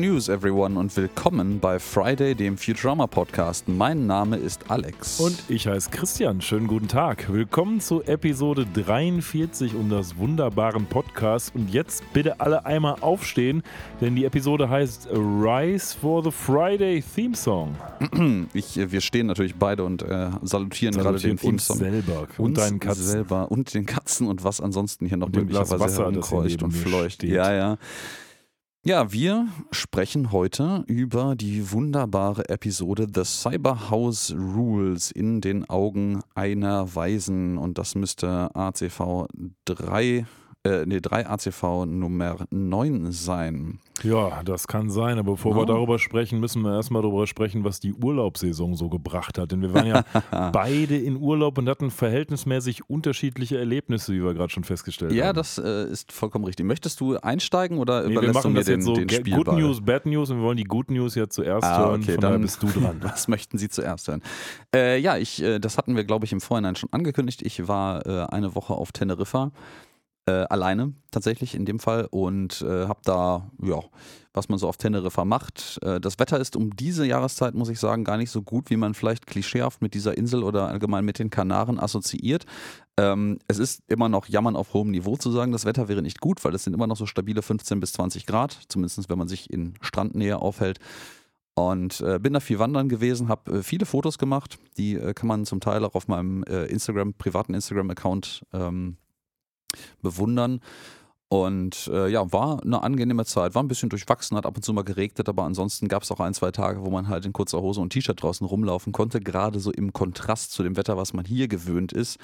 news, everyone, und willkommen bei Friday, dem Futurama Podcast. Mein Name ist Alex. Und ich heiße Christian. Schönen guten Tag. Willkommen zu Episode 43 unseres wunderbaren Podcasts. Und jetzt bitte alle einmal aufstehen, denn die Episode heißt Rise for the Friday Theme Song. Ich, wir stehen natürlich beide und äh, salutieren, gerade den Theme Song. selber und deinen Katzen. selber und den Katzen und was ansonsten hier noch möglicherweise herumkreucht und fleucht. Ja, ja. Ja, wir sprechen heute über die wunderbare Episode The Cyberhouse Rules in den Augen einer Weisen und das müsste ACV 3 äh, nee, 3 ACV Nummer 9 sein. Ja, das kann sein, aber bevor oh. wir darüber sprechen, müssen wir erstmal darüber sprechen, was die Urlaubssaison so gebracht hat. Denn wir waren ja beide in Urlaub und hatten verhältnismäßig unterschiedliche Erlebnisse, wie wir gerade schon festgestellt ja, haben. Ja, das äh, ist vollkommen richtig. Möchtest du einsteigen oder nee, überlässt wir machen du mir das den, jetzt so den Spielball? Good News, Bad News und wir wollen die Good News ja zuerst ah, hören. Okay, Von dann bist du dran. Was möchten Sie zuerst hören? Äh, ja, ich, äh, das hatten wir, glaube ich, im Vorhinein schon angekündigt. Ich war äh, eine Woche auf Teneriffa äh, alleine tatsächlich in dem Fall und äh, habe da, ja, was man so auf Teneriffa macht. Äh, das Wetter ist um diese Jahreszeit, muss ich sagen, gar nicht so gut, wie man vielleicht klischeehaft mit dieser Insel oder allgemein mit den Kanaren assoziiert. Ähm, es ist immer noch Jammern auf hohem Niveau zu sagen, das Wetter wäre nicht gut, weil es sind immer noch so stabile 15 bis 20 Grad, zumindest wenn man sich in Strandnähe aufhält. Und äh, bin da viel wandern gewesen, habe äh, viele Fotos gemacht. Die äh, kann man zum Teil auch auf meinem äh, Instagram, privaten Instagram-Account ähm, bewundern. Und äh, ja, war eine angenehme Zeit, war ein bisschen durchwachsen, hat ab und zu mal geregnet, aber ansonsten gab es auch ein, zwei Tage, wo man halt in kurzer Hose und T-Shirt draußen rumlaufen konnte, gerade so im Kontrast zu dem Wetter, was man hier gewöhnt ist.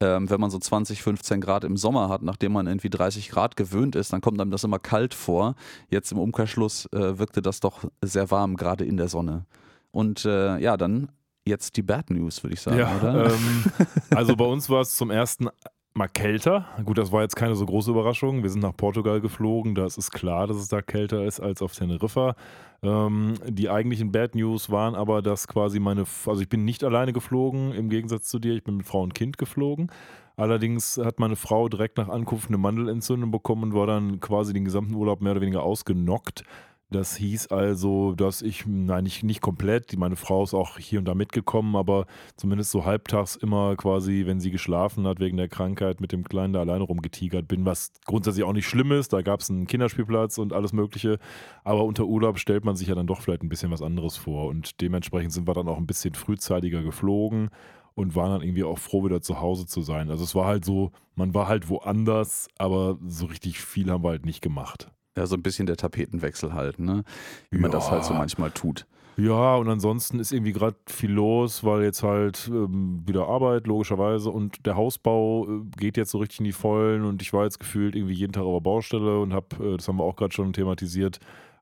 Ähm, wenn man so 20, 15 Grad im Sommer hat, nachdem man irgendwie 30 Grad gewöhnt ist, dann kommt einem das immer kalt vor. Jetzt im Umkehrschluss äh, wirkte das doch sehr warm, gerade in der Sonne. Und äh, ja, dann jetzt die Bad News, würde ich sagen, ja, oder? Ähm, also bei uns war es zum ersten mal kälter. Gut, das war jetzt keine so große Überraschung. Wir sind nach Portugal geflogen. Da ist es klar, dass es da kälter ist als auf Teneriffa. Ähm, die eigentlichen Bad News waren aber, dass quasi meine, also ich bin nicht alleine geflogen, im Gegensatz zu dir. Ich bin mit Frau und Kind geflogen. Allerdings hat meine Frau direkt nach Ankunft eine Mandelentzündung bekommen und war dann quasi den gesamten Urlaub mehr oder weniger ausgenockt. Das hieß also, dass ich, nein, nicht, nicht komplett, meine Frau ist auch hier und da mitgekommen, aber zumindest so halbtags immer quasi, wenn sie geschlafen hat wegen der Krankheit, mit dem Kleinen da alleine rumgetigert bin, was grundsätzlich auch nicht schlimm ist. Da gab es einen Kinderspielplatz und alles Mögliche. Aber unter Urlaub stellt man sich ja dann doch vielleicht ein bisschen was anderes vor. Und dementsprechend sind wir dann auch ein bisschen frühzeitiger geflogen und waren dann irgendwie auch froh, wieder zu Hause zu sein. Also es war halt so, man war halt woanders, aber so richtig viel haben wir halt nicht gemacht. Ja, so ein bisschen der Tapetenwechsel halt, ne? Wie ja. man das halt so manchmal tut. Ja, und ansonsten ist irgendwie gerade viel los, weil jetzt halt ähm, wieder Arbeit, logischerweise, und der Hausbau äh, geht jetzt so richtig in die Vollen und ich war jetzt gefühlt irgendwie jeden Tag auf der Baustelle und habe, äh, das haben wir auch gerade schon thematisiert,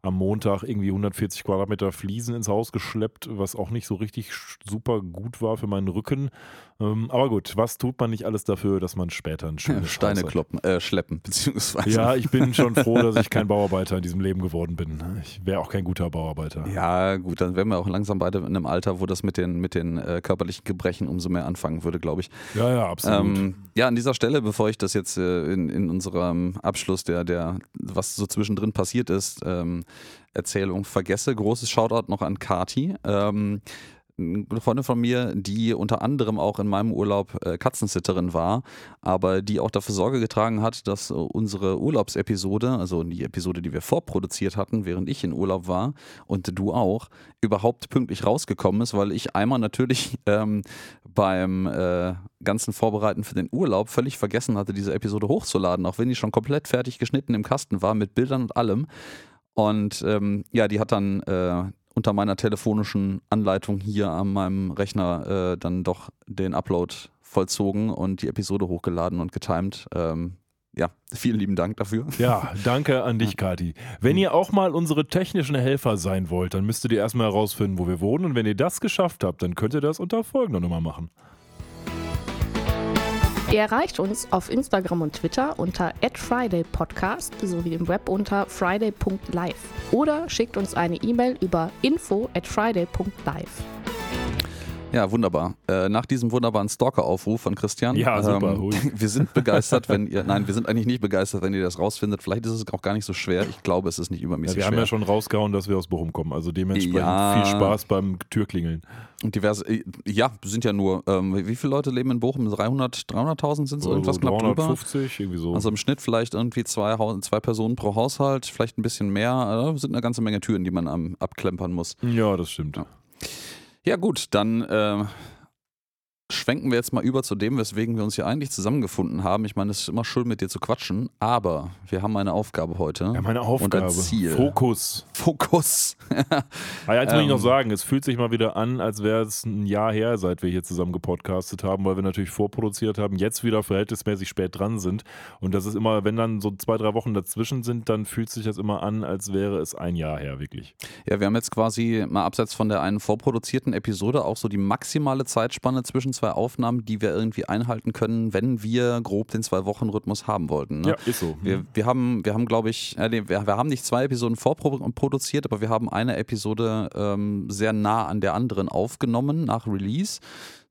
am Montag irgendwie 140 Quadratmeter Fliesen ins Haus geschleppt, was auch nicht so richtig super gut war für meinen Rücken. Ähm, aber gut, was tut man nicht alles dafür, dass man später ein schönes Steine kloppen, äh, schleppen, beziehungsweise. Ja, ich bin schon froh, dass ich kein Bauarbeiter in diesem Leben geworden bin. Ich wäre auch kein guter Bauarbeiter. Ja, gut, dann wären wir auch langsam beide in einem Alter, wo das mit den, mit den äh, körperlichen Gebrechen umso mehr anfangen würde, glaube ich. Ja, ja, absolut. Ähm, ja, an dieser Stelle, bevor ich das jetzt äh, in, in unserem Abschluss, der, der, was so zwischendrin passiert ist, ähm, Erzählung vergesse, großes Shoutout noch an Kati. Ähm, eine Freundin von mir, die unter anderem auch in meinem Urlaub äh, Katzensitterin war, aber die auch dafür Sorge getragen hat, dass unsere Urlaubsepisode, also die Episode, die wir vorproduziert hatten, während ich in Urlaub war und du auch, überhaupt pünktlich rausgekommen ist, weil ich einmal natürlich ähm, beim äh, ganzen Vorbereiten für den Urlaub völlig vergessen hatte, diese Episode hochzuladen, auch wenn die schon komplett fertig geschnitten im Kasten war mit Bildern und allem. Und ähm, ja, die hat dann äh, unter meiner telefonischen Anleitung hier an meinem Rechner äh, dann doch den Upload vollzogen und die Episode hochgeladen und getimed. Ähm, ja, vielen lieben Dank dafür. Ja, danke an dich, Kati. Wenn ihr auch mal unsere technischen Helfer sein wollt, dann müsstet ihr erstmal herausfinden, wo wir wohnen. Und wenn ihr das geschafft habt, dann könnt ihr das unter folgender Nummer machen. Ihr erreicht uns auf Instagram und Twitter unter @fridaypodcast sowie im Web unter friday.live oder schickt uns eine E-Mail über info@friday.live. Ja, wunderbar. Äh, nach diesem wunderbaren Stalker-Aufruf von Christian. Ja, super. Ähm, wir sind begeistert, wenn ihr, nein, wir sind eigentlich nicht begeistert, wenn ihr das rausfindet. Vielleicht ist es auch gar nicht so schwer. Ich glaube, es ist nicht übermäßig ja, wir schwer. haben ja schon rausgehauen, dass wir aus Bochum kommen. Also dementsprechend Ja. viel Spaß beim Türklingeln. Und diverse, äh, ja, sind ja nur, ähm, wie viele Leute leben in Bochum? 300, 300.000 sind es irgendwas knapp drüber? 350, irgendwie so. Also im Schnitt vielleicht irgendwie zwei, zwei Personen pro Haushalt, vielleicht ein bisschen mehr. Äh, sind eine ganze Menge Türen, die man am, abklempern muss. ja, das stimmt. Ja. Ja gut, dann äh, schwenken wir jetzt mal über zu dem, weswegen wir uns hier eigentlich zusammengefunden haben. Ich meine, es ist immer schön mit dir zu quatschen, aber wir haben eine Aufgabe heute. Ja, meine Und Aufgabe. ein Ziel. Fokus. Fokus. Ah, ja, jetzt muss ich noch Ähm. sagen, es fühlt sich mal wieder an, als wäre es ein Jahr her, seit wir hier zusammen gepodcastet haben, weil wir natürlich vorproduziert haben, jetzt wieder verhältnismäßig spät dran sind. Und das ist immer, wenn dann so zwei, drei Wochen dazwischen sind, dann fühlt sich das immer an, als wäre es ein Jahr her, wirklich. Ja, wir haben jetzt quasi mal abseits von der einen vorproduzierten Episode auch so die maximale Zeitspanne zwischen zwei Aufnahmen, die wir irgendwie einhalten können, wenn wir grob den Zwei-Wochen-Rhythmus haben wollten. Ne? Ja, ist so. Wir, wir haben, wir haben glaube ich, äh, nee, wir, wir haben nicht zwei Episoden vorproduziert, aber wir haben eine Episode ähm, sehr nah an der anderen aufgenommen nach Release,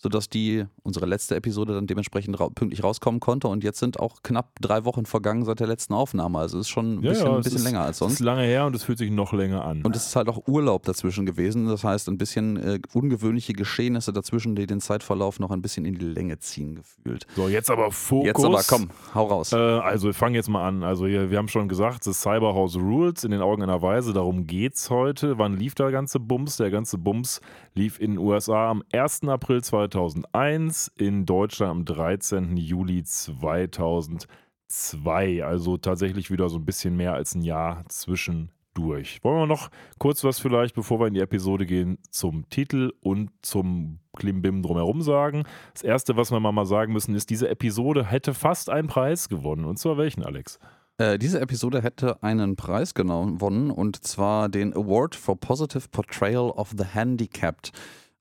sodass die, unsere letzte Episode dann dementsprechend ra pünktlich rauskommen konnte. Und jetzt sind auch knapp drei Wochen vergangen seit der letzten Aufnahme. Also es ist schon ein Ja, bisschen, ja, ein es bisschen ist- länger als Es sonst. ist lange her und es fühlt sich noch länger an. Und es ist halt auch Urlaub dazwischen gewesen. Das heißt, ein bisschen äh, ungewöhnliche Geschehnisse dazwischen, die den Zeitverlauf noch ein bisschen in die Länge ziehen gefühlt. so, jetzt aber Fokus. Jetzt aber komm, hau raus. Äh, also wir fangen jetzt mal an. Also hier, wir haben schon gesagt, das Cyberhouse Rules in den Augen einer Weise. Darum geht's heute. Wann lief der ganze Bums? Der ganze Bums lief in den USA am 1. April 2001, in Deutschland am 13. Juli 2002. Also tatsächlich wieder so ein bisschen mehr als ein Jahr zwischendurch. Wollen wir noch kurz was vielleicht, bevor wir in die Episode gehen, zum Titel und zum Klimbim drumherum sagen? Das erste, was wir mal sagen müssen, ist, diese Episode hätte fast einen Preis gewonnen. Und zwar welchen, Alex? Äh, diese Episode hätte einen Preis gewonnen und zwar den Award for Positive Portrayal of the Handicapped.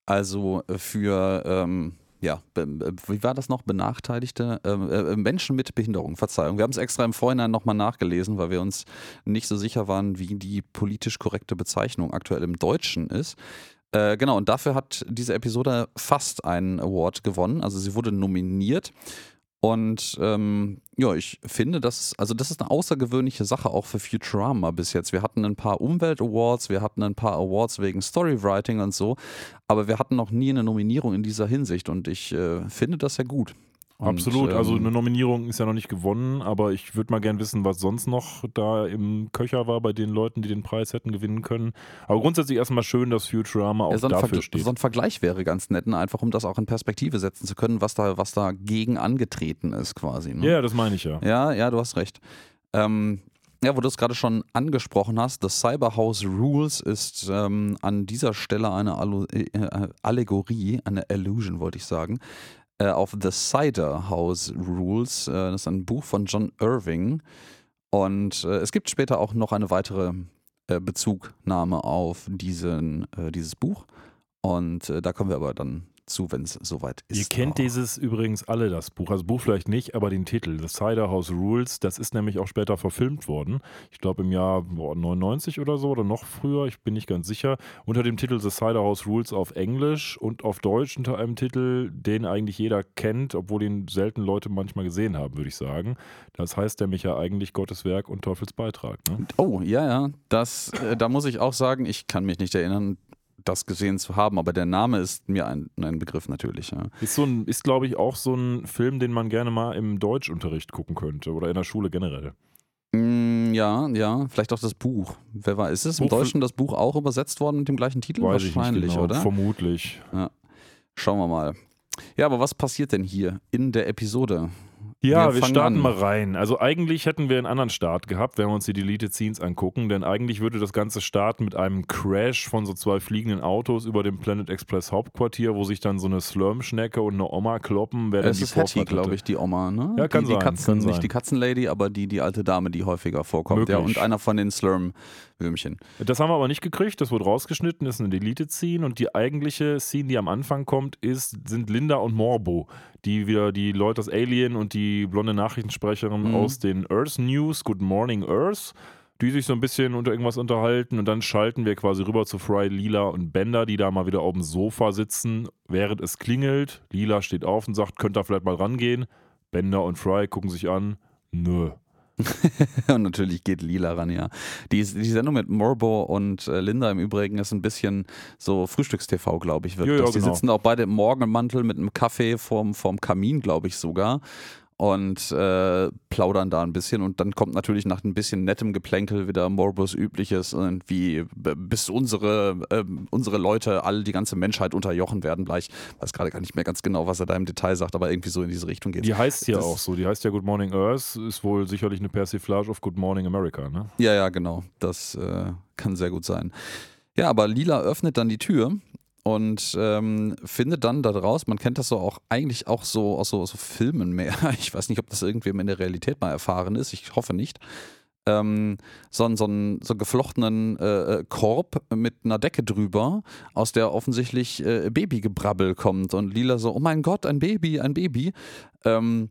Also äh, für, ähm, ja, wie war das noch? Benachteiligte ähm, äh, Menschen mit Behinderung. Verzeihung. Wir haben es extra im Vorhinein nochmal nachgelesen, weil wir uns nicht so sicher waren, wie die politisch korrekte Bezeichnung aktuell im Deutschen ist. Äh, genau, und dafür hat diese Episode fast einen Award gewonnen. Also sie wurde nominiert. Und ähm, ja, ich finde, das, also das ist eine außergewöhnliche Sache auch für Futurama bis jetzt. Wir hatten ein paar Umwelt-Awards, wir hatten ein paar Awards wegen Storywriting und so, aber wir hatten noch nie eine Nominierung in dieser Hinsicht und ich äh, finde das ja gut. Und, Absolut. also ähm, eine Nominierung ist ja noch nicht gewonnen, aber ich würde mal gern wissen, was sonst noch da im Köcher war bei den Leuten, die den Preis hätten gewinnen können. Aber grundsätzlich erstmal schön, dass Futurama auch ja, so, dafür Vergl- steht. so ein Vergleich wäre ganz nett, ne? einfach um das auch in Perspektive setzen zu können, was da, was da gegen angetreten ist quasi. Ne? Ja, das meine ich ja. Ja, ja, du hast recht. Ähm, ja, wo du es gerade schon angesprochen hast, das Cyberhouse Rules ist ähm, an dieser Stelle eine Allu äh, äh, Allegorie, eine Illusion wollte ich sagen, äh, auf The Cider House Rules. Äh, das ist ein Buch von John Irving. Und äh, es gibt später auch noch eine weitere äh, Bezugnahme auf diesen, äh, dieses Buch. Und äh, da kommen wir aber dann zu, wenn es soweit ist. Ihr kennt Oh. dieses übrigens alle, das Buch. Also Buch vielleicht nicht, aber den Titel, The Cider House Rules, das ist nämlich auch später verfilmt worden. Ich glaube im Jahr boah, 99 oder so oder noch früher, ich bin nicht ganz sicher. Unter dem Titel The Cider House Rules auf Englisch und auf Deutsch unter einem Titel, den eigentlich jeder kennt, obwohl ihn selten Leute manchmal gesehen haben, würde ich sagen. Das heißt nämlich ja eigentlich Gottes Werk und Teufels Beitrag. Ne? Oh, ja, ja. Das, äh, da muss ich auch sagen, ich kann mich nicht erinnern, das gesehen zu haben, aber der Name ist mir ein, ein Begriff natürlich. Ja. Ist, so ein, ist glaube ich, auch so ein Film, den man gerne mal im Deutschunterricht gucken könnte oder in der Schule generell. Mm, ja, ja, vielleicht auch das Buch. Wer war, ist es im Buch- Deutschen das Buch auch übersetzt worden mit dem gleichen Titel? Wahrscheinlich, genau. oder? Vermutlich. Schauen wir mal. Ja, aber was passiert denn hier in der Episode? Ja, Wir wir, starten an. mal rein. Also eigentlich hätten wir einen anderen Start gehabt, wenn wir uns die Deleted Scenes angucken, denn eigentlich würde das Ganze starten mit einem Crash von so zwei fliegenden Autos über dem Planet Express Hauptquartier, wo sich dann so eine Slurmschnecke und eine Oma kloppen, wer Es die ist Hattie, glaube ich, die Oma, ne? Ja, kann die, die sein, Katzen, kann sein. Nicht die Katzenlady, aber die, die alte Dame, die häufiger vorkommt. Ja, und einer von den Slurm-Würmchen. Das haben wir aber nicht gekriegt, das wurde rausgeschnitten, ist eine Deleted Scene und die eigentliche Scene, die am Anfang kommt, ist, sind Linda und Morbo, die wieder die Leute aus Alien und die blonde Nachrichtensprecherin Mhm. aus den Earth News, Good Morning Earth, die sich so ein bisschen unter irgendwas unterhalten und dann schalten wir quasi rüber zu Fry, Lila und Bender, die da mal wieder auf dem Sofa sitzen, während es klingelt. Lila steht auf und sagt, könnt ihr vielleicht mal rangehen. Bender und Fry gucken sich an. Nö. und natürlich geht Lila ran, ja. Die, die Sendung mit Morbo und äh, Linda im Übrigen ist ein bisschen so Frühstückstv, glaube ich, wird Ja, ja, das. Die genau. sitzen auch beide im Morgenmantel mit einem Kaffee vorm, vorm Kamin, glaube ich sogar. Und äh, plaudern da ein bisschen. Und dann kommt natürlich nach ein bisschen nettem Geplänkel wieder Morbos übliches, irgendwie, b- bis unsere, ähm, unsere Leute, alle, die ganze Menschheit unterjochen werden. Gleich, weiß gerade gar nicht mehr ganz genau, was er da im Detail sagt, aber irgendwie so in diese Richtung geht Die heißt ja Das- auch so. Die heißt ja Good Morning Earth. Ist wohl sicherlich eine Persiflage auf Good Morning America, ne? Ja, ja, genau. Das äh, kann sehr gut sein. Ja, aber Lila öffnet dann die Tür und ähm, findet dann da draus, man kennt das so auch eigentlich auch so aus so, so Filmen mehr. Ich weiß nicht, ob das irgendwem in der Realität mal erfahren ist. Ich hoffe nicht. Ähm, so, einen- so einen so einen geflochtenen äh, äh, Korb mit einer Decke drüber, aus der offensichtlich äh, Babygebrabbel kommt. Und Lila so, oh mein Gott, ein Baby, ein Baby. Ähm,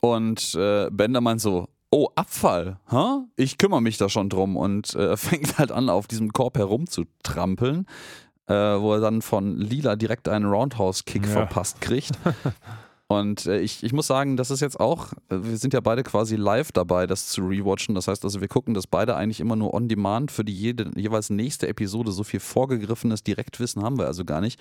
und äh, Bender meint so, oh, Abfall, hä? ich kümmere mich da schon drum und äh, fängt halt an, auf diesem Korb herumzutrampeln, äh, wo er dann von Lila direkt einen Roundhouse-Kick Ja. verpasst kriegt. Und äh, ich, ich muss sagen, das ist jetzt auch, äh, wir sind ja beide quasi live dabei, das zu rewatchen. Das heißt also, wir gucken das beide eigentlich immer nur on demand für die jede, jeweils nächste Episode. So viel vorgegriffenes Direktwissen haben wir also gar nicht.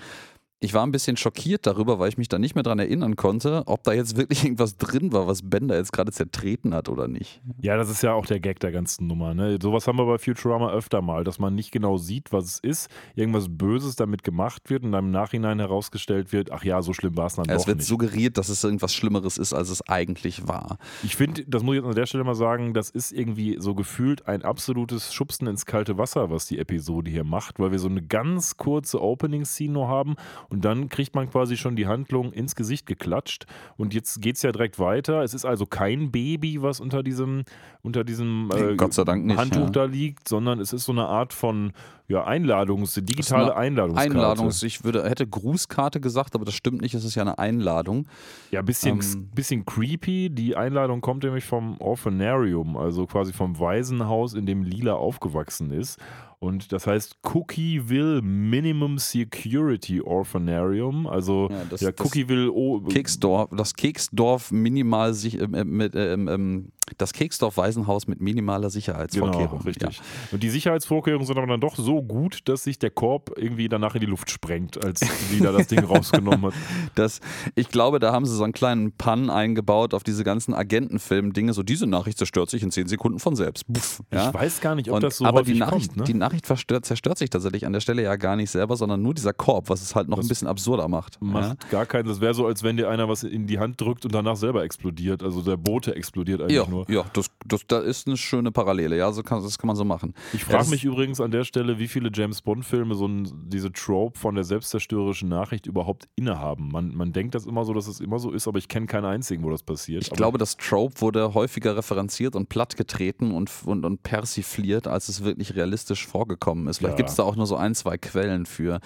Ich war ein bisschen schockiert darüber, weil ich mich da nicht mehr dran erinnern konnte, ob da jetzt wirklich irgendwas drin war, was Bender jetzt gerade zertreten hat oder nicht. Ja, das ist ja auch der Gag der ganzen Nummer. Ne? Sowas haben wir bei Futurama öfter mal, dass man nicht genau sieht, was es ist, irgendwas Böses damit gemacht wird und dann im Nachhinein herausgestellt wird, ach ja, so schlimm war es dann es doch wird nicht. suggeriert, dass es irgendwas Schlimmeres ist, als es eigentlich war. Ich finde, das muss ich jetzt an der Stelle mal sagen, das ist irgendwie so gefühlt ein absolutes Schubsen ins kalte Wasser, was die Episode hier macht, weil wir so eine ganz kurze Opening-Scene nur haben und dann kriegt man quasi schon die Handlung ins Gesicht geklatscht und jetzt geht es ja direkt weiter. Es ist also kein Baby, was unter diesem, unter diesem äh, nicht, Handtuch ja. da liegt, sondern es ist so eine Art von ja, Einladungs-, digitale Einladungskarte. Einladungs, ich würde, hätte Grußkarte gesagt, aber das stimmt nicht, es ist ja eine Einladung. Ja, bisschen, Ähm, bisschen creepy. Die Einladung kommt nämlich vom Orphanarium, also quasi vom Waisenhaus, in dem Lila aufgewachsen ist. Und das heißt Cookieville Minimum Security Orphanarium. Also Ja, das- ja, das- Cookieville oh, Keksdorf, das Keksdorf minimal sich, ähm, ähm, mit, ähm, ähm, das Keksdorf Waisenhaus mit minimaler Sicherheitsvorkehrung. Genau, richtig. Ja. Und die Sicherheitsvorkehrungen sind aber dann doch so gut, dass sich der Korb irgendwie danach in die Luft sprengt, als Lila das Ding rausgenommen hat. Das, ich glaube, da haben sie so einen kleinen Pun eingebaut auf diese ganzen Agentenfilm-Dinge. So, diese Nachricht zerstört sich in 10 Sekunden von selbst. Puff? Ich weiß gar nicht, ob Und, das so aber häufig die Nachricht, kommt. Ne? die Nachricht verstört, zerstört sich tatsächlich an der Stelle ja gar nicht selber, sondern nur dieser Korb, was es halt noch Das ein bisschen absurder macht. Ja? Macht gar keinen. Das wäre so, als wenn dir einer was in die Hand drückt und danach selber explodiert. Also der Bote explodiert eigentlich Ja, nur. ja das, das, da ist eine schöne Parallele. Ja, so kann, das kann man so machen. Ich Ja, frage das- mich übrigens an der Stelle, wie viele James Bond-Filme so ein, diese Trope von der selbstzerstörerischen Nachricht überhaupt innehaben. Man, man denkt das immer so, dass es immer so ist, aber ich kenne keinen einzigen, wo das passiert. Ich aber glaube, das Trope wurde häufiger referenziert und plattgetreten und, und, und persifliert, als es wirklich realistisch vorgekommen ist. Vielleicht Ja. gibt es da auch nur so ein, zwei Quellen für.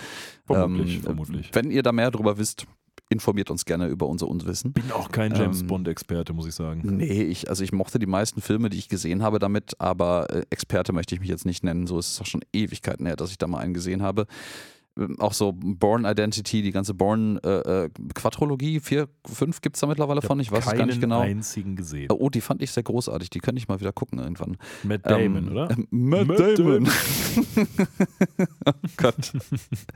Vermutlich, Ähm, vermutlich. Wenn ihr da mehr drüber wisst, informiert uns gerne über unser Unwissen. bin auch kein James ähm, Bond-Experte, muss ich sagen. Nee, ich, also ich mochte die meisten Filme, die ich gesehen habe damit, aber äh, Experte möchte ich mich jetzt nicht nennen. So ist es auch schon Ewigkeiten her, dass ich da mal einen gesehen habe. Ähm, Auch so Born Identity, die ganze Born äh, äh, Quadrologie, vier, fünf gibt es da mittlerweile von, ich weiß es gar nicht genau. einzigen gesehen. Oh, die fand ich sehr großartig. Die könnte ich mal wieder gucken irgendwann. Matt Damon, Ähm, oder? ähm, Matt, Matt Damon. oh Gott.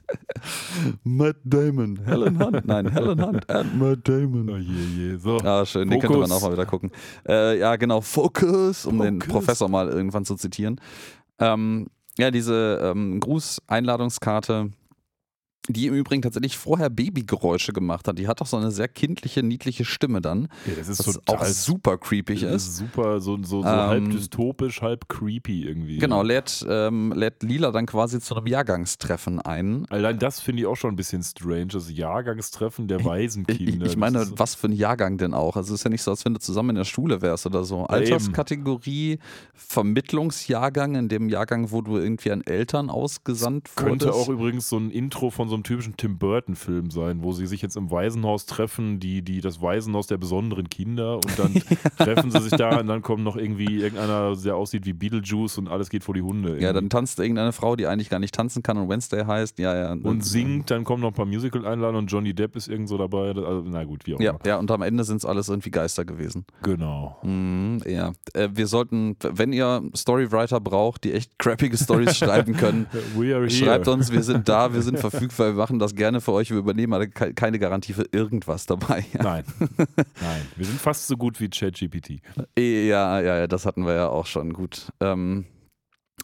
Matt Damon. Helen Hunt. Nein, Helen Hunt and Matt Damon. Oh je, je. So. Ah, schön, den könnte man auch mal wieder gucken. Äh, ja, genau, Focus, um den Focus. Professor mal irgendwann zu zitieren. Ähm, ja, diese ähm, Gruß-Einladungskarte, die im Übrigen tatsächlich vorher Babygeräusche gemacht hat. Die hat doch so eine sehr kindliche, niedliche Stimme dann, Ja, das ist was total auch super creepy ist. ist super, so, so, so Ähm, halb dystopisch, halb creepy irgendwie. Genau, lädt, ähm, lädt Lila dann quasi zu einem Jahrgangstreffen ein. Allein das finde ich auch schon ein bisschen strange, das Jahrgangstreffen der Ich, Waisenkinder. ich meine, Das ist- was für ein Jahrgang denn auch? Also es ist ja nicht so, als wenn du zusammen in der Schule wärst oder so. Alterskategorie, Vermittlungsjahrgang, in dem Jahrgang, wo du irgendwie an Eltern ausgesandt wurdest. könnte auch übrigens so ein Intro von so einem typischen Tim Burton-Film sein, wo sie sich jetzt im Waisenhaus treffen, die, die, das Waisenhaus der besonderen Kinder und dann treffen sie sich da und dann kommt noch irgendwie irgendeiner, der aussieht wie Beetlejuice und alles geht vor die Hunde. Irgendwie. Ja, dann tanzt irgendeine Frau, die eigentlich gar nicht tanzen kann und Wednesday heißt. Ja, ja. und singt, dann kommen noch ein paar Musical-Einladen und Johnny Depp ist irgendwo dabei. Also, na gut, wie auch Ja, immer. ja, und am Ende sind es alles irgendwie Geister gewesen. Genau. Mhm, ja. Äh, wir sollten, wenn ihr Storywriter braucht, die echt crappige Stories schreiben können, schreibt uns, wir sind da, wir sind verfügbar, wir machen das gerne für euch, wir übernehmen aber ke- keine Garantie für irgendwas dabei. Nein. Nein. Wir sind fast so gut wie ChatGPT. Ja, ja, ja, das hatten wir ja auch schon. Gut. Ähm,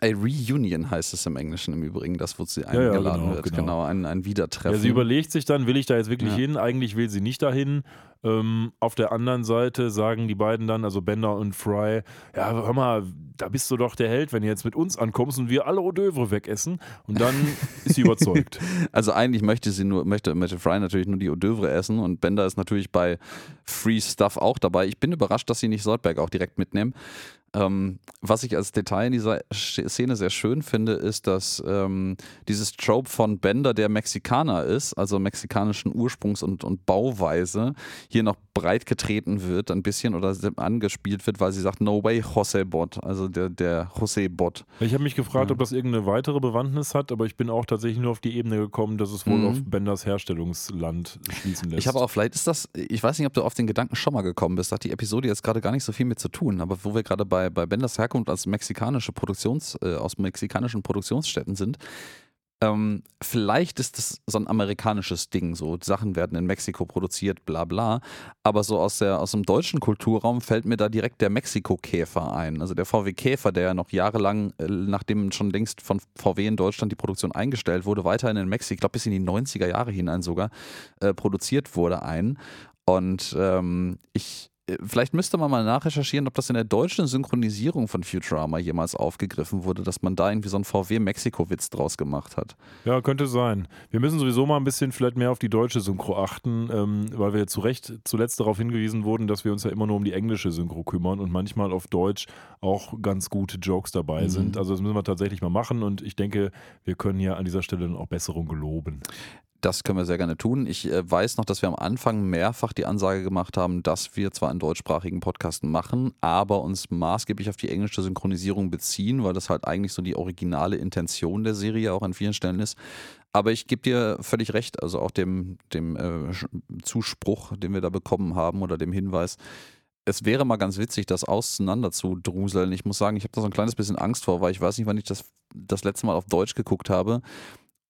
a Reunion heißt es im Englischen im Übrigen, das, wo sie ja, eingeladen genau, wird. genau. Genau, ein, ein Wiedertreffen. Ja, sie überlegt sich dann, will ich da jetzt wirklich Ja. hin? Eigentlich will sie nicht dahin. Ähm, auf der anderen Seite sagen die beiden dann, also Bender und Fry, ja, hör mal, da bist du doch der Held, wenn du jetzt mit uns ankommst und wir alle Hors d'oeuvre wegessen. Und dann ist sie überzeugt. Also eigentlich möchte sie nur, möchte, möchte Fry natürlich nur die Hors d'oeuvre essen und Bender ist natürlich bei Free Stuff auch dabei. Ich bin überrascht, dass sie nicht Soldberg auch direkt mitnehmen. Ähm, was ich als Detail in dieser Szene sehr schön finde, ist, dass ähm, dieses Trope von Bender, der Mexikaner ist, also mexikanischen Ursprungs und, und Bauweise, hier noch breit getreten wird, ein bisschen oder angespielt wird, weil sie sagt, no way, Jose Bot, also der, der Jose Bot. Ich habe mich gefragt, Ja. ob das irgendeine weitere Bewandtnis hat, aber ich bin auch tatsächlich nur auf die Ebene gekommen, dass es wohl Mhm. auf Benders Herstellungsland schließen lässt. Ich habe auch, vielleicht ist das, ich weiß nicht, ob du auf den Gedanken schon mal gekommen bist, da hat die Episode jetzt gerade gar nicht so viel mit zu tun, aber wo wir gerade bei, bei Benders Herkunft als mexikanische Produktions, äh, aus mexikanischen Produktionsstätten sind, ähm, vielleicht ist das so ein amerikanisches Ding, so Sachen werden in Mexiko produziert, bla bla, aber so aus, der, aus dem deutschen Kulturraum fällt mir da direkt der Mexiko-Käfer ein, also der VW Käfer, der ja noch jahrelang, äh, nachdem schon längst von VW in Deutschland die Produktion eingestellt wurde, weiterhin in Mexiko, ich glaube bis in die 90er Jahre hinein sogar, äh, produziert wurde ein. Und ähm, ich, vielleicht müsste man mal nachrecherchieren, ob das in der deutschen Synchronisierung von Futurama jemals aufgegriffen wurde, dass man da irgendwie so einen VW-Mexiko-Witz draus gemacht hat. Ja, könnte sein. Wir müssen sowieso mal ein bisschen vielleicht mehr auf die deutsche Synchro achten, ähm, weil wir zu Recht zuletzt darauf hingewiesen wurden, dass wir uns ja immer nur um die englische Synchro kümmern und manchmal auf Deutsch auch ganz gute Jokes dabei Mhm. sind. Also das müssen wir tatsächlich mal machen und ich denke, wir können ja an dieser Stelle dann auch Besserung geloben. Das können wir sehr gerne tun. Ich äh, weiß noch, dass wir am Anfang mehrfach die Ansage gemacht haben, dass wir zwar einen deutschsprachigen Podcast machen, aber uns maßgeblich auf die englische Synchronisierung beziehen, weil das halt eigentlich so die originale Intention der Serie auch an vielen Stellen ist. Aber ich gebe dir völlig recht, also auch dem, dem äh, Zuspruch, den wir da bekommen haben oder dem Hinweis. Es wäre mal ganz witzig, das auseinander zu druseln. Ich muss sagen, ich habe da so ein kleines bisschen Angst vor, weil ich weiß nicht, wann ich das das letzte Mal auf Deutsch geguckt habe.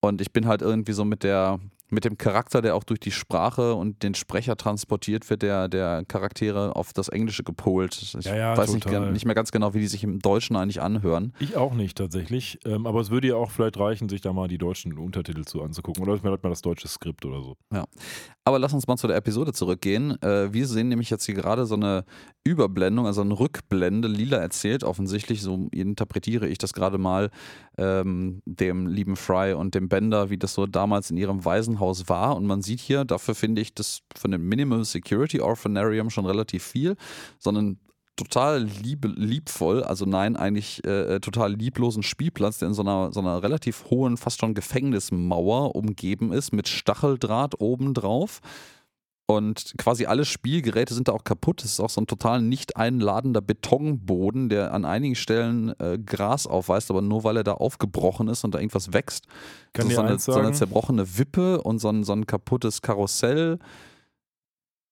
Und ich bin halt irgendwie so mit der, mit dem Charakter, der auch durch die Sprache und den Sprecher transportiert wird, der, der Charaktere auf das Englische gepolt. Ich Ja, ja, weiß nicht, nicht mehr ganz genau, wie die sich im Deutschen eigentlich anhören. Ich auch nicht tatsächlich, ähm, aber es würde ja auch vielleicht reichen, sich da mal die deutschen Untertitel zu anzugucken oder vielleicht mal das deutsche Skript oder so. Aber lass uns mal zu der Episode zurückgehen. Äh, wir sehen nämlich jetzt hier gerade so eine Überblendung, also eine Rückblende. Lila erzählt offensichtlich, so interpretiere ich das gerade mal, ähm, dem lieben Fry und dem Bender, wie das so damals in ihrem Waisenhaus war. Und man sieht hier, dafür finde ich das von dem Minimum Security Orphanarium schon relativ viel, sondern total liebe, liebvoll, also nein, eigentlich äh, total lieblosen Spielplatz, der in so einer, so einer relativ hohen, fast schon Gefängnismauer umgeben ist, mit Stacheldraht obendrauf. Und quasi alle Spielgeräte sind da auch kaputt. Es ist auch so ein total nicht einladender Betonboden, der an einigen Stellen äh, Gras aufweist, aber nur weil er da aufgebrochen ist und da irgendwas wächst. Kann so, so, eine, so eine zerbrochene Wippe und so ein, so ein kaputtes Karussell.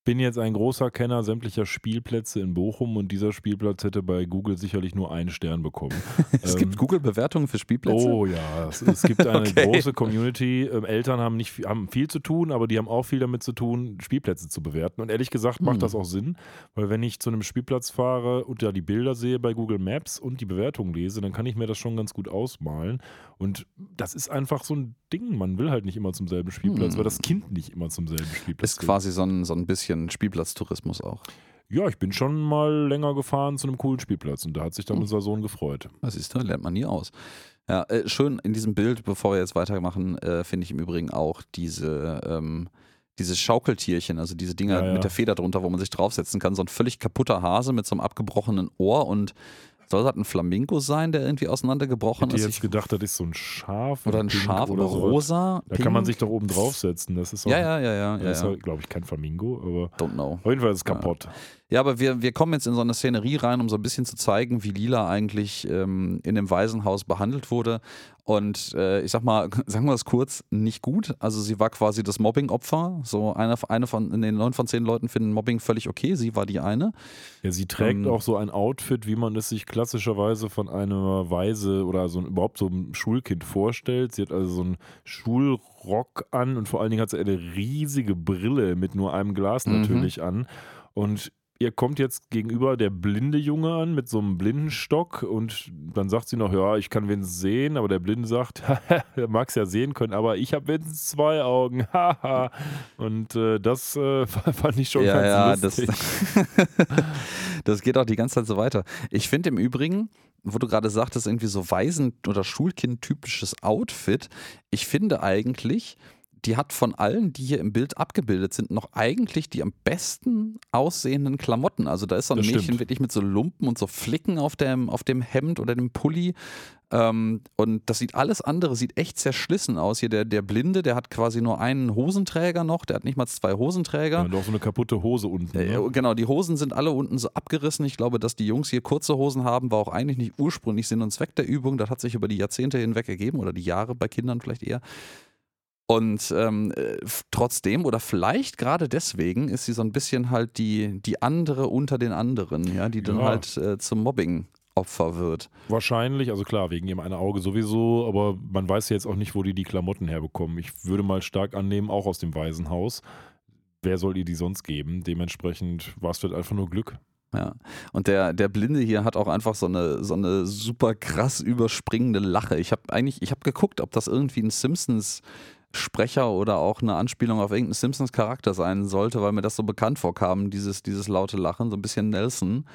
Bin jetzt ein großer Kenner sämtlicher Spielplätze in Bochum und dieser Spielplatz hätte bei Google sicherlich nur einen Stern bekommen. Es Ähm, gibt Google-Bewertungen für Spielplätze. Oh ja, es, es gibt eine Okay. große Community. Ähm, Eltern haben nicht viel, haben viel zu tun, aber die haben auch viel damit zu tun, Spielplätze zu bewerten. Und ehrlich gesagt macht Hm. das auch Sinn, weil wenn ich zu einem Spielplatz fahre und da die Bilder sehe bei Google Maps und die Bewertung lese, dann kann ich mir das schon ganz gut ausmalen. Und das ist einfach so ein Ding. Man will halt nicht immer zum selben Spielplatz, Hm. weil das Kind nicht immer zum selben Spielplatz Ist quasi so ein, so ein bisschen Spielplatztourismus auch. Ja, ich bin schon mal länger gefahren zu einem coolen Spielplatz und da hat sich dann Hm. unser Sohn gefreut. Das ist, lernt man nie aus. Ja, äh, schön in diesem Bild, bevor wir jetzt weitermachen, äh, finde ich im Übrigen auch diese, ähm, diese Schaukeltierchen, also diese Dinger Ja, ja. mit der Feder drunter, wo man sich draufsetzen kann. So ein völlig kaputter Hase mit so einem abgebrochenen Ohr und soll das ein Flamingo sein, der irgendwie auseinandergebrochen Hätte ist? jetzt gedacht, das ist so ein Schaf. oder ein pink Schaf oder sowas. rosa? Da kann man pink? sich doch oben draufsetzen. Das ist auch, Ja, ja, ja, ja. ja, das ist, ja. halt, glaube ich, kein Flamingo, aber Don't know. auf jeden Fall ist es kaputt. Ja, aber wir, wir kommen jetzt in so eine Szenerie rein, um so ein bisschen zu zeigen, wie Lila eigentlich ähm, in dem Waisenhaus behandelt wurde. Und äh, ich sag mal, sagen wir es kurz, nicht gut. Also sie war quasi das Mobbing-Opfer. So eine, eine von in den neun von zehn Leuten finden Mobbing völlig okay. Sie war die eine. Ja, sie trägt Ähm, auch so ein Outfit, wie man es sich klassischerweise von einer Weise oder so überhaupt so einem Schulkind vorstellt. Sie hat also so einen Schulrock an und vor allen Dingen hat sie eine riesige Brille mit nur einem Glas Mhm. natürlich an. Und ihr kommt jetzt gegenüber der blinde Junge an mit so einem Blindenstock und dann sagt sie noch, ja, ich kann wenigstens sehen, aber der Blinde sagt, er mag es ja sehen können, aber ich habe wenigstens zwei Augen, haha. und äh, das äh, fand ich schon ja, ganz ja, das, lustig. das geht auch die ganze Zeit so weiter. Ich finde im Übrigen, wo du gerade sagtest, irgendwie so Waisen- oder Schulkind-typisches Outfit, ich finde eigentlich, die hat von allen, die hier im Bild abgebildet sind, noch eigentlich die am besten aussehenden Klamotten. Also da ist so ein Das Mädchen stimmt. wirklich mit so Lumpen und so Flicken auf dem, auf dem Hemd oder dem Pulli. Ähm, und das sieht alles andere, sieht echt zerschlissen aus. Hier der, der Blinde, der hat quasi nur einen Hosenträger noch, der hat nicht mal zwei Hosenträger. Ja, und auch so eine kaputte Hose unten. Äh, Ne? Genau, die Hosen sind alle unten so abgerissen. Ich glaube, dass die Jungs hier kurze Hosen haben, war auch eigentlich nicht ursprünglich Sinn und Zweck der Übung. Das hat sich über die Jahrzehnte hinweg ergeben oder die Jahre bei Kindern vielleicht eher. Und ähm, äh, trotzdem oder vielleicht gerade deswegen ist sie so ein bisschen halt die, die andere unter den anderen, ja, die dann Ja. halt äh, zum Mobbing-Opfer wird. Wahrscheinlich, also klar, wegen ihrem einen Auge sowieso, aber man weiß ja jetzt auch nicht, wo die die Klamotten herbekommen. Ich würde mal stark annehmen, auch aus dem Waisenhaus. Wer soll ihr die sonst geben? Dementsprechend war es vielleicht einfach nur Glück. Ja. Und der, der Blinde hier hat auch einfach so eine, so eine super krass überspringende Lache. Ich habe eigentlich, ich habe geguckt, ob das irgendwie ein Simpsons Sprecher oder auch eine Anspielung auf irgendeinen Simpsons-Charakter sein sollte, weil mir das so bekannt vorkam, dieses, dieses laute Lachen, so ein bisschen Nelson.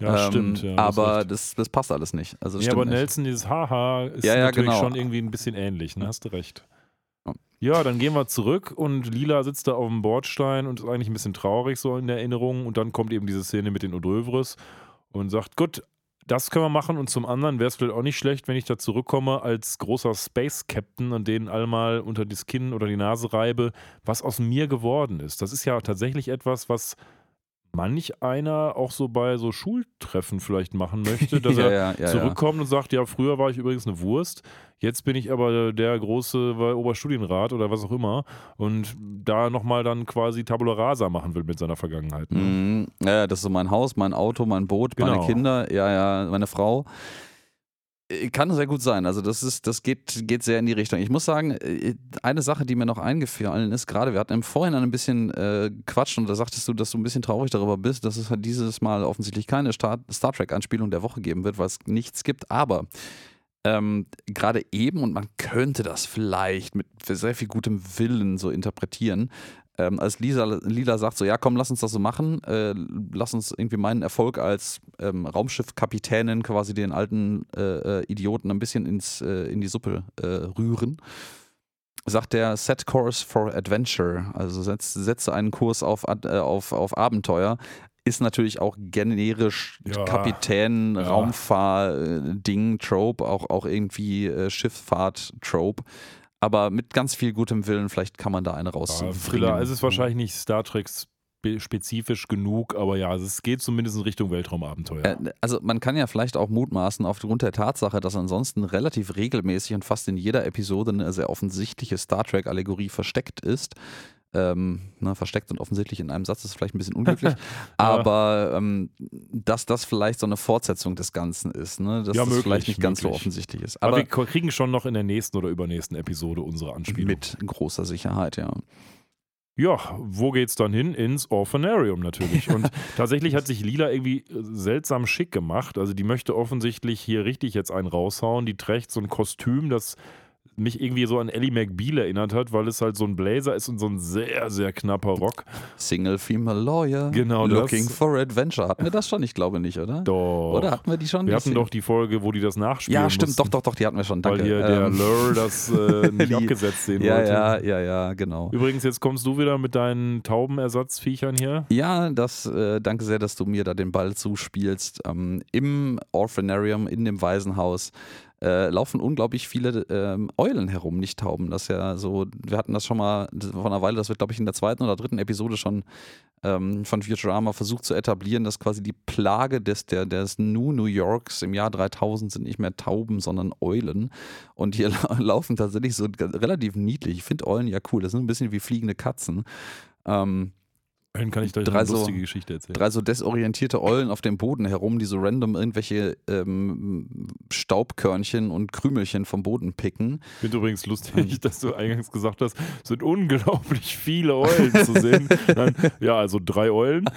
Ja, Ähm, stimmt. Ja, aber das, das passt alles nicht. Also ja, aber nicht. Nelson, dieses Haha, ist Ja, ja, natürlich genau. schon irgendwie ein bisschen ähnlich, ne? Hast du recht. Ja. Dann gehen wir zurück und Lila sitzt da auf dem Bordstein und ist eigentlich ein bisschen traurig so in der Erinnerung. Und dann kommt eben diese Szene mit den Odövres und sagt: Gut, das können wir machen. Und zum anderen wäre es vielleicht auch nicht schlecht, wenn ich da zurückkomme als großer Space Captain und denen all mal unter das Kinn oder die Nase reibe, was aus mir geworden ist. Das ist ja tatsächlich etwas, was manch einer auch so bei so Schultreffen vielleicht machen möchte, dass ja, er ja, zurückkommt und sagt, ja, früher war ich übrigens eine Wurst, jetzt bin ich aber der große Oberstudienrat oder was auch immer und da nochmal dann quasi Tabula Rasa machen will mit seiner Vergangenheit. ja. Ne? Mhm. ja, das ist so mein Haus, mein Auto, mein Boot, meine Genau. Kinder, ja, ja, meine Frau. Äh, Kann sehr gut sein. Also das ist, das geht, geht sehr in die Richtung. Ich muss sagen, äh, eine Sache, die mir noch eingefallen ist, gerade wir hatten im Vorhinein ein bisschen äh, Quatsch und da sagtest du, dass du ein bisschen traurig darüber bist, dass es halt dieses Mal offensichtlich keine Star, Star Trek-Anspielung der Woche geben wird, weil es nichts gibt. Aber ähm, gerade eben, und man könnte das vielleicht mit sehr viel gutem Willen so interpretieren, ähm, als Lisa, Lila sagt so, ja komm, lass uns das so machen, äh, lass uns irgendwie meinen Erfolg als ähm, Raumschiffkapitänin quasi den alten äh, äh, Idioten ein bisschen ins, äh, in die Suppe äh, rühren. Sagt der Set Course for Adventure, also setz, setze einen Kurs auf, äh, auf, auf Abenteuer, ist natürlich auch generisch Ja. Kapitän, Ja. Raumfahr-Ding, Trope, auch, auch irgendwie Schifffahrt-Trope. Aber mit ganz viel gutem Willen, vielleicht kann man da eine Ja, rausbringen. Thriller, es ist wahrscheinlich nicht Star Trek spe- spezifisch genug, aber ja, also es geht zumindest in Richtung Weltraumabenteuer. Äh, Also man kann ja vielleicht auch mutmaßen aufgrund der Tatsache, dass ansonsten relativ regelmäßig und fast in jeder Episode eine sehr offensichtliche Star Trek-Allegorie versteckt ist. Ähm, ne, versteckt und offensichtlich in einem Satz ist vielleicht ein bisschen unglücklich, aber ähm, dass das vielleicht so eine Fortsetzung des Ganzen ist, ne? dass Ja, das möglich, vielleicht nicht ganz so möglich. offensichtlich ist. aber, Aber, wir kriegen schon noch in der nächsten oder übernächsten Episode unsere Anspielung. mit großer Sicherheit, ja. Ja, wo geht's dann hin? Ins Orphanarium natürlich. Und tatsächlich hat sich Lila irgendwie äh, seltsam schick gemacht. Also die möchte offensichtlich hier richtig jetzt einen raushauen. Die trägt so ein Kostüm, das mich irgendwie so an Ellie McBeal erinnert hat, weil es halt so ein Blazer ist und so ein sehr, sehr knapper Rock. Single Female Lawyer. Genau, Looking das- for Adventure. Hatten wir das schon? Ich glaube nicht, oder? Doch. Oder hatten wir die schon? Wir hatten doch die Folge, wo die das nachspielen Ja, stimmt. mussten, Doch, doch, doch. Die hatten wir schon. Danke. Weil hier der Ähm, Lur das äh, nicht abgesetzt sehen ja, wollte. ja, ja, ja, genau. Übrigens, jetzt kommst du wieder mit deinen Taubenersatzviechern hier. Ja, das, äh, danke sehr, dass du mir da den Ball zuspielst. Ähm, Im Orphanarium, in dem Waisenhaus, äh, laufen unglaublich viele ähm, Eulen herum, nicht Tauben. Das ja so, wir hatten das schon mal vor einer Weile, das wird, glaube ich, in der zweiten oder dritten Episode schon ähm, von Futurama versucht zu etablieren, dass quasi die Plage des, der, des New New Yorks im Jahr 3000 sind nicht mehr Tauben, sondern Eulen. Und hier la- laufen tatsächlich so relativ niedlich. Ich finde Eulen ja cool. Das sind ein bisschen wie fliegende Katzen. Ähm, Dann kann ich gleich Drei eine so- lustige Geschichte erzählen. drei so desorientierte Eulen auf dem Boden herum, die so random irgendwelche ähm, Staubkörnchen und Krümelchen vom Boden picken. Ich finde übrigens lustig, dass du eingangs gesagt hast, es sind unglaublich viele Eulen zu sehen. Dann, ja, also drei Eulen.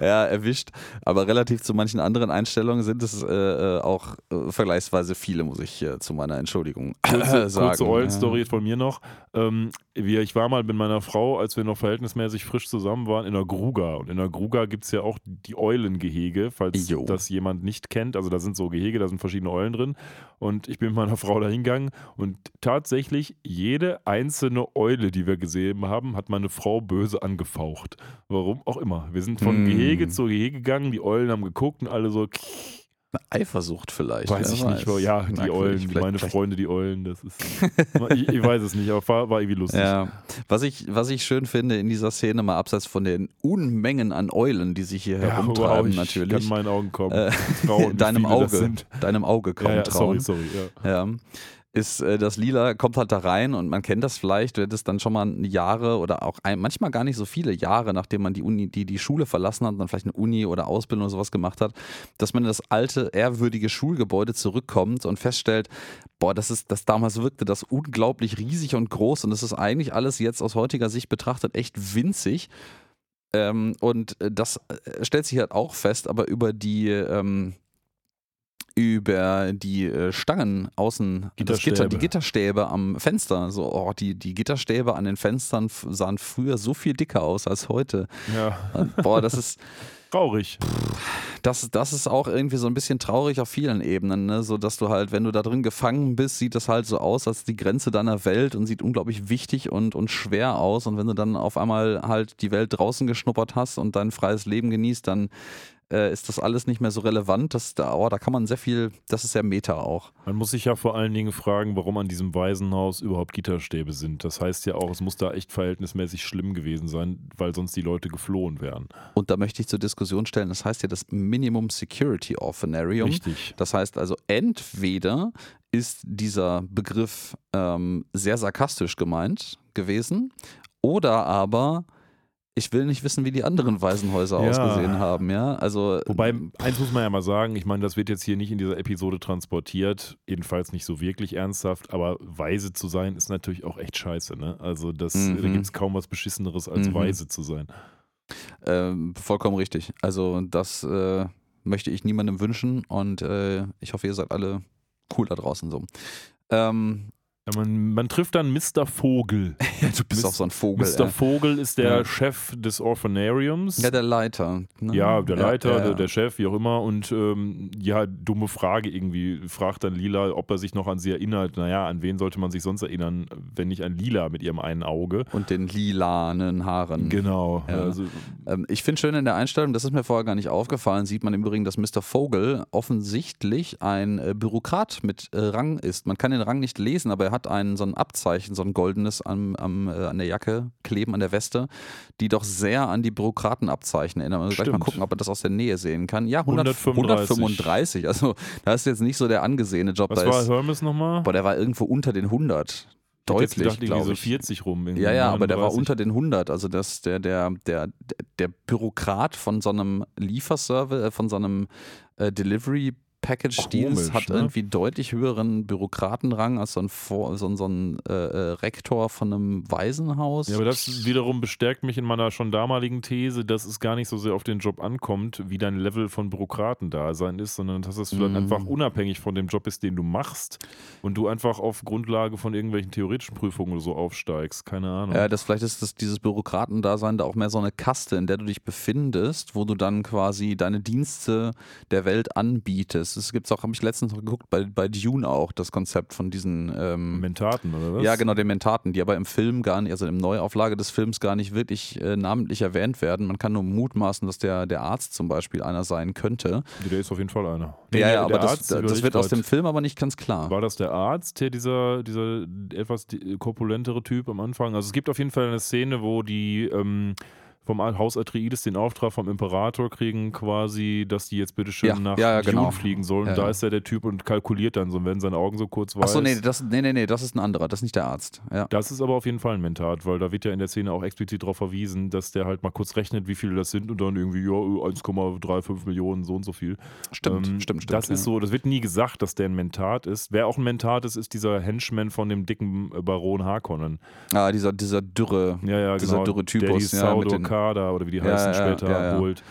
ja, erwischt. Aber relativ zu manchen anderen Einstellungen sind es äh, äh, auch äh, vergleichsweise viele, muss ich äh, zu meiner Entschuldigung Kurze, sagen. kurze Eulen-Story von mir noch. Ähm, wir, ich war mal mit meiner Frau, als wir noch verhältnismäßig frisch zusammen waren, in der Gruga. Und in der Gruga gibt es ja auch die Eulengehege, falls Jo. das jemand nicht kennt. Also da sind so Gehege, da sind verschiedene Eulen drin. Und ich bin mit meiner Frau da hingegangen und tatsächlich jede einzelne Eule, die wir gesehen haben, hat meine Frau böse angefaucht. Warum auch immer. Wir sind von Hm. Gehege zu Gehege gegangen, die Eulen haben geguckt und alle so, Eifersucht vielleicht. weiß ich nicht. weiß. Ja, die. Eulen, meine vielleicht- Freunde, die Eulen, das ist. ich, ich weiß es nicht, aber war, war irgendwie lustig. Ja, was ich, was ich schön finde in dieser Szene, mal abseits von den Unmengen an Eulen, die sich hier Ja, herumtreiben, wow, ich natürlich. kann in meinen Augen kommen. Äh, Trauen, deinem Auge, deinem Auge kaum Ja, ja, trauen. sorry, sorry. Ja. Ja. Ist äh, das Lila kommt halt da rein und man kennt das vielleicht, wird es dann schon mal Jahre oder auch ein, manchmal gar nicht so viele Jahre, nachdem man die Uni, die, die Schule verlassen hat und dann vielleicht eine Uni oder Ausbildung oder sowas gemacht hat, dass man in das alte, ehrwürdige Schulgebäude zurückkommt und feststellt, boah, das ist, das damals wirkte das unglaublich riesig und groß und das ist eigentlich alles jetzt aus heutiger Sicht betrachtet echt winzig. Ähm, und äh, das äh, stellt sich halt auch fest, aber über die ähm, über die äh, Stangen außen, das Gitter, die Gitterstäbe. Am Fenster. So, oh, die, die Gitterstäbe an den Fenstern sahen früher so viel dicker aus als heute. ja, Und, boah, das ist, traurig. das, das ist auch irgendwie so ein bisschen traurig auf vielen Ebenen, ne? so dass du halt, wenn du da drin gefangen bist, sieht das halt so aus als die Grenze deiner Welt und sieht unglaublich wichtig und, und schwer aus. Und wenn du dann auf einmal halt die Welt draußen geschnuppert hast und dein freies Leben genießt, dann äh, ist das alles nicht mehr so relevant. Das, da, oh, da kann man sehr viel, das ist sehr Meta auch. Man muss sich ja vor allen Dingen fragen, warum an diesem Waisenhaus überhaupt Gitterstäbe sind. Das heißt ja auch, es muss da echt verhältnismäßig schlimm gewesen sein, weil sonst die Leute geflohen wären. Und da möchte ich zur Diskussion stellen, das heißt ja das Minimum Security Orphanarium. Richtig. Das heißt also, entweder ist dieser Begriff ähm, sehr sarkastisch gemeint gewesen oder aber ich will nicht wissen, wie die anderen Waisenhäuser Ja. ausgesehen haben, ja. Also Wobei, eins muss man ja mal sagen, ich meine, das wird jetzt hier nicht in dieser Episode transportiert, jedenfalls nicht so wirklich ernsthaft, aber weise zu sein ist natürlich auch echt scheiße, ne? Also das, Mhm. da gibt es kaum was Beschisseneres, als Mhm. weise zu sein. ähm, vollkommen richtig. Also das äh, möchte ich niemandem wünschen und äh, ich hoffe, ihr seid alle cool da draußen so. Ähm, Ja, man, man trifft dann Mr. Vogel. ja, du bist Mis- auch so ein Vogel. Mr. Vogel ist der Ja. Chef des Orphanariums. Ja, der Leiter. Ne? Ja, der Leiter, Der, der Chef, wie auch immer. Und ähm, ja, dumme Frage irgendwie. Fragt dann Lila, ob er sich noch an sie erinnert. Naja, an wen sollte man sich sonst erinnern, wenn nicht an Lila mit ihrem einen Auge? Und den lilanen Haaren. Genau. Also, Ähm, ich finde schön in der Einstellung, das ist mir vorher gar nicht aufgefallen, sieht man im Übrigen, dass Mr. Vogel offensichtlich ein äh, Bürokrat mit äh, Rang ist. Man kann den Rang nicht lesen, aber er hat einen, so ein Abzeichen, so ein goldenes am, am, äh, an der Jacke kleben, an der Weste, die doch sehr an die Bürokratenabzeichen erinnern. Also gleich mal gucken, ob man das aus der Nähe sehen kann. Ja, 100, 135. 135. Also da ist jetzt nicht so der angesehene Job. was da war ist, Hermes nochmal? boah, der war irgendwo unter den 100. Ich hätte jetzt Deutlich, glaube so ich. 40 rum. Ja, ja, aber der war 39. unter den 100. Also das, der, der, der, der Bürokrat von so einem Lieferservice, äh, von so einem äh, Delivery Package-Deals hat ne? irgendwie deutlich höheren Bürokratenrang als so ein, Vor so ein, so ein äh, äh, Rektor von einem Waisenhaus. Ja, aber das wiederum bestärkt mich in meiner schon damaligen These, dass es gar nicht so sehr auf den Job ankommt, wie dein Level von Bürokratendasein ist, sondern dass es vielleicht Mhm. einfach unabhängig von dem Job ist, den du machst und du einfach auf Grundlage von irgendwelchen theoretischen Prüfungen oder so aufsteigst. Keine Ahnung. Ja, das vielleicht ist das, dieses Bürokratendasein da auch mehr so eine Kaste, in der du dich befindest, wo du dann quasi deine Dienste der Welt anbietest. Es gibt auch, habe ich letztens noch geguckt, bei, bei Dune auch, das Konzept von diesen ähm, Mentaten, oder was? Ja, genau, den Mentaten, die aber im Film gar nicht, also in Neuauflage des Films gar nicht wirklich äh, namentlich erwähnt werden. Man kann nur mutmaßen, dass der, der Arzt zum Beispiel einer sein könnte. Der ist auf jeden Fall einer. ja, Nee, ja, der- aber der das, Arzt, das überleg wird aus dem Film aber nicht ganz klar. War das der Arzt, der dieser, dieser etwas di- korpulentere Typ am Anfang? Also es gibt auf jeden Fall eine Szene, wo die ähm, vom Haus Atreides den Auftrag vom Imperator kriegen, quasi, dass die jetzt bitteschön Ja, nach ja, ja, genau. fliegen sollen. Ja, da ist ja der Typ und kalkuliert dann so, wenn seine Augen so kurz weiß. Achso, nee, das, nee, nee, nee, das ist ein anderer, das ist nicht der Arzt. Das ist aber auf jeden Fall ein Mentat, weil da wird ja in der Szene auch explizit darauf verwiesen, dass der halt mal kurz rechnet, wie viele das sind und dann irgendwie, ja, 1,35 Millionen, so und so viel. Stimmt, Ähm, stimmt, stimmt. Das ist so, das wird nie gesagt, dass der ein Mentat ist. Wer auch ein Mentat ist, ist dieser Henchman von dem dicken Baron Harkonnen. Ah, dieser, dieser dürre. Ja, ja, Dieser genau. dürre der Typus, ja, mit den- Saudokada oder wie die Ja, heißen ja, später ja, ja. holt.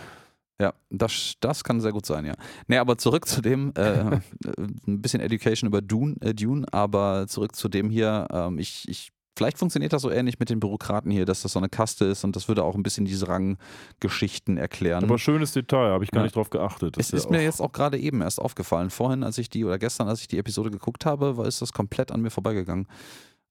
Ja, das, das kann sehr gut sein, ja. Nee, aber zurück zu dem, äh, ein bisschen Education über Dune, äh, Dune aber zurück zu dem hier, ähm, ich, ich, vielleicht funktioniert das so ähnlich mit den Bürokraten hier, dass das so eine Kaste ist und das würde auch ein bisschen diese Ranggeschichten erklären. Aber schönes Detail, habe ich gar Ja. nicht drauf geachtet. Das es ist mir jetzt auch gerade eben erst aufgefallen. Vorhin, als ich die, oder gestern, als ich die Episode geguckt habe, war ist das komplett an mir vorbeigegangen.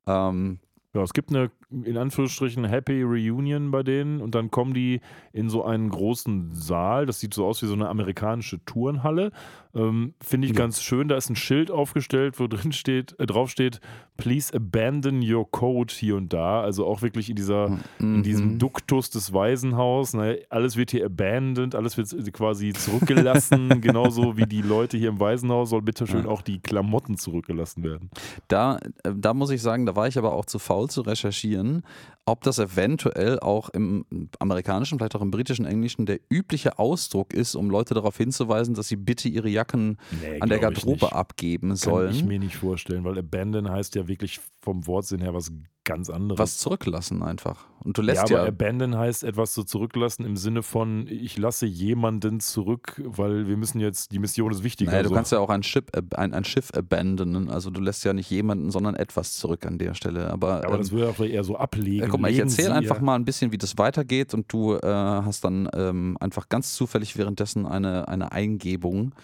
Ähm, Ja, es gibt eine, in Anführungsstrichen, Happy Reunion bei denen und dann kommen die in so einen großen Saal. Das sieht so aus wie so eine amerikanische Turnhalle. Ähm, Finde ich Ja. ganz schön. Da ist ein Schild aufgestellt, wo drin steht, äh, drauf steht, please abandon your code hier und da. Also auch wirklich in dieser, in diesem mhm. Duktus des Waisenhaus. Ne? Alles wird hier abandoned, alles wird quasi zurückgelassen. Genauso wie die Leute hier im Waisenhaus soll bitteschön Ja. auch die Klamotten zurückgelassen werden. Da, äh, da muss ich sagen, da war ich aber auch zu faul zu recherchieren, ob das eventuell auch im amerikanischen, vielleicht auch im britischen Englischen der übliche Ausdruck ist, um Leute darauf hinzuweisen, dass sie bitte ihre Jacken Nee, an der Garderobe abgeben Kann sollen. ich mir nicht vorstellen, weil Abandon heißt ja wirklich vom Wortsinn her was ganz anderes. was zurücklassen einfach. Und du ja, lässt aber ja, Abandon heißt etwas so zurücklassen im Sinne von, ich lasse jemanden zurück, weil wir müssen jetzt, die Mission ist wichtiger. naja, du so. kannst ja auch ein Schiff, ein, ein Schiff abandonen. Also du lässt ja nicht jemanden, sondern etwas zurück an der Stelle. Aber, aber ähm, das würde auch eher so ablegen. Ja, guck mal, ich erzähle einfach mal ein bisschen, wie das weitergeht und du äh, hast dann ähm, einfach ganz zufällig währenddessen eine, eine Eingebung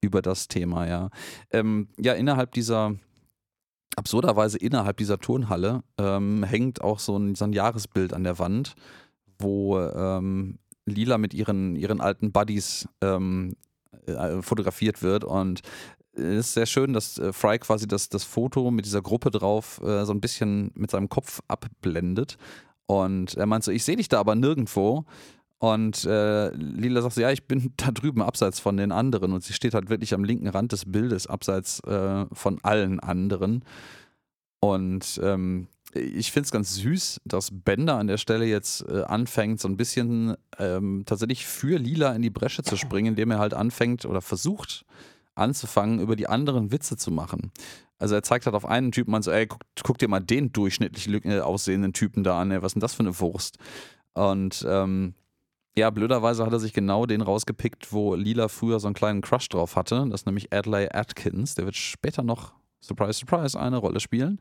über das Thema, ja. Ähm, ja, innerhalb dieser, absurderweise innerhalb dieser Turnhalle ähm, hängt auch so ein, so ein Jahresbild an der Wand, wo ähm, Lila mit ihren, ihren alten Buddies ähm, äh, fotografiert wird und es ist sehr schön, dass äh, Fry quasi das, das Foto mit dieser Gruppe drauf äh, so ein bisschen mit seinem Kopf abblendet. Und er meint so, ich sehe dich da aber nirgendwo. Und äh, Lila sagt so, ja, ich bin da drüben abseits von den anderen. Und sie steht halt wirklich am linken Rand des Bildes, abseits äh, von allen anderen. Und ähm, ich finde es ganz süß, dass Bender an der Stelle jetzt äh, anfängt, so ein bisschen ähm, tatsächlich für Lila in die Bresche zu springen, indem er halt anfängt oder versucht anzufangen, über die anderen Witze zu machen. Also er zeigt halt auf einen Typen und so, ey, guck, guck dir mal den durchschnittlich äh, aussehenden Typen da an, ey, was ist denn das für eine Wurst? Und ähm, ja, blöderweise hat er sich genau den rausgepickt, wo Lila früher so einen kleinen Crush drauf hatte. Das ist nämlich Adlai Atkins. Der wird später noch, surprise, surprise, eine Rolle spielen.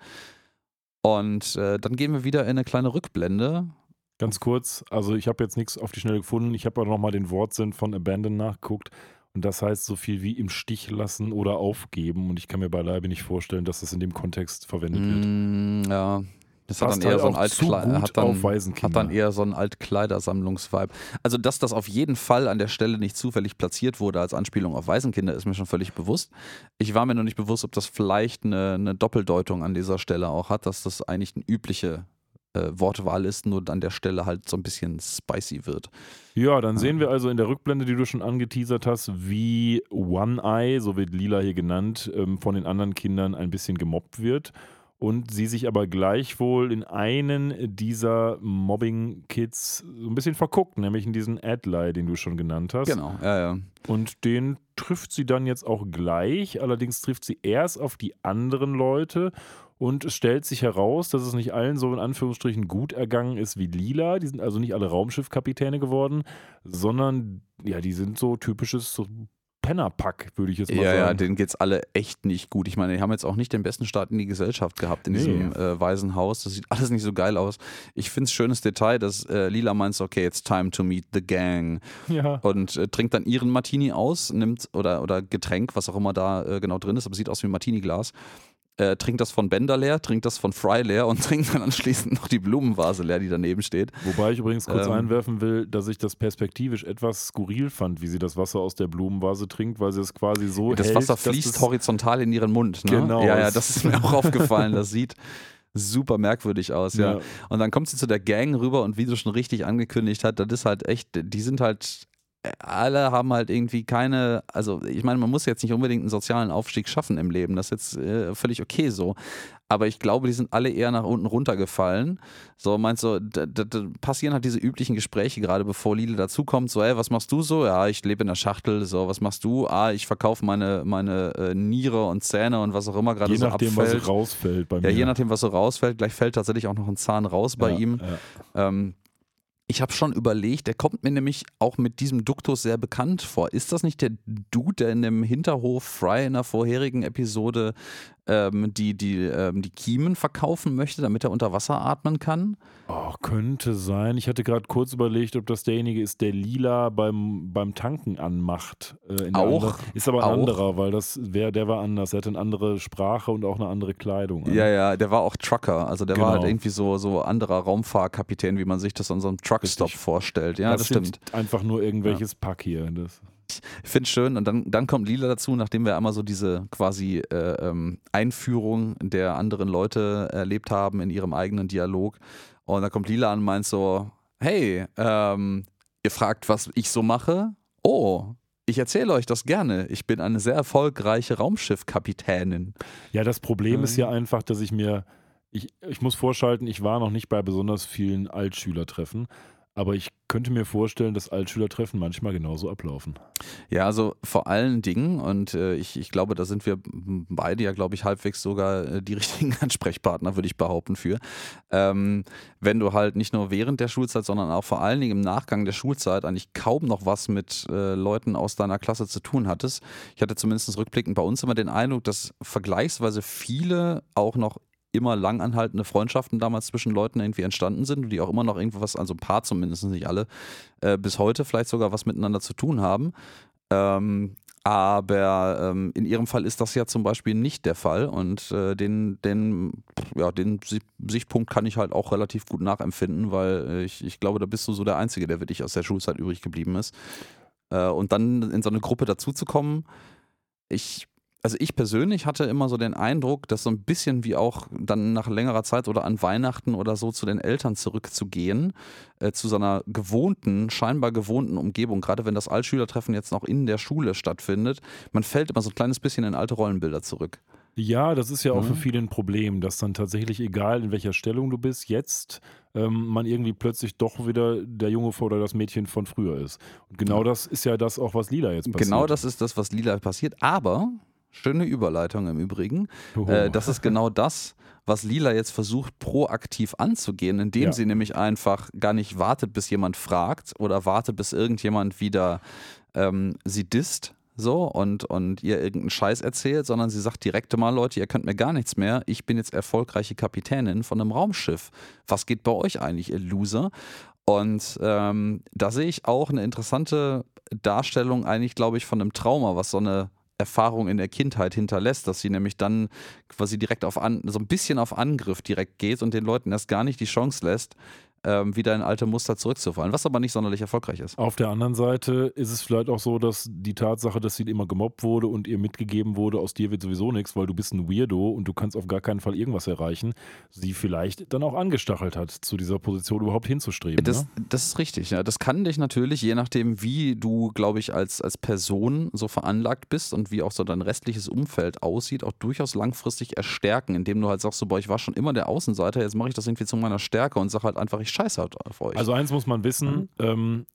Und äh, dann gehen wir wieder in eine kleine Rückblende. Ganz kurz, also ich habe jetzt nichts auf die Schnelle gefunden. Ich habe aber nochmal den Wortsinn von Abandon nachgeguckt. Und das heißt so viel wie im Stich lassen oder aufgeben. Und ich kann mir beileibe nicht vorstellen, dass das in dem Kontext verwendet wird. Mm, ja, das hat dann eher halt so ein hat dann, hat dann eher so einen Altkleidersammlungsvibe. Also, dass das auf jeden Fall an der Stelle nicht zufällig platziert wurde als Anspielung auf Waisenkinder, ist mir schon völlig bewusst. Ich war mir nur nicht bewusst, ob das vielleicht eine, eine Doppeldeutung an dieser Stelle auch hat, dass das eigentlich eine übliche äh, Wortwahl ist, nur an der Stelle halt so ein bisschen spicy wird. Ja, dann sehen wir also in der Rückblende, die du schon angeteasert hast, wie One Eye, so wird Lila hier genannt, ähm, von den anderen Kindern ein bisschen gemobbt wird. Und sie sich aber gleichwohl in einen dieser Mobbing-Kids so ein bisschen verguckt, nämlich in diesen Adlai, den du schon genannt hast. Genau, ja, ja. Und den trifft sie dann jetzt auch gleich, allerdings trifft sie erst auf die anderen Leute und es stellt sich heraus, dass es nicht allen so in Anführungsstrichen gut ergangen ist wie Lila. Die sind also nicht alle Raumschiffkapitäne geworden, sondern ja, die sind so typisches Pennerpack, würde ich jetzt mal ja, sagen. Ja, denen geht es alle echt nicht gut. Ich meine, die haben jetzt auch nicht den besten Start in die Gesellschaft gehabt in Nee. diesem äh, Waisenhaus. Das sieht alles nicht so geil aus. Ich finde es schönes Detail, dass äh, Lila meint, okay, it's time to meet the gang. ja. Und äh, trinkt dann ihren Martini aus, nimmt oder, oder Getränk, was auch immer da äh, genau drin ist, aber sieht aus wie ein Martini-Glas. Äh, trinkt das von Bender leer, trinkt das von Fry leer und trinkt dann anschließend noch die Blumenvase leer, die daneben steht. Wobei ich übrigens kurz Ähm. einwerfen will, dass ich das perspektivisch etwas skurril fand, wie sie das Wasser aus der Blumenvase trinkt, weil sie es quasi so Das hält, Wasser fließt horizontal in ihren Mund. Ne? Genau. Ja, ja, das ist mir auch aufgefallen. Das sieht super merkwürdig aus, ja. Ja. Und dann kommt sie zu der Gang rüber und wie du schon richtig angekündigt hast, das ist halt echt, die sind halt, alle haben halt irgendwie keine, also ich meine, man muss jetzt nicht unbedingt einen sozialen Aufstieg schaffen im Leben, das ist jetzt äh, völlig okay so. Aber ich glaube, die sind alle eher nach unten runtergefallen. So, meinst du, da, da, da passieren halt diese üblichen Gespräche, gerade bevor Lile dazukommt. So, ey, was machst du so? Ja, ich lebe in der Schachtel. So, was machst du? Ah, ich verkaufe meine, meine äh, Niere und Zähne und was auch immer gerade je so nachdem, abfällt. was so rausfällt bei mir. Ja, je nachdem, was so rausfällt. Gleich fällt tatsächlich auch noch ein Zahn raus bei Ja, ihm. Ja. Ähm, ich habe schon überlegt, der kommt mir nämlich auch mit diesem Duktus sehr bekannt vor. Ist das nicht der Dude, der in dem Hinterhof Fry in der vorherigen Episode ähm, die, die, ähm, die Kiemen verkaufen möchte, damit er unter Wasser atmen kann? Oh, könnte sein. Ich hatte gerade kurz überlegt, ob das derjenige ist, der Lila beim, beim Tanken anmacht. Äh, Auch, andere- Ist aber ein auch. anderer, weil das wär, der war anders. Er hatte eine andere Sprache und auch eine andere Kleidung. Ja, ja, der war auch Trucker. Also der war Genau. halt irgendwie so, so anderer Raumfahrkapitän, wie man sich das an so einem Truckstop Richtig. vorstellt. Ja, das, sind stimmt. einfach nur irgendwelches Pack hier. Das, Ich finde schön. Und dann, dann kommt Lila dazu, nachdem wir einmal so diese quasi äh, ähm, Einführung der anderen Leute erlebt haben in ihrem eigenen Dialog. Und dann kommt Lila an und meint so: Hey, ähm, ihr fragt, was ich so mache? Oh. Ich erzähle euch das gerne. Ich bin eine sehr erfolgreiche Raumschiffkapitänin. ja, das Problem Mhm. ist ja einfach, dass ich mir, ich, ich muss vorschalten, ich war noch nicht bei besonders vielen Altschülertreffen, aber ich könnte mir vorstellen, dass Altschülertreffen manchmal genauso ablaufen. Ja, also vor allen Dingen, und äh, ich, ich glaube, da sind wir beide ja, glaube ich, halbwegs sogar äh, die richtigen Ansprechpartner, würde ich behaupten, für. Ähm, wenn du halt nicht nur während der Schulzeit, sondern auch vor allen Dingen im Nachgang der Schulzeit eigentlich kaum noch was mit äh, Leuten aus deiner Klasse zu tun hattest. Ich hatte zumindest rückblickend bei uns immer den Eindruck, dass vergleichsweise viele auch noch immer langanhaltende Freundschaften damals zwischen Leuten irgendwie entstanden sind und die auch immer noch irgendwo was, also ein paar zumindest, nicht alle, äh, bis heute vielleicht sogar was miteinander zu tun haben. Ähm, aber ähm, in ihrem Fall ist das ja zum Beispiel nicht der Fall und äh, den, den, ja, den Si- Sichtpunkt kann ich halt auch relativ gut nachempfinden, weil ich, ich glaube, da bist du so der Einzige, der wirklich aus der Schulzeit übrig geblieben ist. Äh, und dann in so eine Gruppe dazuzukommen, ich, also ich persönlich hatte immer so den Eindruck, dass so ein bisschen wie auch dann nach längerer Zeit oder an Weihnachten oder so zu den Eltern zurückzugehen, äh, zu so einer gewohnten, scheinbar gewohnten Umgebung, gerade wenn das Altschülertreffen jetzt noch in der Schule stattfindet, man fällt immer so ein kleines bisschen in alte Rollenbilder zurück. Ja, das ist ja auch Mhm. für viele ein Problem, dass dann tatsächlich, egal in welcher Stellung du bist, jetzt ähm, man irgendwie plötzlich doch wieder der Junge oder das Mädchen von früher ist. Und genau das ist ja das auch, was Lila jetzt passiert. Genau das ist das, was Lila passiert, aber schöne Überleitung im Übrigen. Äh, das ist genau das, was Lila jetzt versucht, proaktiv anzugehen, indem Ja. sie nämlich einfach gar nicht wartet, bis jemand fragt oder wartet, bis irgendjemand wieder ähm, sie disst. So und, und ihr irgendeinen Scheiß erzählt, sondern sie sagt direkt mal, Leute, ihr könnt mir gar nichts mehr. Ich bin jetzt erfolgreiche Kapitänin von einem Raumschiff. Was geht bei euch eigentlich, ihr Loser? Und ähm, da sehe ich auch eine interessante Darstellung eigentlich, glaube ich, von einem Trauma, was so eine Erfahrung in der Kindheit hinterlässt, dass sie nämlich dann quasi direkt auf an, so ein bisschen auf Angriff direkt geht und den Leuten erst gar nicht die Chance lässt, ähm, wieder in alte Muster zurückzufallen, was aber nicht sonderlich erfolgreich ist. Auf der anderen Seite ist es vielleicht auch so, dass die Tatsache, dass sie immer gemobbt wurde und ihr mitgegeben wurde, aus dir wird sowieso nichts, weil du bist ein Weirdo und du kannst auf gar keinen Fall irgendwas erreichen, sie vielleicht dann auch angestachelt hat, zu dieser Position überhaupt hinzustreben. Das, ne? das ist richtig. Ja. Das kann dich natürlich, je nachdem, wie du, glaube ich, als, als Person so veranlagt bist und wie auch so dein restliches Umfeld aussieht, auch durchaus langfristig erstärken, indem du halt sagst, so, boah, ich war schon immer der Außenseiter, jetzt mache ich das irgendwie zu meiner Stärke und sage halt einfach, ich scheiße halt auf euch. Also eins muss man wissen, Mhm. ähm,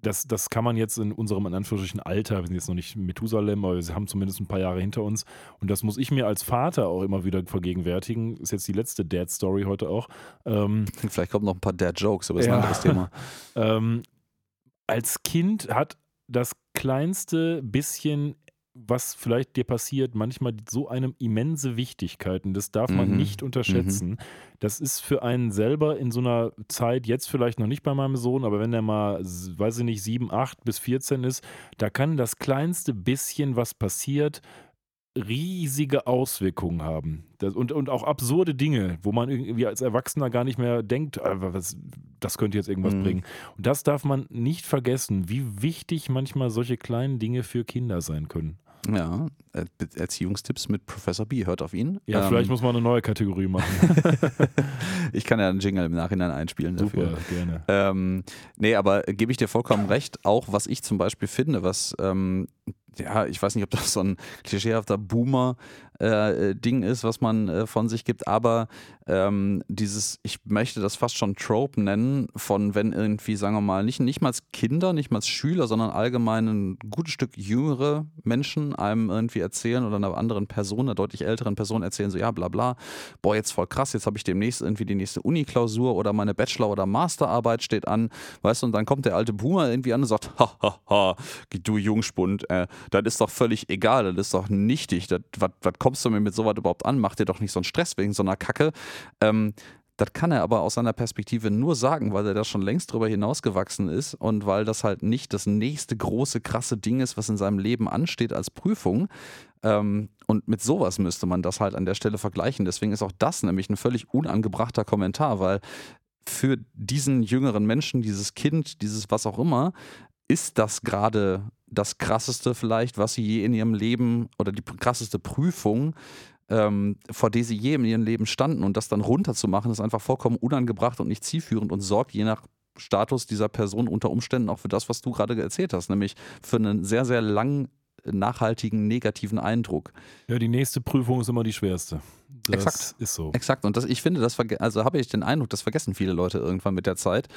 das, das kann man jetzt in unserem in Anführungsstrichen Alter, wir sind jetzt noch nicht Methusalem, aber wir haben zumindest ein paar Jahre hinter uns. Und das muss ich mir als Vater auch immer wieder vergegenwärtigen. Ist jetzt die letzte Dad-Story heute auch. Ähm, Vielleicht kommen noch ein paar Dad-Jokes, aber das ist Ja. ein anderes Thema. ähm, als Kind hat das kleinste bisschen, was vielleicht dir passiert, manchmal so eine immense Wichtigkeit. Und das darf man Mhm. nicht unterschätzen. Das ist für einen selber in so einer Zeit, jetzt vielleicht noch nicht bei meinem Sohn, aber wenn er mal, weiß ich nicht, 7, 8 bis 14 ist, da kann das kleinste bisschen, was passiert, riesige Auswirkungen haben. Das, und, und auch absurde Dinge, wo man irgendwie als Erwachsener gar nicht mehr denkt, äh, was, das könnte jetzt irgendwas Mhm. bringen. Und das darf man nicht vergessen, wie wichtig manchmal solche kleinen Dinge für Kinder sein können. Ja, äh, Erziehungstipps mit Professor B, hört auf ihn. Ja, Ähm, vielleicht muss man eine neue Kategorie machen. ich kann ja einen Jingle im Nachhinein einspielen dafür. Super, gerne. Ähm, nee, aber gebe ich dir vollkommen recht. Auch was ich zum Beispiel finde, was, ähm, ja, ich weiß nicht, ob das so ein klischeehafter Boomer-Ding ist, was man äh, von sich gibt, aber ähm, dieses, ich möchte das fast schon Trope nennen, von wenn irgendwie, sagen wir mal, nicht, nicht mal Kinder, nicht mal Schüler, sondern allgemein ein gutes Stück jüngere Menschen einem irgendwie erzählen oder einer anderen Person, einer deutlich älteren Person erzählen, so ja, bla bla, boah, jetzt voll krass, jetzt habe ich demnächst irgendwie die nächste Uni-Klausur oder meine Bachelor- oder Masterarbeit steht an, weißt du, und dann kommt der alte Boomer irgendwie an und sagt, ha, ha, ha, du Jungspund, äh, das ist doch völlig egal, das ist doch nichtig, das, was was kommst du mir mit sowas überhaupt an, mach dir doch nicht so einen Stress wegen so einer Kacke. Ähm, das kann er aber aus seiner Perspektive nur sagen, weil er da schon längst drüber hinausgewachsen ist und weil das halt nicht das nächste große, krasse Ding ist, was in seinem Leben ansteht als Prüfung. Ähm, und mit sowas müsste man das halt an der Stelle vergleichen. Deswegen ist auch das nämlich ein völlig unangebrachter Kommentar, weil für diesen jüngeren Menschen, dieses Kind, dieses was auch immer, ist das gerade das krasseste vielleicht, was sie je in ihrem Leben oder die krasseste Prüfung, ähm, vor der sie je in ihrem Leben standen. Und das dann runterzumachen, ist einfach vollkommen unangebracht und nicht zielführend und sorgt je nach Status dieser Person unter Umständen auch für das, was du gerade erzählt hast, nämlich für einen sehr, sehr lang nachhaltigen negativen Eindruck. Ja, die nächste Prüfung ist immer die schwerste. Das Exakt. ist so. Exakt. Und das, ich finde, das also habe ich den Eindruck, das vergessen viele Leute irgendwann mit der Zeit.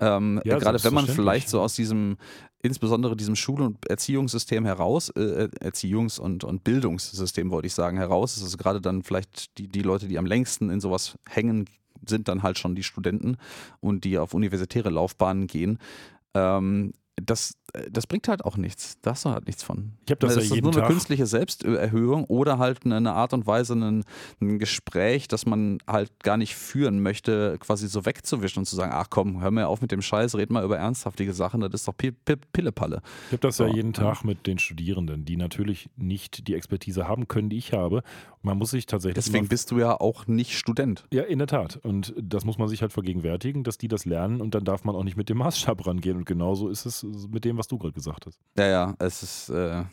Ähm, Ja, gerade wenn man vielleicht so aus diesem, insbesondere diesem Schul- und Erziehungssystem heraus, äh, Erziehungs- und, und Bildungssystem wollte ich sagen, heraus, ist also gerade dann vielleicht die, die Leute, die am längsten in sowas hängen, sind dann halt schon die Studenten und die auf universitäre Laufbahnen gehen. Ähm, das, das bringt halt auch nichts. Da hast du halt nichts von. Ich habe das, Das ja ist jeden nur eine Tag. künstliche Selbsterhöhung oder halt eine- Art und Weise, ein, ein Gespräch, das man halt gar nicht führen möchte, quasi so wegzuwischen und zu sagen, ach komm, hör mir auf mit dem Scheiß, red mal über ernsthaftige Sachen, das ist doch Pi- Pi- Pillepalle. Ich habe das ja So, jeden ja. Tag mit den Studierenden, die natürlich nicht die Expertise haben können, die ich habe. Man muss sich tatsächlich Deswegen bist du ja auch nicht Student. Ja, in der Tat. Und das muss man sich halt vergegenwärtigen, dass die das lernen und dann darf man auch nicht mit dem Maßstab rangehen. Und genauso ist es mit dem, was du gerade gesagt hast. Ja, ja, es ist. Äh,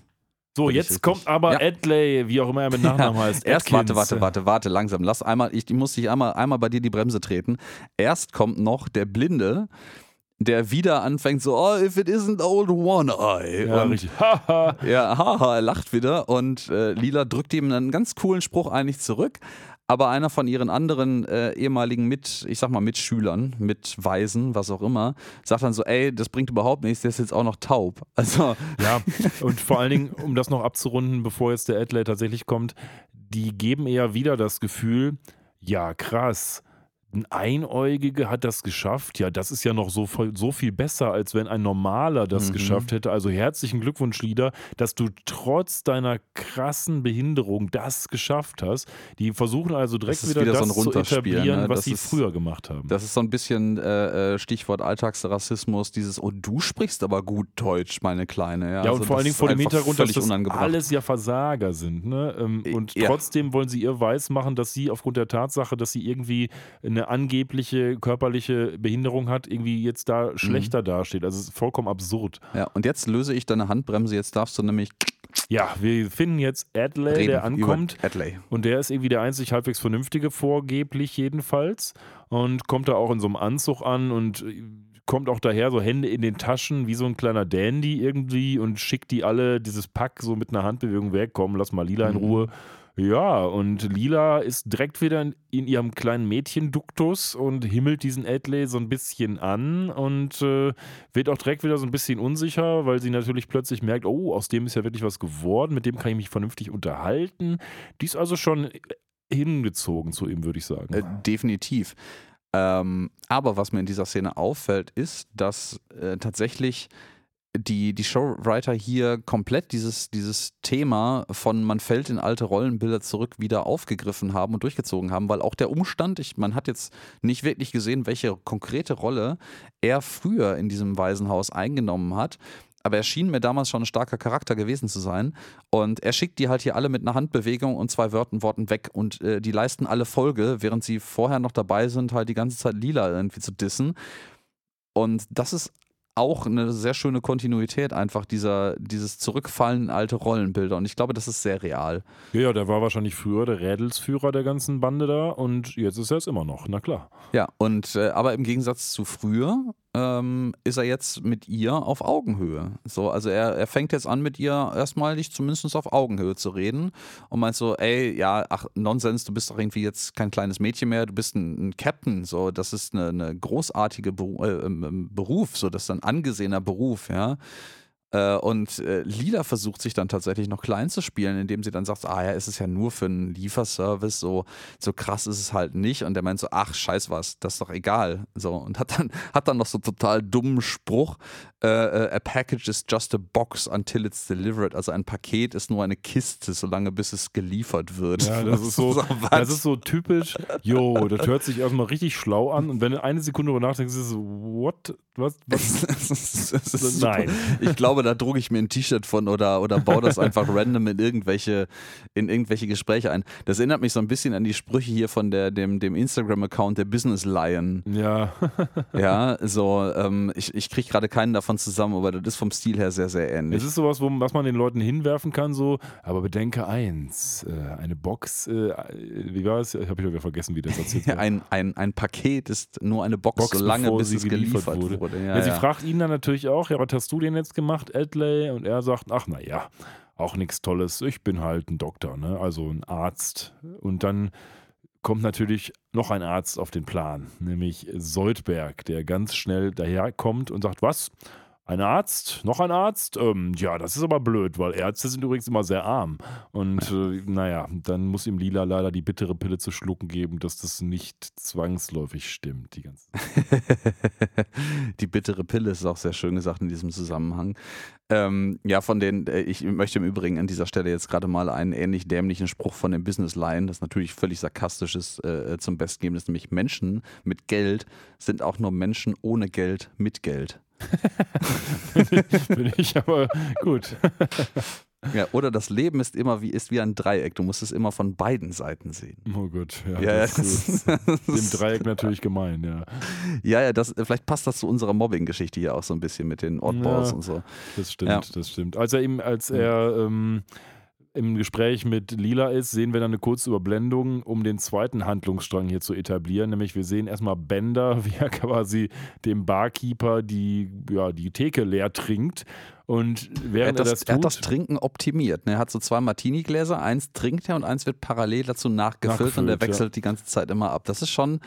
So, jetzt kommt aber Ja. Adley, wie auch immer er mit Nachnamen heißt. Erst warte, warte, warte, warte, langsam. Lass einmal, ich, ich muss dich einmal, einmal bei dir die Bremse treten. Erst kommt noch der Blinde, der wieder anfängt so, oh, if it isn't old one eye. Ja, und, richtig. Haha. Ja, haha, er lacht wieder und äh, Lila drückt ihm einen ganz coolen Spruch eigentlich zurück. Aber einer von ihren anderen äh, ehemaligen Mit, ich sag mal Mitschülern, Mitweisen, was auch immer, sagt dann so, ey, das bringt überhaupt nichts, der ist jetzt auch noch taub. Also, Ja, und vor allen Dingen, um das noch abzurunden, bevor jetzt der Adley tatsächlich kommt, die geben eher wieder das Gefühl, ja, krass. Ein Einäugige hat das geschafft. Ja, das ist ja noch so, so viel besser, als wenn ein Normaler das Mhm. geschafft hätte. Also herzlichen Glückwunsch, Lieder, dass du trotz deiner krassen Behinderung das geschafft hast. Die versuchen also direkt wieder, wieder so das ein zu etablieren, ne? was sie früher gemacht haben. das ist so ein bisschen äh, äh, Stichwort Alltagsrassismus, dieses, oh, du sprichst aber gut Deutsch, meine Kleine. Ja, Ja, Also und vor allen Dingen vor dem Hintergrund, dass das alles ja Versager sind. Ne? Ähm, Und Ja. trotzdem wollen sie ihr weismachen, dass sie aufgrund der Tatsache, dass sie irgendwie einen eine angebliche körperliche Behinderung hat, irgendwie jetzt da schlechter dasteht. Also es ist vollkommen absurd. Ja, und jetzt löse ich deine Handbremse, jetzt darfst du nämlich Ja, wir finden jetzt Adley, reden der ankommt. Adley. Und der ist irgendwie der einzig halbwegs vernünftige, vorgeblich jedenfalls. Und kommt da auch in so einem Anzug an und kommt auch daher, so Hände in den Taschen, wie so ein kleiner Dandy irgendwie und schickt die alle dieses Pack so mit einer Handbewegung weg. Komm, lass mal Lila in Mhm. Ja, und Lila ist direkt wieder in, in ihrem kleinen Mädchenduktus und himmelt diesen Adley so ein bisschen an und äh, wird auch direkt wieder so ein bisschen unsicher, weil sie natürlich plötzlich merkt, oh, aus dem ist ja wirklich was geworden, mit dem kann ich mich vernünftig unterhalten. Die ist also schon hingezogen zu ihm, würde ich sagen. Äh, definitiv. Ähm, aber was mir in dieser Szene auffällt, ist, dass äh, tatsächlich die, die Showwriter hier komplett dieses, dieses Thema von man fällt in alte Rollenbilder zurück wieder aufgegriffen haben und durchgezogen haben, weil auch der Umstand, ich, man hat jetzt nicht wirklich gesehen, welche konkrete Rolle er früher in diesem Waisenhaus eingenommen hat. Aber er schien mir damals schon ein starker Charakter gewesen zu sein. Und er schickt die halt hier alle mit einer Handbewegung und zwei Wörtern Worten weg. Und äh, die leisten alle Folge, während sie vorher noch dabei sind, halt die ganze Zeit Lila irgendwie zu dissen. Und das ist auch eine sehr schöne Kontinuität, einfach dieser, dieses Zurückfallen in alte Rollenbilder. Und ich glaube, das ist sehr real. Ja, ja, der war wahrscheinlich früher der Rädelsführer der ganzen Bande da und jetzt ist er es immer noch, na klar. Ja, und äh, aber im Gegensatz zu früher ähm, ist er jetzt mit ihr auf Augenhöhe. So, also er, er fängt jetzt an, mit ihr erstmalig zumindest auf Augenhöhe zu reden und meint so, ey, ja, ach, Nonsens, du bist doch irgendwie jetzt kein kleines Mädchen mehr, du bist ein, ein Captain, so, das ist eine, eine großartige Beru äh, Beruf, so, das ist ein angesehener Beruf, ja. Äh, Und äh, Lila versucht sich dann tatsächlich noch klein zu spielen, indem sie dann sagt, ah ja, es ist ja nur für einen Lieferservice, so, so krass ist es halt nicht. Und der meint so, ach, scheiß was, das ist doch egal. So, und hat dann, hat dann noch so total dummen Spruch, äh, a package is just a box until it's delivered. Also ein Paket ist nur eine Kiste, solange bis es geliefert wird. Ja, das ist so, das ist so typisch, jo, das hört sich erstmal richtig schlau an und wenn du eine Sekunde drüber nachdenkst, ist es so, what? Was? was? Ist- ist. Nein. Ich glaube, da drucke ich mir ein T-Shirt von oder, oder baue das einfach random in irgendwelche, in irgendwelche Gespräche ein. Das erinnert mich so ein bisschen an die Sprüche hier von der, dem, dem Instagram-Account der Business Lion. Ja, Ja, so, ähm, ich, ich kriege gerade keinen davon zusammen, aber das ist vom Stil her sehr, sehr ähnlich. es ist sowas, wo, was man den Leuten hinwerfen kann, so, aber bedenke eins, äh, eine Box, äh, wie war es? Ich habe wieder vergessen, wie das erzählt wird. ein, ein, ein Paket ist nur eine Box, Box, solange bis es geliefert, geliefert wurde. wurde. Ja, Ja, sie fragt ihn dann natürlich auch, ja, was hast du denn jetzt gemacht, Adley? Und er sagt, ach naja, auch nichts Tolles, ich bin halt ein Doktor, ne? also ein Arzt. Und dann kommt natürlich noch ein Arzt auf den Plan, nämlich Soldberg, der ganz schnell daherkommt und sagt, was? Ein Arzt? Noch ein Arzt? Ähm, ja, das ist aber blöd, weil Ärzte sind übrigens immer sehr arm. Und äh, naja, dann muss ihm Lila leider die bittere Pille zu schlucken geben, dass das nicht zwangsläufig stimmt. Die ganze die bittere Pille ist auch sehr schön gesagt in diesem Zusammenhang. Ähm, ja, von den, äh, ich möchte im Übrigen an dieser Stelle jetzt gerade mal einen ähnlich dämlichen Spruch von dem Business Line, das natürlich völlig sarkastisch ist, äh, zum Besten geben, das ist nämlich Menschen mit Geld sind auch nur Menschen ohne Geld mit Geld. Bin ich aber gut. Ja, oder das Leben ist immer wie, ist wie ein Dreieck, du musst es immer von beiden Seiten sehen. Oh Gott, ja. Ja, das ist das, dem Dreieck natürlich gemein, ja. ja, ja das, vielleicht passt das zu unserer Mobbing-Geschichte hier auch so ein bisschen mit den Oddballs Ja. und so. Das stimmt, Ja. das stimmt. Als er ihm, als er ähm, im Gespräch mit Lila ist, sehen wir dann eine kurze Überblendung, um den zweiten Handlungsstrang hier zu etablieren. Nämlich wir sehen erstmal Bender, wie er quasi dem Barkeeper die, ja, die Theke leer trinkt. Und Er während hat, er das, das, er hat tut, das Trinken optimiert. Ne? Er hat so zwei Martini-Gläser, eins trinkt er und eins wird parallel dazu nachgefüllt, und er Nachgefüllt, ja. wechselt die ganze Zeit immer ab. Das ist schon,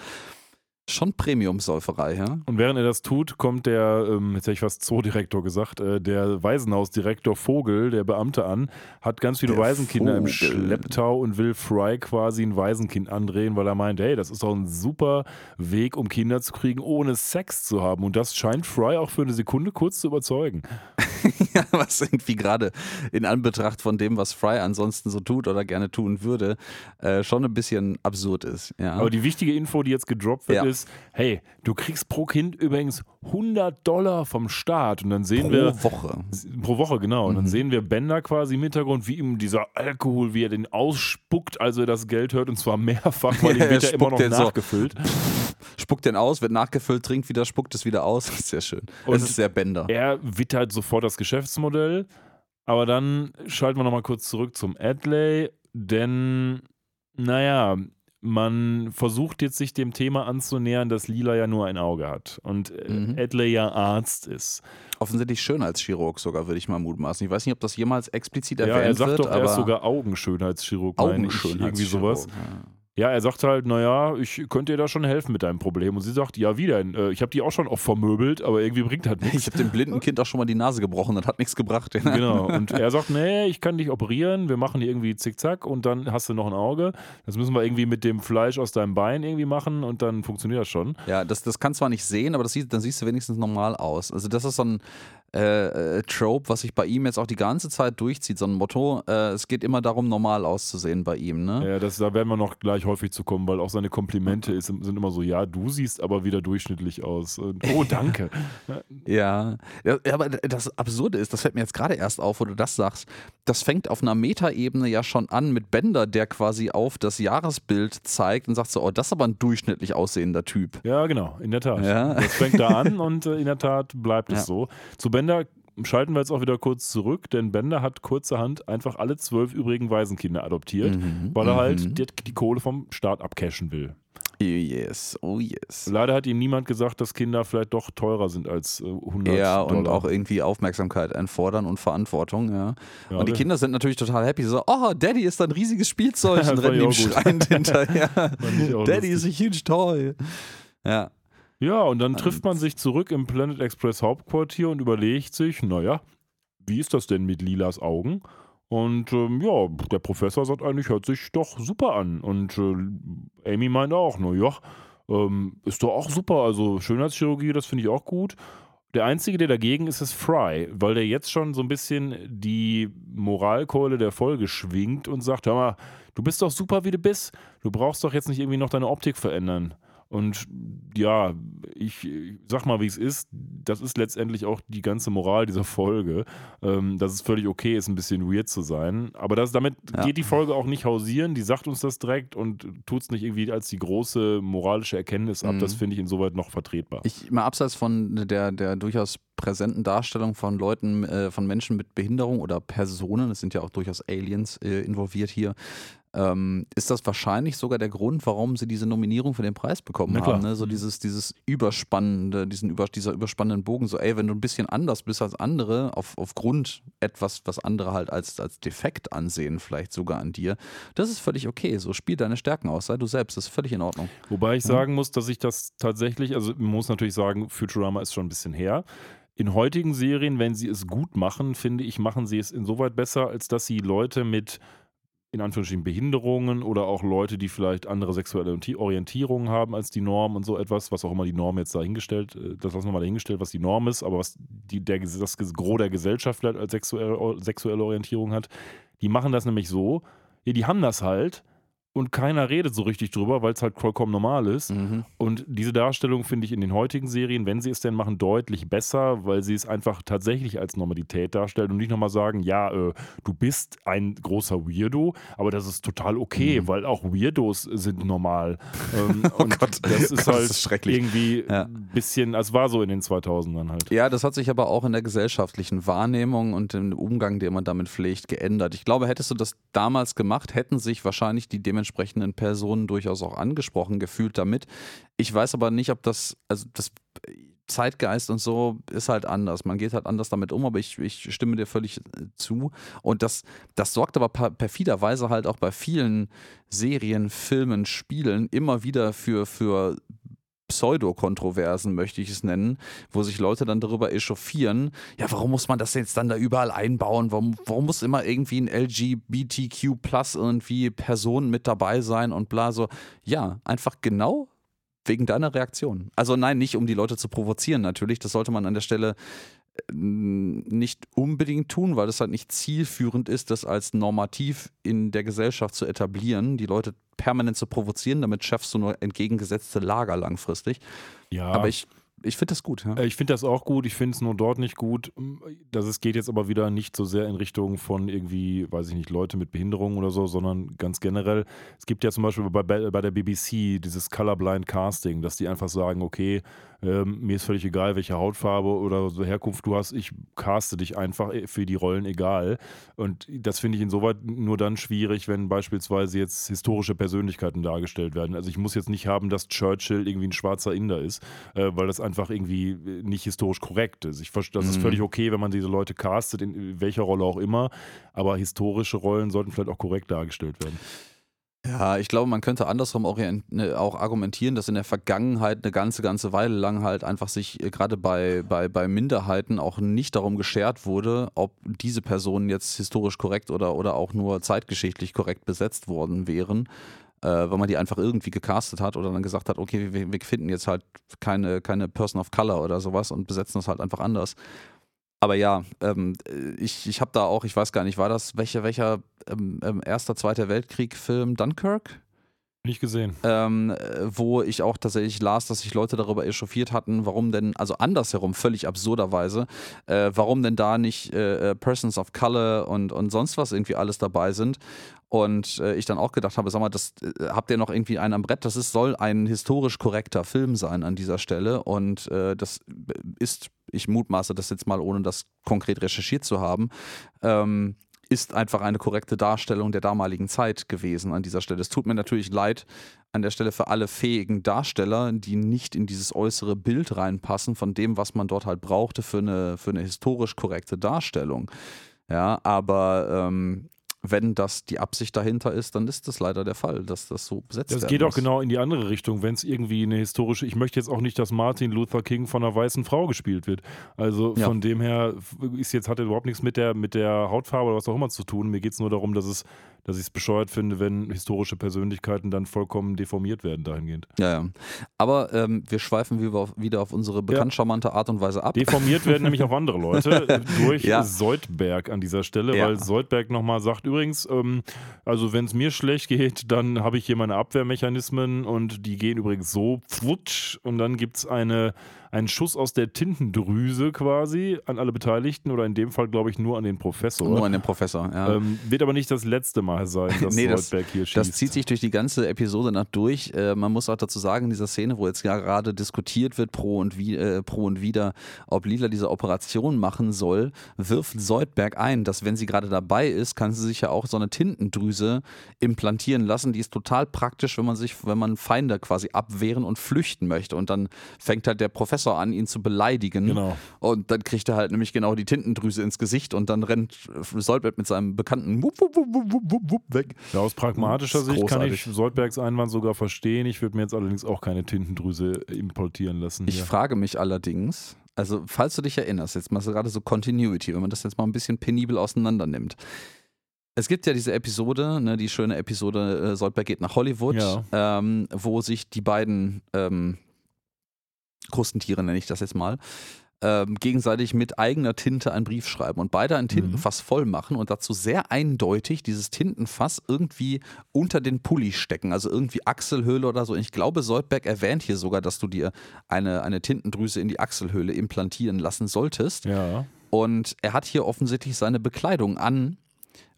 schon Premium-Säuferei. Ja? Und während er das tut, kommt der, ähm, jetzt hätte ich fast Zoodirektor gesagt, äh, der Waisenhausdirektor Vogel, der Beamte an, hat ganz viele Der Waisenkinder im Vogel. Schlepptau und will Fry quasi ein Waisenkind andrehen, weil er meint, hey, das ist doch ein super Weg, um Kinder zu kriegen, ohne Sex zu haben. Und das scheint Fry auch für eine Sekunde kurz zu überzeugen. Ja, was irgendwie gerade in Anbetracht von dem, was Fry ansonsten so tut oder gerne tun würde, äh, schon ein bisschen absurd ist. Ja. Aber die wichtige Info, die jetzt gedroppt wird, Ja. ist, ist, hey, du kriegst pro Kind übrigens 100 Dollar vom Staat und dann sehen Pro wir Woche. pro Woche genau und dann Mhm. sehen wir Bender quasi im Hintergrund, wie ihm dieser Alkohol, wie er den ausspuckt, als er das Geld hört und zwar mehrfach, weil ihm er wird ja immer spuckt noch den so. nachgefüllt. Spuckt den aus, wird nachgefüllt, trinkt wieder, spuckt es wieder aus. Das ist sehr schön. Und das ist sehr Bender. Er wittert sofort das Geschäftsmodell, aber dann schalten wir nochmal kurz zurück zum Adley, denn, naja, man versucht jetzt sich dem Thema anzunähern, dass Lila ja nur ein Auge hat und äh, Mhm. Adley ja Arzt ist. Offensichtlich Schönheitschirurg sogar, würde ich mal mutmaßen. Ich weiß nicht, ob das jemals explizit Ja, erwähnt er sagt wird, doch, er aber ist sogar Augenschönheitschirurg, ich, irgendwie sowas. Augenschönheitschirurg. Ja, er sagt halt, naja, ich könnte dir da schon helfen mit deinem Problem. Und sie sagt, ja, wie denn? Äh, Ich habe die auch schon oft vermöbelt, aber irgendwie bringt das Ja. Ich nichts. habe dem blinden Kind auch schon mal die Nase gebrochen, das hat nichts gebracht. Genau. Und er sagt, nee, ich kann dich operieren, wir machen hier irgendwie zickzack und dann hast du noch ein Auge. Das müssen wir irgendwie mit dem Fleisch aus deinem Bein irgendwie machen und dann funktioniert das schon. Ja, das, das kann zwar nicht sehen, aber das sieht, dann siehst du wenigstens normal aus. Also das ist so ein äh, äh, Trope, was sich bei ihm jetzt auch die ganze Zeit durchzieht, so ein Motto. Äh, es geht immer darum, normal auszusehen bei ihm, ne? Ja, das, da werden wir noch gleich häufig zu kommen, weil auch seine Komplimente ist, sind immer so, ja, du siehst aber wieder durchschnittlich aus. Und, oh, danke. Ja. ja, aber das Absurde ist, das fällt mir jetzt gerade erst auf, wo du das sagst, das fängt auf einer Metaebene ja schon an mit Bender, der quasi auf das Jahresbild zeigt und sagt so, oh, das ist aber ein durchschnittlich aussehender Typ. Ja, genau, in der Tat. Ja. Das fängt da an und äh, in der Tat bleibt es Ja. so. Zu Bender schalten wir jetzt auch wieder kurz zurück, denn Bender hat kurzerhand einfach alle zwölf übrigen Waisenkinder adoptiert, Mhm. weil er halt Mhm. die, die Kohle vom Staat abcashen will. Oh yes, oh yes. Leider hat ihm niemand gesagt, dass Kinder vielleicht doch teurer sind als äh, 100 Ja, und Dollar. auch irgendwie Aufmerksamkeit einfordern und Verantwortung, ja. Ja, und die wir- Kinder sind natürlich total happy, so, oh, Daddy ist ein riesiges Spielzeug und rennen ihm schreiend hinterher. Daddy lustig. is a huge toy. Ja, Ja, und dann trifft man sich zurück im Planet Express Hauptquartier und überlegt sich, naja, wie ist das denn mit Lilas Augen? Und ähm, ja, der Professor sagt eigentlich, hört sich doch super an. Und äh, Amy meint auch, naja, ähm, ist doch auch super. Also Schönheitschirurgie, das finde ich auch gut. Der Einzige, der dagegen ist, ist Fry, weil der jetzt schon so ein bisschen die Moralkeule der Folge schwingt und sagt, hör mal, du bist doch super, wie du bist. Du brauchst doch jetzt nicht irgendwie noch deine Optik verändern. Und ja, ich sag mal, wie es ist. Das ist letztendlich auch die ganze Moral dieser Folge, ähm, dass es völlig okay ist, ein bisschen weird zu sein. Aber das, damit Ja. geht die Folge auch nicht hausieren. Die sagt uns das direkt und tut es nicht irgendwie als die große moralische Erkenntnis ab. Mhm. Das finde ich insoweit noch vertretbar. Ich, mal abseits von der, der durchaus präsenten Darstellung von Leuten, äh, von Menschen mit Behinderung oder Personen, es sind ja auch durchaus Aliens äh, involviert hier, ähm, ist das wahrscheinlich sogar der Grund, warum sie diese Nominierung für den Preis bekommen haben. Ne? So dieses, dieses überspannende, diesen über, dieser überspannenden Bogen, so ey, wenn du ein bisschen anders bist als andere, auf, aufgrund etwas, was andere halt als, als defekt ansehen, vielleicht sogar an dir, das ist völlig okay. So spiel deine Stärken aus, sei du selbst, das ist völlig in Ordnung. Wobei ich sagen muss, dass ich das tatsächlich, also man muss natürlich sagen, Futurama ist schon ein bisschen her. In heutigen Serien, wenn sie es gut machen, finde ich, machen sie es insoweit besser, als dass sie Leute mit in Anführungsstrichen Behinderungen oder auch Leute, die vielleicht andere sexuelle Orienti- Orientierungen haben als die Norm und so etwas, was auch immer die Norm jetzt dahingestellt, äh, das lassen wir mal dahingestellt, was die Norm ist, aber was die, der, das Gros der Gesellschaft vielleicht als sexuelle, sexuelle Orientierung hat, die machen das nämlich so, die haben das halt und keiner redet so richtig drüber, weil es halt vollkommen normal ist. Mhm. Und diese Darstellung finde ich in den heutigen Serien, wenn sie es denn machen, deutlich besser, weil sie es einfach tatsächlich als Normalität darstellen und nicht nochmal sagen, ja, äh, du bist ein großer Weirdo, aber das ist total okay, Mhm. weil auch Weirdos sind normal. Ähm, Oh und Gott, das ist Gott, halt das ist schrecklich. irgendwie Ja. ein bisschen, es war so in den 2000ern halt. Ja, das hat sich aber auch in der gesellschaftlichen Wahrnehmung und im Umgang, den man damit pflegt, geändert. Ich glaube, hättest du das damals gemacht, hätten sich wahrscheinlich die dementsprechenden Personen durchaus auch angesprochen gefühlt damit. Ich weiß aber nicht, ob das, also das Zeitgeist und so ist halt anders. Man geht halt anders damit um, aber ich, ich stimme dir völlig äh, zu. Und das, das sorgt aber per- perfiderweise halt auch bei vielen Serien, Filmen, Spielen immer wieder für, für Pseudokontroversen, möchte ich es nennen, wo sich Leute dann darüber echauffieren, ja, warum muss man das jetzt dann da überall einbauen? Warum, warum muss immer irgendwie ein LGBTQ plus irgendwie Person mit dabei sein und bla so? Ja, einfach genau wegen deiner Reaktion. Also nein, nicht um die Leute zu provozieren natürlich, das sollte man an der Stelle nicht unbedingt tun, weil es halt nicht zielführend ist, das als normativ in der Gesellschaft zu etablieren, die Leute permanent zu provozieren, damit schaffst du nur entgegengesetzte Lager langfristig. Ja. Aber ich ich finde das gut. Ja. Äh, ich finde das auch gut. Ich finde es nur dort nicht gut. Das es geht jetzt aber wieder nicht so sehr in Richtung von irgendwie, weiß ich nicht, Leute mit Behinderungen oder so, sondern ganz generell. Es gibt ja zum Beispiel bei, bei der BBC dieses Colorblind Casting, dass die einfach sagen, okay, ähm, mir ist völlig egal, welche Hautfarbe oder so Herkunft du hast, ich caste dich einfach äh, für die Rollen egal. Und das finde ich insoweit nur dann schwierig, wenn beispielsweise jetzt historische Persönlichkeiten dargestellt werden. Also ich muss jetzt nicht haben, dass Churchill irgendwie ein schwarzer Inder ist, äh, weil das einfach irgendwie äh, nicht historisch korrekt ist. Ich, das ist mhm. völlig okay, wenn man diese Leute castet, in welcher Rolle auch immer, aber historische Rollen sollten vielleicht auch korrekt dargestellt werden. Ja, ich glaube, man könnte andersrum ne, auch argumentieren, dass in der Vergangenheit eine ganze, ganze Weile lang halt einfach sich äh, gerade bei, bei, bei Minderheiten auch nicht darum geschert wurde, ob diese Personen jetzt historisch korrekt oder, oder auch nur zeitgeschichtlich korrekt besetzt worden wären, äh, weil man die einfach irgendwie gecastet hat oder dann gesagt hat, okay, wir, wir finden jetzt halt keine, keine Person of Color oder sowas und besetzen das halt einfach anders. Aber ja, ähm, ich, ich habe da auch, ich weiß gar nicht, war das welcher, welcher ähm, ähm, erster, zweiter Weltkrieg-Film Dunkirk? Nicht gesehen. Ähm, wo ich auch tatsächlich las, dass sich Leute darüber echauffiert hatten, warum denn, also andersherum, völlig absurderweise, äh, warum denn da nicht äh, äh Persons of Color und, und sonst was irgendwie alles dabei sind. Und äh, ich dann auch gedacht habe, sag mal, das äh, habt ihr noch irgendwie einen am Brett? Das ist, soll ein historisch korrekter Film sein an dieser Stelle. Und äh, das ist, ich mutmaße das jetzt mal, ohne das konkret recherchiert zu haben, ähm, ist einfach eine korrekte Darstellung der damaligen Zeit gewesen an dieser Stelle. Es tut mir natürlich leid an der Stelle für alle fähigen Darsteller, die nicht in dieses äußere Bild reinpassen von dem, was man dort halt brauchte für eine, für eine historisch korrekte Darstellung. Ja, aber ähm, wenn das die Absicht dahinter ist, dann ist das leider der Fall, dass das so besetzt wird. Das geht auch genau in die andere Richtung, wenn es irgendwie eine historische, ich möchte jetzt auch nicht, dass Martin Luther King von einer weißen Frau gespielt wird. Also ja. von dem her ist jetzt, hat er überhaupt nichts mit der, mit der Hautfarbe oder was auch immer zu tun. Mir geht es nur darum, dass es dass ich es bescheuert finde, wenn historische Persönlichkeiten dann vollkommen deformiert werden dahingehend. Ja, ja. Aber ähm, wir schweifen wieder auf unsere bekannt charmante Art und Weise ab. Deformiert werden nämlich auch andere Leute durch ja. Soldberg an dieser Stelle, weil Soldberg nochmal sagt, übrigens, ähm, also wenn es mir schlecht geht, dann habe ich hier meine Abwehrmechanismen und die gehen übrigens so, pfutsch, und dann gibt es eine ein Schuss aus der Tintendrüse quasi an alle Beteiligten oder in dem Fall, glaube ich, nur an den Professor. Nur an den Professor, ja. Ähm, wird aber nicht das letzte Mal sein, dass nee, das, hier schießt. Das zieht sich durch die ganze Episode nach durch. Äh, man muss auch dazu sagen, in dieser Szene, wo jetzt ja gerade diskutiert wird, pro und, wie, äh, pro und wieder, ob Lila diese Operation machen soll, wirft Soldberg ein, dass wenn sie gerade dabei ist, kann sie sich ja auch so eine Tintendrüse implantieren lassen. Die ist total praktisch, wenn man sich, wenn man Feinde quasi abwehren und flüchten möchte. Und dann fängt halt der Professor Professor an, ihn zu beleidigen. Genau. Und dann kriegt er halt nämlich genau die Tintendrüse ins Gesicht und dann rennt Soldberg mit seinem bekannten Wupp, Wupp, Wupp, Wupp, weg. Ja, aus pragmatischer Sicht großartig. kann ich Soldbergs Einwand sogar verstehen. Ich würde mir jetzt allerdings auch keine Tintendrüse importieren lassen. Ich frage mich allerdings, also falls du dich erinnerst, jetzt mal gerade so Continuity, wenn man das jetzt mal ein bisschen penibel auseinander nimmt. Es gibt ja diese Episode, ne, die schöne Episode äh, Soldberg geht nach Hollywood, ja. ähm, wo sich die beiden ähm, Krustentiere nenne ich das jetzt mal, ähm, gegenseitig mit eigener Tinte einen Brief schreiben und beide ein Tintenfass mhm. voll machen und dazu sehr eindeutig dieses Tintenfass irgendwie unter den Pulli stecken, also irgendwie Achselhöhle oder so. Ich glaube, Soldberg erwähnt hier sogar, dass du dir eine, eine Tintendrüse in die Achselhöhle implantieren lassen solltest. Ja. Und er hat hier offensichtlich seine Bekleidung an,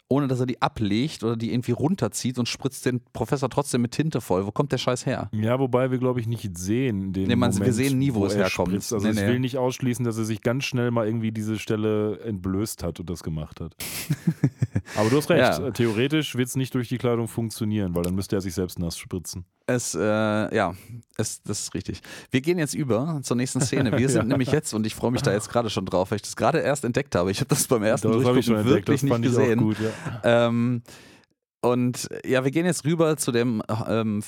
ohne dass er die ablegt oder die irgendwie runterzieht und spritzt den Professor trotzdem mit Tinte voll. Wo kommt der Scheiß her? Ja, wobei wir, glaube ich, nicht sehen. Den nee, man, Moment, wir sehen nie, wo, wo es herkommt. Spritzt. Also nee, ich nee. will nicht ausschließen, dass er sich ganz schnell mal irgendwie diese Stelle entblößt hat und das gemacht hat. Aber du hast recht. Ja. Theoretisch wird es nicht durch die Kleidung funktionieren, weil dann müsste er sich selbst nass spritzen. Es, äh, ja, es, das ist richtig. Wir gehen jetzt über zur nächsten Szene. Wir sind ja. nämlich jetzt, und ich freue mich da jetzt gerade schon drauf, weil ich das gerade erst entdeckt habe. Ich habe das beim ersten das Durchgucken wirklich nicht gesehen. Gut, ja. ähm, und ja, wir gehen jetzt rüber zu dem ähm,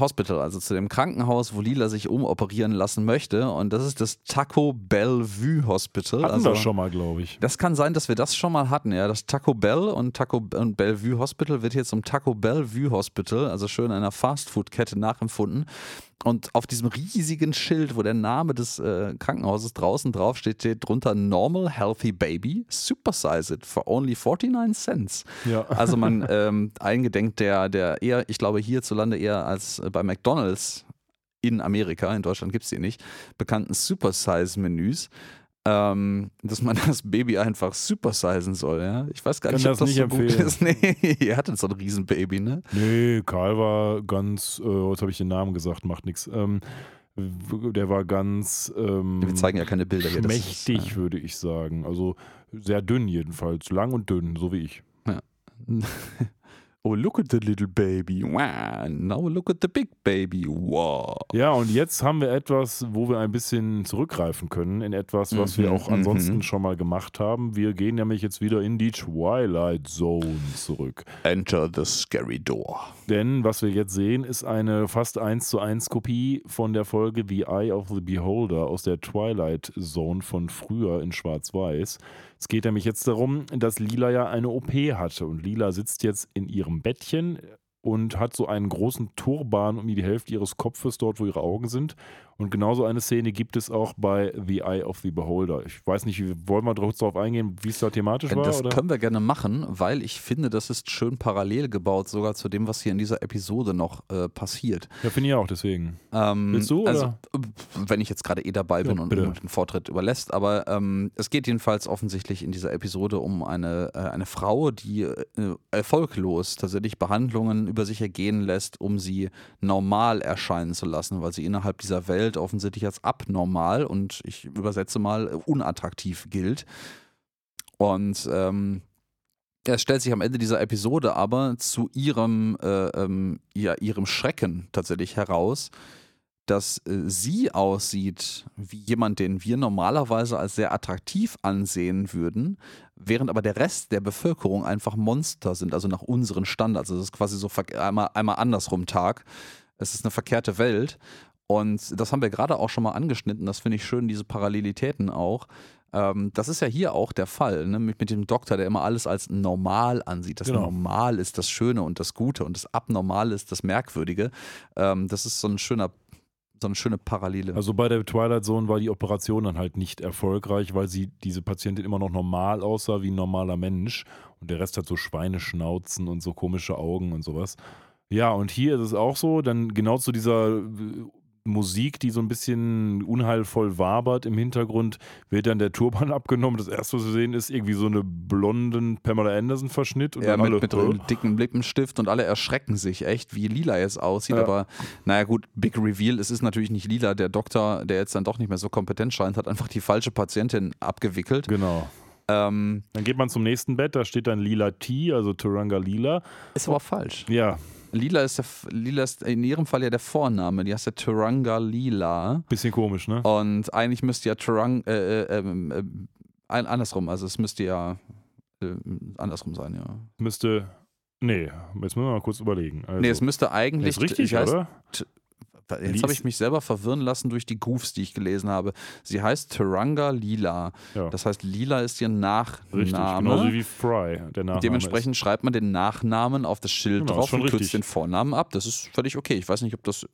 Hospital, also zu dem Krankenhaus, wo Lila sich umoperieren lassen möchte. Und das ist das Taco Bellevue Hospital. Hatten also, wir schon mal, glaube ich. Das kann sein, dass wir das schon mal hatten, ja. Das Taco Bell und Taco und Bellevue Hospital wird hier zum Taco Bellevue Hospital, also schön einer Fastfood-Kette nachempfunden. Und auf diesem riesigen Schild, wo der Name des äh, Krankenhauses draußen draufsteht, steht drunter Normal Healthy Baby, Supersize it for only 49 cents. Ja. Also man ähm, eingedenkt der, der eher, ich glaube hierzulande eher als bei McDonalds in Amerika, in Deutschland gibt es die nicht, bekannten Supersize-Menüs ähm, dass man das Baby einfach supersizen soll. Ja? Ich weiß gar Kann nicht, ob das das nicht so gut empfehlen. ist. Nee, ihr hattet so ein Riesenbaby, ne? Nee, Karl war ganz, äh, jetzt habe ich den Namen gesagt, macht nichts. Ähm, der war ganz ähm, Wir zeigen ja keine Bilder hier. das ist, schmächtig, äh, würde ich sagen. Also sehr dünn jedenfalls. Lang und dünn, so wie ich. Oh, look at the little baby. Wow. Now look at the big baby. Wow. Ja, und jetzt haben wir etwas, wo wir ein bisschen zurückgreifen können in etwas, was wir Mhm, auch ansonsten mhm. schon mal gemacht haben. Wir gehen nämlich jetzt wieder in die Twilight Zone zurück. Enter the scary door. Denn was wir jetzt sehen, ist eine fast 1 zu 1 Kopie von der Folge The Eye of the Beholder aus der Twilight Zone von früher in Schwarz-Weiß. Es geht nämlich jetzt darum, dass Lila ja eine OP hatte und Lila sitzt jetzt in ihrem Bettchen und hat so einen großen Turban um die Hälfte ihres Kopfes dort, wo ihre Augen sind. Und genauso eine Szene gibt es auch bei The Eye of the Beholder. Ich weiß nicht, wollen wir darauf eingehen, wie es da thematisch war? Das oder? können wir gerne machen, weil ich finde, das ist schön parallel gebaut, sogar zu dem, was hier in dieser Episode noch äh, passiert. Ja, finde ich auch, deswegen. Ähm, Willst du, Also, oder? wenn ich jetzt gerade eh dabei bin Ja, und den Vortritt überlässt, aber ähm, es geht jedenfalls offensichtlich in dieser Episode um eine, äh, eine Frau, die äh, erfolglos tatsächlich Behandlungen über sich ergehen lässt, um sie normal erscheinen zu lassen, weil sie innerhalb dieser Welt offensichtlich als abnormal und ich übersetze mal unattraktiv gilt. Und ähm, es stellt sich am Ende dieser Episode aber zu ihrem, äh, ähm, ja, ihrem Schrecken tatsächlich heraus, dass äh, sie aussieht wie jemand, den wir normalerweise als sehr attraktiv ansehen würden, während aber der Rest der Bevölkerung einfach Monster sind, also nach unseren Standards. Also es ist quasi so einmal, einmal andersrum Tag. Es ist eine verkehrte Welt. Und das haben wir gerade auch schon mal angeschnitten. Das finde ich schön, diese Parallelitäten auch. Ähm, das ist ja hier auch der Fall, ne? mit, mit dem Doktor, der immer alles als normal ansieht. Das Genau. Normal ist das Schöne und das Gute und das Abnormale ist das Merkwürdige. Ähm, das ist so ein schöner, so eine schöne Parallele. Also bei der Twilight Zone war die Operation dann halt nicht erfolgreich, weil sie diese Patientin immer noch normal aussah wie ein normaler Mensch und der Rest hat so Schweineschnauzen und so komische Augen und sowas. Ja, und hier ist es auch so, dann genau zu dieser äh, Musik, die so ein bisschen unheilvoll wabert im Hintergrund, wird dann der Turban abgenommen. Das erste, was wir sehen, ist irgendwie so eine blonden Pamela Anderson Verschnitt und ja, mit, alle, mit einem dicken Lippenstift und alle erschrecken sich echt, wie lila jetzt aussieht. Ja. Aber naja, gut, Big Reveal, es ist natürlich nicht lila. Der Doktor, der jetzt dann doch nicht mehr so kompetent scheint, hat einfach die falsche Patientin abgewickelt. Genau. Ähm, Dann geht man zum nächsten Bett, da steht dann Lila T, also Turanga Lila. ist aber falsch. Ja, Lila ist, der, Lila ist in ihrem Fall ja der Vorname. Die heißt ja Turanga Lila. bisschen komisch, ne? Und eigentlich müsste ja Turang, äh, äh, ähm, äh, andersrum, also es müsste ja äh, andersrum sein, ja. Müsste. Nee, jetzt müssen wir mal kurz überlegen. Also, nee, es müsste eigentlich. ist richtig, heißt, oder? Jetzt habe ich mich selber verwirren lassen durch die Goofs, die ich gelesen habe. Sie heißt Turanga Lila. Ja. Das heißt, Lila ist ihr Nachname. Richtig, genauso wie Fry, der Nachname Dementsprechend schreibt man den Nachnamen auf das Schild Genau, ist drauf schon und kürzt richtig. den Vornamen ab. Das ist völlig okay. Ich weiß nicht, ob das,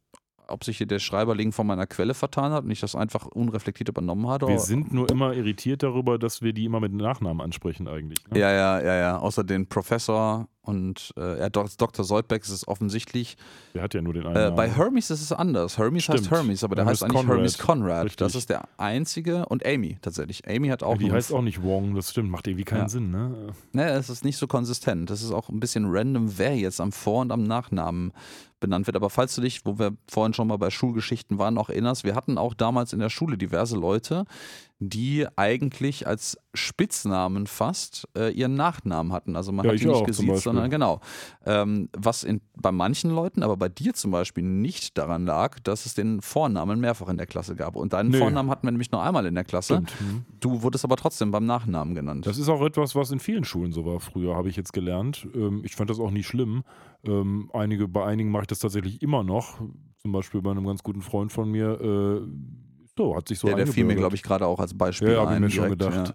ob sich hier der Schreiberling von meiner Quelle vertan hat und ich das einfach unreflektiert übernommen hatte. ist. Wir sind nur immer irritiert darüber, dass wir die immer mit Nachnamen ansprechen eigentlich. Ne? Ja, ja, ja, ja. Außer den Professor und äh, ja, Dr. Soldbeck ist es offensichtlich. Der hat ja nur den einen Äh, Namen. bei Hermes ist es anders. Hermes heißt Stimmt. Hermes, aber der Hermes heißt eigentlich Conrad. Hermes Conrad. Richtig. Das ist der einzige. Und Amy tatsächlich. Amy hat auch die nur- heißt auch nicht Wong, das stimmt, macht irgendwie keinen Ja. Sinn, ne? Ne, es ist nicht so konsistent. Das ist auch ein bisschen random, wer jetzt am Vor- und am Nachnamen benannt wird. Aber falls du dich, wo wir vorhin schon mal bei Schulgeschichten waren, auch erinnerst, wir hatten auch damals in der Schule diverse Leute, die eigentlich als Spitznamen fast äh, ihren Nachnamen hatten. Also man Ja, hat die nicht gesiezt, sondern genau. Ähm, was in, bei manchen Leuten, aber bei dir zum Beispiel nicht daran lag, dass es den Vornamen mehrfach in der Klasse gab. Und deinen Nee. Vornamen hatten wir nämlich nur einmal in der Klasse. Mhm. Du wurdest aber trotzdem beim Nachnamen genannt. Das ist auch etwas, was in vielen Schulen so war früher, habe ich jetzt gelernt. Ähm, ich fand das auch nie schlimm. Ähm, einige, bei einigen mache ich das tatsächlich immer noch. Zum Beispiel bei einem ganz guten Freund von mir. Äh, so, hat sich so ja, der fiel mir, glaube ich, gerade auch als Beispiel Ja, ja, hab ich ein. mir schon direkt, gedacht.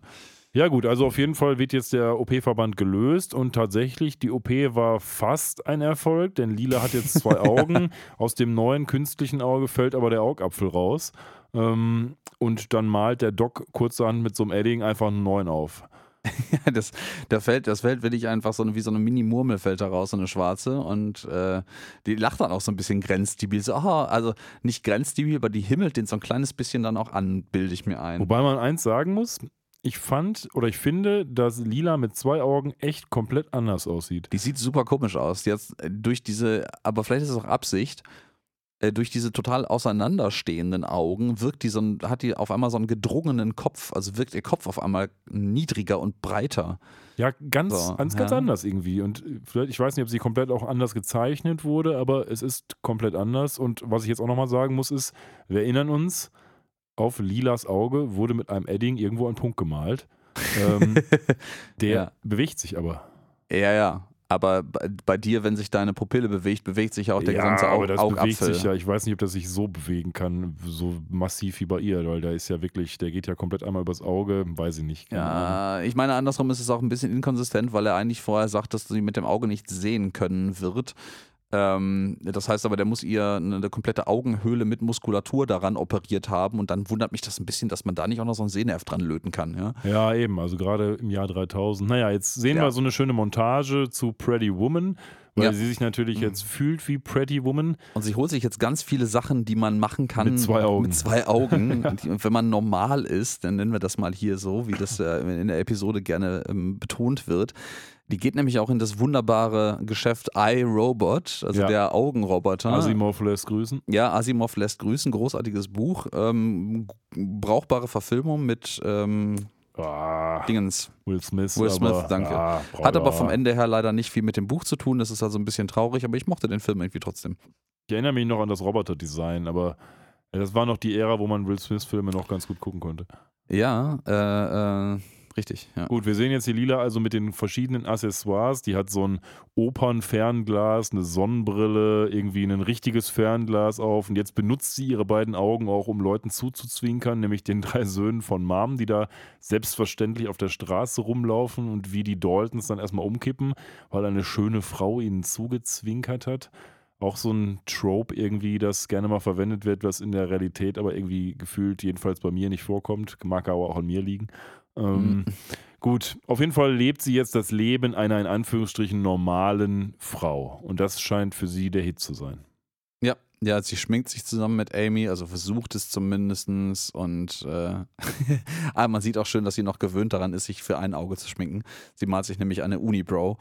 Ja, gut, also auf jeden Fall wird jetzt der OP-Verband gelöst und tatsächlich, die OP war fast ein Erfolg, denn Lila hat jetzt zwei Augen. Aus dem neuen künstlichen Auge fällt aber der Augapfel raus. Ähm, und dann malt der Doc kurzerhand mit so einem Edding einfach einen neuen auf. Ja, das, da fällt, das fällt wirklich einfach so eine, wie so eine Mini-Murmel fällt da raus, so eine schwarze. Und äh, die lacht dann auch so ein bisschen grenzdebil. So, aha, also nicht grenzdebil, aber die himmelt den so ein kleines bisschen dann auch an, bilde ich mir ein. Wobei man eins sagen muss, ich fand oder ich finde, dass Lila mit zwei Augen echt komplett anders aussieht. Die sieht super komisch aus. Jetzt äh, durch diese, aber vielleicht ist es auch Absicht, durch diese total auseinanderstehenden Augen wirkt die so ein, hat die auf einmal so einen gedrungenen Kopf, also wirkt ihr Kopf auf einmal niedriger und breiter. Ja, ganz, So, ganz, ganz ja. anders irgendwie. Und vielleicht, ich weiß nicht, ob sie komplett auch anders gezeichnet wurde, aber es ist komplett anders. Und was ich jetzt auch nochmal sagen muss, ist, wir erinnern uns, auf Lilas Auge wurde mit einem Edding irgendwo ein Punkt gemalt. Ähm, der Ja. bewegt sich aber. Ja, ja. Aber bei, dir, wenn sich deine Pupille bewegt, bewegt sich ja auch der ja, gesamte Au aber das bewegt Augapfel. sich ja. Ich weiß nicht, ob das sich so bewegen kann, so massiv wie bei ihr, weil da ist ja wirklich, der geht ja komplett einmal übers Auge, weiß ich nicht. Ja, ich meine, andersrum ist es auch ein bisschen inkonsistent, weil er eigentlich vorher sagt, dass sie mit dem Auge nicht sehen können wird. Ähm, das heißt aber, der muss ihr eine, komplette Augenhöhle mit Muskulatur daran operiert haben und dann wundert mich das ein bisschen, dass man da nicht auch noch so einen Sehnerv dran löten kann. Ja? Ja, eben, also gerade im Jahr 3000. Naja, jetzt sehen Ja. wir so eine schöne Montage zu Pretty Woman, weil Ja. sie sich natürlich jetzt fühlt wie Pretty Woman. Und sie holt sich jetzt ganz viele Sachen, die man machen kann. Mit zwei Augen. Mit zwei Augen. Und wenn man normal ist, dann nennen wir das mal hier so, wie das äh, in der Episode gerne ähm, betont wird. Die geht nämlich auch in das wunderbare Geschäft iRobot, also Ja. der Augenroboter. Asimov lässt grüßen. Ja, Asimov lässt grüßen, großartiges Buch. Ähm, brauchbare Verfilmung mit ähm, Ah, Dingens. Will Smith. Will Smith, aber, danke. Ah, Hat aber vom Ende her leider nicht viel mit dem Buch zu tun. Das ist also ein bisschen traurig, aber ich mochte den Film irgendwie trotzdem. Ich erinnere mich noch an das Roboter-Design, aber äh, das war noch die Ära, wo man Will Smith-Filme noch ganz gut gucken konnte. Ja, äh, äh, richtig. Ja. Gut, wir sehen jetzt hier Lila also mit den verschiedenen Accessoires. Die hat so ein Opernfernglas, eine Sonnenbrille, irgendwie ein richtiges Fernglas auf. Und jetzt benutzt sie ihre beiden Augen auch, um Leuten zuzuzwinkern, nämlich den drei Söhnen von Mom, die da selbstverständlich auf der Straße rumlaufen und wie die Daltons dann erstmal umkippen, weil eine schöne Frau ihnen zugezwinkert hat. Auch so ein Trope irgendwie, das gerne mal verwendet wird, was in der Realität aber irgendwie gefühlt jedenfalls bei mir nicht vorkommt. Mag aber auch an mir liegen. Ähm, Gut, auf jeden Fall lebt sie jetzt das Leben einer in Anführungsstrichen normalen Frau. Und das scheint für sie der Hit zu sein. Ja, ja, sie schminkt sich zusammen mit Amy, also versucht es zumindestens und äh, ah, man sieht auch schön, dass sie noch gewöhnt daran ist, sich für ein Auge zu schminken. Sie malt sich nämlich eine Unibrow.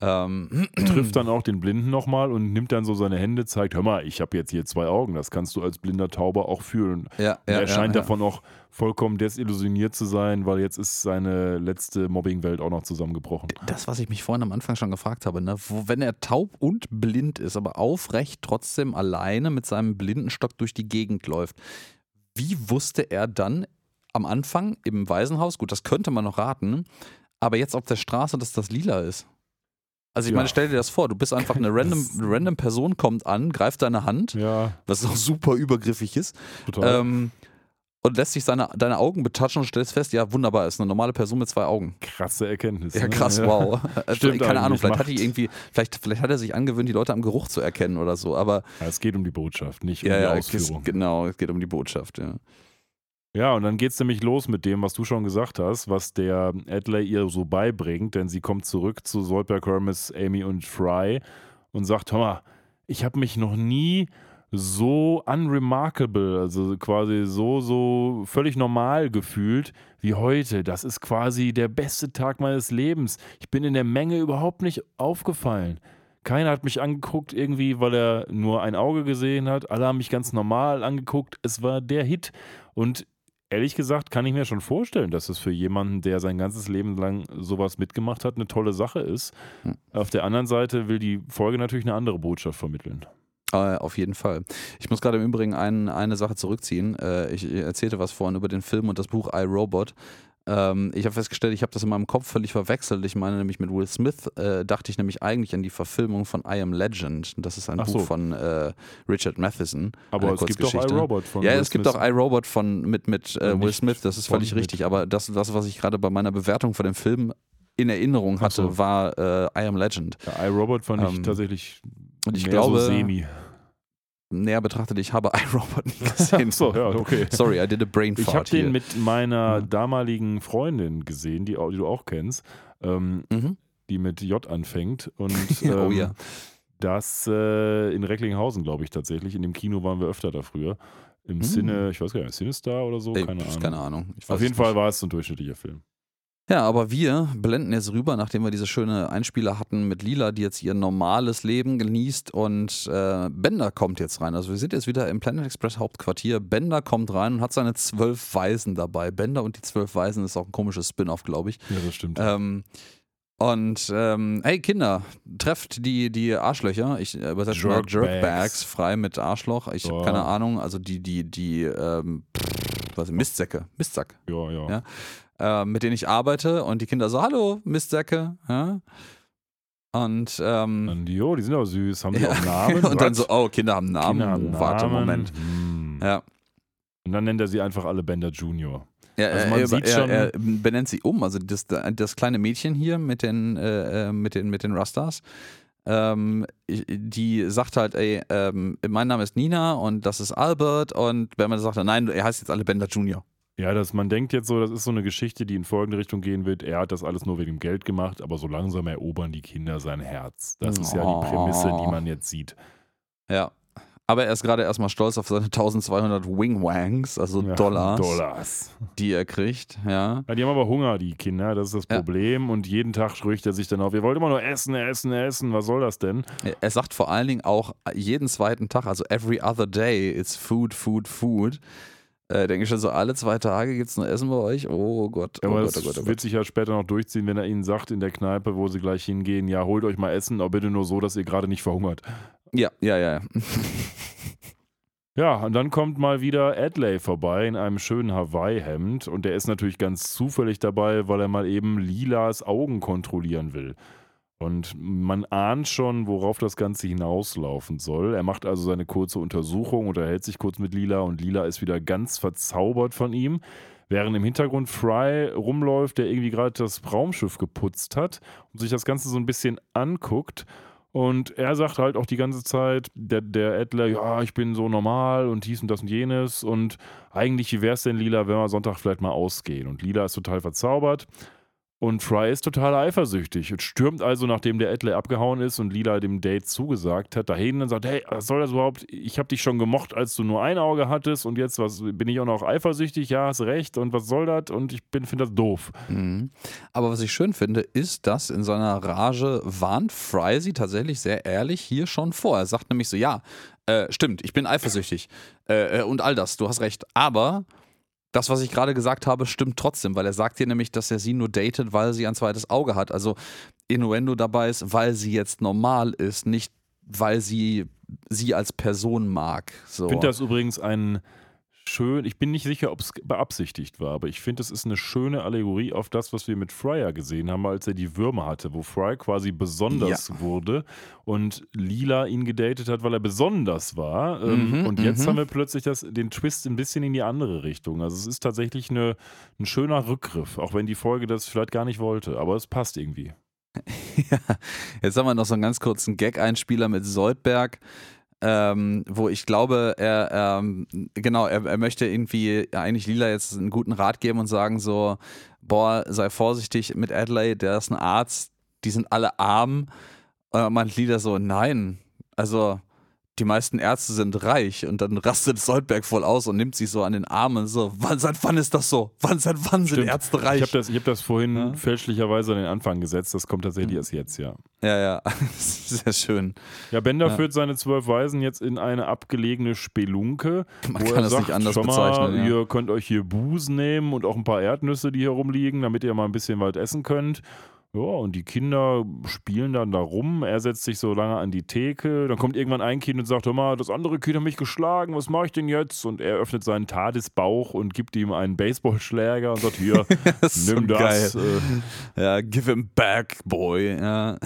Ähm, Trifft dann auch den Blinden nochmal und nimmt dann so seine Hände, zeigt, hör mal, ich habe jetzt hier zwei Augen, das kannst du als blinder Tauber auch fühlen. ja, ja, er scheint ja, davon auch vollkommen desillusioniert zu sein, weil jetzt ist seine letzte Mobbingwelt auch noch zusammengebrochen. Das, was ich mich vorhin am Anfang schon gefragt habe, ne? Wo, wenn er taub und blind ist, aber aufrecht trotzdem alleine mit seinem Blindenstock durch die Gegend läuft, wie wusste er dann am Anfang im Waisenhaus, gut, das könnte man noch raten, aber jetzt auf der Straße, dass das lila ist? Also ich Ja. meine, stell dir das vor, du bist einfach eine random, random Person, kommt an, greift deine Hand, Ja, was auch super übergriffig ist, total. ähm, und lässt sich seine, deine Augen betatschen und stellst fest, ja, wunderbar, ist eine normale Person mit zwei Augen. Krasse Erkenntnis. Ja, ne? krass, wow. Also, Stimmt keine Ahnung, vielleicht hat macht. die irgendwie, vielleicht, vielleicht hat er sich angewöhnt, die Leute am Geruch zu erkennen oder so, aber Ja, es geht um die Botschaft, nicht um ja, die ja, es, Ausführung. genau, es geht um die Botschaft, ja. Ja, und dann geht es nämlich los mit dem, was du schon gesagt hast, was der Adley ihr so beibringt, denn sie kommt zurück zu Soldberg, Hermes, Amy und Fry und sagt, hör mal, ich habe mich noch nie so unremarkable, also quasi so, so völlig normal gefühlt wie heute. Das ist quasi der beste Tag meines Lebens. Ich bin in der Menge überhaupt nicht aufgefallen. Keiner hat mich angeguckt irgendwie, weil er nur ein Auge gesehen hat. Alle haben mich ganz normal angeguckt. Es war der Hit. Und ehrlich gesagt kann ich mir schon vorstellen, dass es für jemanden, der sein ganzes Leben lang sowas mitgemacht hat, eine tolle Sache ist. Hm. Auf der anderen Seite will die Folge natürlich eine andere Botschaft vermitteln. Äh, auf jeden Fall. Ich muss gerade im Übrigen ein, eine Sache zurückziehen. Äh, ich erzählte was vorhin über den Film und das Buch iRobot. Ähm, ich habe festgestellt, ich habe das in meinem Kopf völlig verwechselt. Ich meine nämlich mit Will Smith, äh, dachte ich nämlich eigentlich an die Verfilmung von I Am Legend. Das ist ein Ach Buch so. von äh, Richard Matheson. Aber es gibt doch iRobot von Ja, Will es gibt Smith. auch iRobot von mit, mit äh, Will Smith, das ist völlig mit- richtig. Aber das, das, was ich gerade bei meiner Bewertung von dem Film in Erinnerung hatte, so. war äh, I Am Legend. Ja, iRobot fand ich Ähm, tatsächlich und ich mehr glaube- so semi. Näher betrachtet, ich habe iRobot nie gesehen. so, ja, okay. Sorry, I did a brain Ich fart habe den mit meiner damaligen Freundin gesehen, die, die du auch kennst, ähm, Mhm. die mit J anfängt. Und oh ähm, ja. das äh, in Recklinghausen, glaube ich, tatsächlich. In dem Kino waren wir öfter da früher. Im Hm. Sinne, ich weiß gar nicht, Cinestar oder so, Ey, keine pf, Ahnung. keine Ahnung. Ich Auf jeden es Fall nicht. war es so ein durchschnittlicher Film. Ja, aber wir blenden jetzt rüber, nachdem wir diese schöne Einspieler hatten mit Lila, die jetzt ihr normales Leben genießt und äh, Bender kommt jetzt rein. Also wir sind jetzt wieder im Planet Express Hauptquartier. Bender kommt rein und hat seine zwölf Weisen dabei. Bender und die zwölf Weisen ist auch ein komisches Spin-off, glaube ich. Ja, das stimmt. Ähm, und ähm, hey Kinder, trefft die, die Arschlöcher. Ich äh, übersetze mal Jerkbags. Jerkbags frei mit Arschloch. Ich habe keine Ahnung. Also die, die, die, ähm, was Mistsäcke, Mistsack ja, ja. ja. Äh, mit denen ich arbeite und die Kinder so, hallo, Mistsäcke. Ja? Und, ähm, die, oh, die sind auch süß. Haben die ja. auch Namen? und dann so, oh, Kinder haben Namen. Kinder haben Oh, Warte, Namen. Moment. Hm. Ja. Und dann nennt er sie einfach alle Bender Junior. Ja, Also man er, sieht schon- er benennt sie um. Also das, das kleine Mädchen hier mit den, äh, äh, mit den, mit den Rastas, ähm, die sagt halt, ey, ähm, mein Name ist Nina und das ist Albert und wenn man sagt, nein, er heißt jetzt alle Bender Junior. Ja, dass man denkt jetzt so, das ist so eine Geschichte, die in folgende Richtung gehen wird. Er hat das alles nur wegen dem Geld gemacht, aber so langsam erobern die Kinder sein Herz. Das ist ja Oh. die Prämisse, die man jetzt sieht. Ja. Aber er ist gerade erstmal stolz auf seine 1200 Wingwangs, also Ja, Dollars, Dollars. die er kriegt. Ja. Ja, die haben aber Hunger, die Kinder, das ist das Ja. Problem. Und jeden Tag rücht er sich dann auf, ihr wollt immer nur essen, essen, essen, was soll das denn? Er sagt vor allen Dingen auch jeden zweiten Tag, also every other day, it's food, food, food. Äh, denke ich schon so, alle zwei Tage gibt es nur Essen bei euch? Oh Gott, oh aber Gott, das oh Gott, oh wird Gott. sich ja später noch durchziehen, wenn er ihnen sagt in der Kneipe, wo sie gleich hingehen, ja, holt euch mal Essen, aber bitte nur so, dass ihr gerade nicht verhungert. Ja, ja, ja. Ja, und dann kommt mal wieder Adley vorbei in einem schönen Hawaii-Hemd und der ist natürlich ganz zufällig dabei, weil er mal eben Lilas Augen kontrollieren will. Und man ahnt schon, worauf das Ganze hinauslaufen soll. Er macht also seine kurze Untersuchung, unterhält sich kurz mit Lila und Lila ist wieder ganz verzaubert von ihm. Während im Hintergrund Fry rumläuft, der irgendwie gerade das Raumschiff geputzt hat und sich das Ganze so ein bisschen anguckt. Und er sagt halt auch die ganze Zeit, der, der Adler, ja, ich bin so normal und dies und das und jenes. Und eigentlich, wie wäre es denn, Lila, wenn wir Sonntag vielleicht mal ausgehen? Und Lila ist total verzaubert. Und Fry ist total eifersüchtig und stürmt also, nachdem der Adler abgehauen ist und Lila dem Date zugesagt hat, dahin und sagt, hey, was soll das überhaupt? Ich habe dich schon gemocht, als du nur ein Auge hattest und jetzt was, bin ich auch noch eifersüchtig? Ja, hast recht. Und was soll das? Und ich finde das doof. Mhm. Aber was ich schön finde, ist, dass in seiner Rage warnt Fry sie tatsächlich sehr ehrlich hier schon vor. Er sagt nämlich so, ja, äh, stimmt, ich bin eifersüchtig äh, äh, und all das, du hast recht. Aber das, was ich gerade gesagt habe, stimmt trotzdem, weil er sagt hier nämlich, dass er sie nur datet, weil sie ein zweites Auge hat. Also Innuendo dabei ist, weil sie jetzt normal ist, nicht weil sie sie als Person mag. So. Ich finde das übrigens ein schön, ich bin nicht sicher, ob es beabsichtigt war, aber ich finde, es ist eine schöne Allegorie auf das, was wir mit Fryer gesehen haben, als er die Würmer hatte, wo Fry quasi besonders wurde und Lila ihn gedatet hat, weil er besonders war. Ähm, Mhm, und jetzt mhm. haben wir plötzlich das, den Twist ein bisschen in die andere Richtung. Also es ist tatsächlich eine, ein schöner Rückgriff, auch wenn die Folge das vielleicht gar nicht wollte, aber es passt irgendwie. Ja, jetzt haben wir noch so einen ganz kurzen Gag-Einspieler mit Soldberg, ähm, wo ich glaube, er, ähm, genau, er, er möchte irgendwie eigentlich Lila jetzt einen guten Rat geben und sagen so, boah, sei vorsichtig mit Adelaide, der ist ein Arzt, die sind alle arm. Und dann meint Lila so, nein, also die meisten Ärzte sind reich und dann rastet Soldberg voll aus und nimmt sie so an den Arm und so, wann, seit wann ist das so? Wann, seit wann sind Stimmt. Ärzte Ich reich? habe das, ich hab das vorhin Ja. fälschlicherweise an den Anfang gesetzt, das kommt tatsächlich erst jetzt, ja. ja, ja, sehr schön. Ja, Bender Ja. führt seine zwölf Weisen jetzt in eine abgelegene Spelunke. Man wo kann er das sagt, nicht anders mal, bezeichnen. Ja. Ihr könnt euch hier Busen nehmen und auch ein paar Erdnüsse, die hier rumliegen, damit ihr mal ein bisschen weit essen könnt. Ja, und die Kinder spielen dann da rum. Er setzt sich so lange an die Theke. Dann kommt irgendwann ein Kind und sagt: Hör mal, das andere Kind hat mich geschlagen. Was mache ich denn jetzt? Und er öffnet seinen Tadesbauch und gibt ihm einen Baseballschläger und sagt: Hier, Das nimm so das. Äh, Ja, give him back, boy. Ja,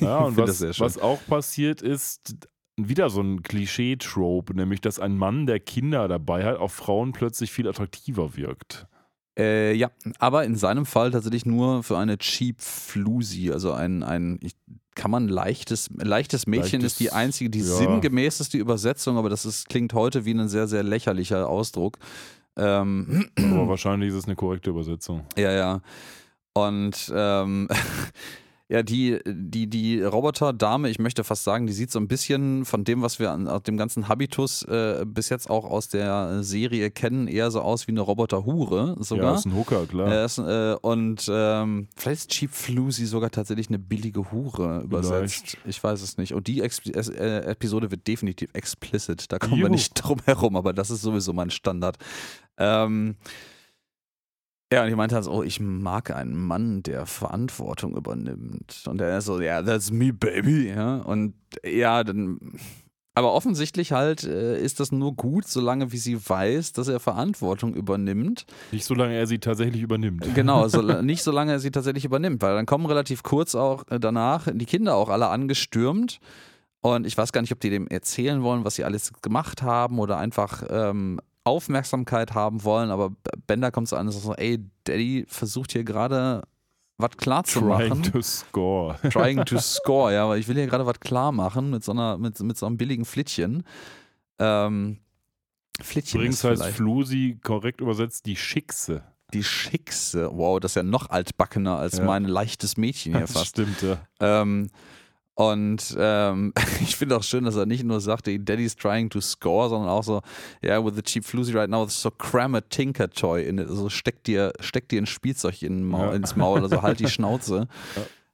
Ja, und was, was auch passiert ist, wieder so ein Klischee-Trope, nämlich dass ein Mann, der Kinder dabei hat, auf Frauen plötzlich viel attraktiver wirkt. Äh, ja, aber in seinem Fall tatsächlich nur für eine Cheap Flusi, also ein, ein ich, kann man leichtes, leichtes Mädchen Leichtes, ist die einzige, die ja. sinngemäßeste Übersetzung, aber das ist, klingt heute wie ein sehr, sehr lächerlicher Ausdruck. Ähm, Aber wahrscheinlich ist es eine korrekte Übersetzung. ja, ja. Und ähm, ja, die, die, die Roboterdame, ich möchte fast sagen, die sieht so ein bisschen von dem, was wir an, aus dem ganzen Habitus äh, bis jetzt auch aus der Serie kennen, eher so aus wie eine Roboterhure sogar. Ja, ist ein Hooker, klar. Er ist, äh, und ähm, vielleicht ist Cheap Flusi sogar tatsächlich eine billige Hure übersetzt. Ich weiß es nicht. Und die es- äh, Episode wird definitiv explicit. Da kommen wir Juhu. nicht drum herum, aber das ist sowieso mein Standard. Ähm, ja, und ich meinte halt oh, ich mag einen Mann, der Verantwortung übernimmt. Und er ist so, ja, that's me, baby. Ja, und ja, dann. Aber offensichtlich halt äh, ist das nur gut, solange wie sie weiß, dass er Verantwortung übernimmt. Nicht solange er sie tatsächlich übernimmt. Genau, so, nicht solange er sie tatsächlich übernimmt, weil dann kommen relativ kurz auch äh, danach die Kinder auch alle angestürmt. Und ich weiß gar nicht, ob die dem erzählen wollen, was sie alles gemacht haben oder einfach ähm, Aufmerksamkeit haben wollen. Aber Bender kommt so an und sagt so: Ey, Daddy versucht hier gerade was klar zu Trying machen. to score. Trying to score, ja, aber ich will hier gerade was klar machen mit so, einer, mit, mit so einem billigen Flittchen. Ähm, Flittchen Übrigens heißt vielleicht Flusi korrekt übersetzt die Schickse. die Schickse. Wow, das ist ja noch altbackener als Ja. mein leichtes Mädchen hier Das fast. stimmt, ja. Ähm, und ähm, ich finde auch schön, dass er nicht nur sagt, "Hey, Daddy's trying to score, sondern auch so, yeah, with the cheap floozy right now, so cram a Tinker Toy in it. Also steck dir, steck dir ein Spielzeug in, Mau Ja. ins Maul, also halt die Schnauze.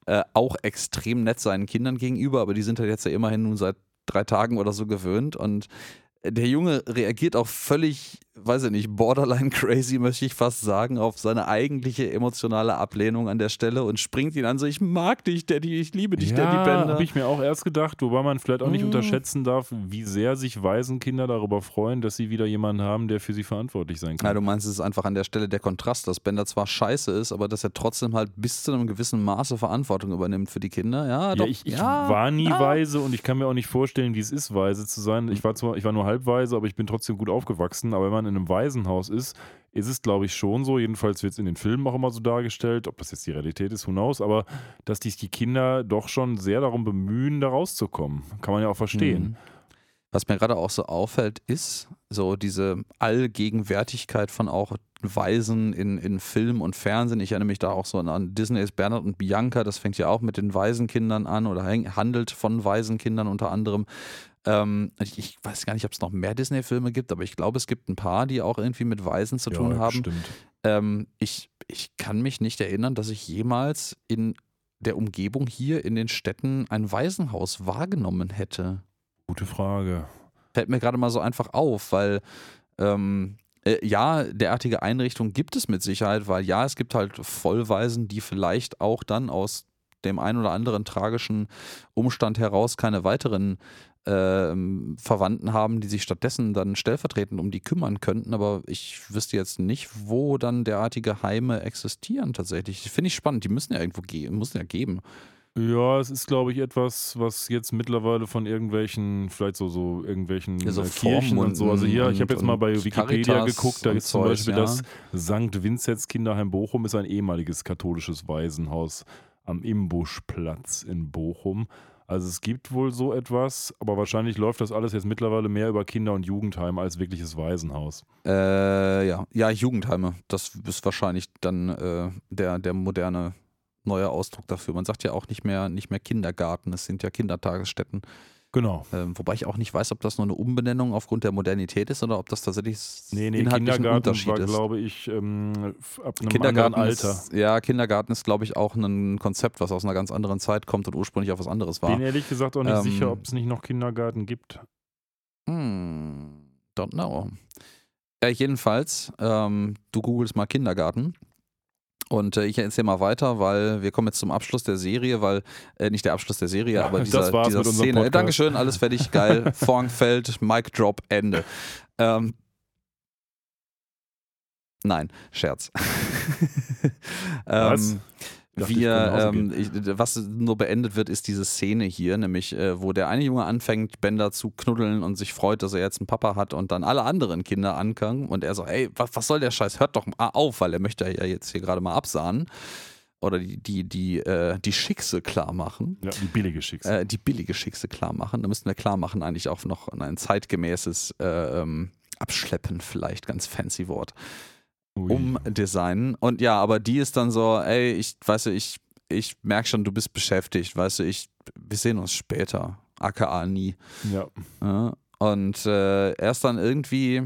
Äh, auch extrem nett seinen Kindern gegenüber, aber die sind halt jetzt ja immerhin nun seit drei Tagen oder so gewöhnt und der Junge reagiert auch völlig, weiß ich nicht, borderline crazy, möchte ich fast sagen, auf seine eigentliche emotionale Ablehnung an der Stelle und springt ihn an, so, ich mag dich, Daddy, ich liebe dich, Daddy Ja, Bender. habe ich mir auch erst gedacht, wobei man vielleicht auch nicht Mm. unterschätzen darf, wie sehr sich Waisenkinder darüber freuen, dass sie wieder jemanden haben, der für sie verantwortlich sein Ja, kann. du meinst, es ist einfach an der Stelle der Kontrast, dass Bender zwar scheiße ist, aber dass er trotzdem halt bis zu einem gewissen Maße Verantwortung übernimmt für die Kinder. Ja, Ja, doch. ich, ich ja, war nie ja. weise und ich kann mir auch nicht vorstellen, wie es ist, weise zu sein. Ich war zwar, ich war nur halb weise, aber ich bin trotzdem gut aufgewachsen. Aber wenn man in einem Waisenhaus ist, ist es, glaube ich, schon so. Jedenfalls wird es in den Filmen auch immer so dargestellt. Ob das jetzt die Realität ist, knows. Aber dass sich die Kinder doch schon sehr darum bemühen, da rauszukommen. Kann man ja auch verstehen. Mhm. Was mir gerade auch so auffällt, ist so diese Allgegenwärtigkeit von auch Waisen in, in Film und Fernsehen. Ich erinnere mich da auch so an Disneys Bernhard und Bianca. Das fängt ja auch mit den Waisenkindern an oder handelt von Waisenkindern unter anderem. Ähm, ich, ich weiß gar nicht, ob es noch mehr Disney-Filme gibt, aber ich glaube, es gibt ein paar, die auch irgendwie mit Waisen zu tun haben. Stimmt. Ähm, ich, ich kann mich nicht erinnern, dass ich jemals in der Umgebung hier in den Städten ein Waisenhaus wahrgenommen hätte. Gute Frage. Fällt mir gerade mal so einfach auf, weil ähm, äh, ja, derartige Einrichtungen gibt es mit Sicherheit, weil ja, es gibt halt Vollwaisen, die vielleicht auch dann aus dem einen oder anderen tragischen Umstand heraus keine weiteren Verwandten haben, die sich stattdessen dann stellvertretend um die kümmern könnten. Aber ich wüsste jetzt nicht, wo dann derartige Heime existieren tatsächlich. Finde ich spannend. Die müssen ja irgendwo gehen, müssen ja geben. Ja, es ist, glaube ich, etwas, was jetzt mittlerweile von irgendwelchen, vielleicht so, so irgendwelchen Ja, so äh, Kirchen und so. Also hier, ich habe und- jetzt mal bei und Wikipedia Caritas geguckt, da und ist zum Beispiel ja. das St. Vinzenz Kinderheim Bochum, ist ein ehemaliges katholisches Waisenhaus am Imbuschplatz in Bochum. Also es gibt wohl so etwas, aber wahrscheinlich läuft das alles jetzt mittlerweile mehr über Kinder- und Jugendheim als wirkliches Waisenhaus. Äh, ja. ja, Jugendheime. Das ist wahrscheinlich dann äh, der, der moderne neue Ausdruck dafür. Man sagt ja auch nicht mehr, nicht mehr Kindergarten, es sind ja Kindertagesstätten. Genau. Ähm, wobei ich auch nicht weiß, ob das nur eine Umbenennung aufgrund der Modernität ist oder ob das tatsächlich Nee, nee, inhaltlich ein Kindergarten Unterschied war, ist. glaube ich, ähm, ab einem Kindergarten anderen Alter. Ist, ja, Kindergarten ist, glaube ich, auch ein Konzept, was aus einer ganz anderen Zeit kommt und ursprünglich auf was anderes war. Bin ehrlich gesagt auch nicht Ähm, sicher, ob es nicht noch Kindergarten gibt. Hm, don't know. Ja, jedenfalls, ähm, du googelst mal Kindergarten Und äh, ich erzähle mal weiter, weil wir kommen jetzt zum Abschluss der Serie, weil, äh, nicht der Abschluss der Serie, Ja, aber dieser, dieser Szene. Podcast. Dankeschön, alles fertig, geil. Fällt, Mic Drop, Ende. Ähm, nein, Scherz. Was? Dachte, wir, ähm, ich, was nur beendet wird, ist diese Szene hier, nämlich äh, wo der eine Junge anfängt, Bender zu knuddeln und sich freut, dass er jetzt einen Papa hat und dann alle anderen Kinder ankommen und er so, ey, was, was soll der Scheiß, hört doch mal auf, weil er möchte ja jetzt hier gerade mal absahnen oder die, die, die, äh, die Schickse klar machen. Ja, die billige Schicksal. Äh, die billige Schickse klar machen. Da müssten wir klar machen, eigentlich auch noch ein zeitgemäßes äh, ähm, Abschleppen, vielleicht ganz fancy Wort. Umdesignen. Und ja, aber die ist dann so, ey, ich weißt du, ich, ich merke schon, du bist beschäftigt, weißt du, ich, wir sehen uns später. AKA nie. ja. Ja. Und äh, er ist dann irgendwie,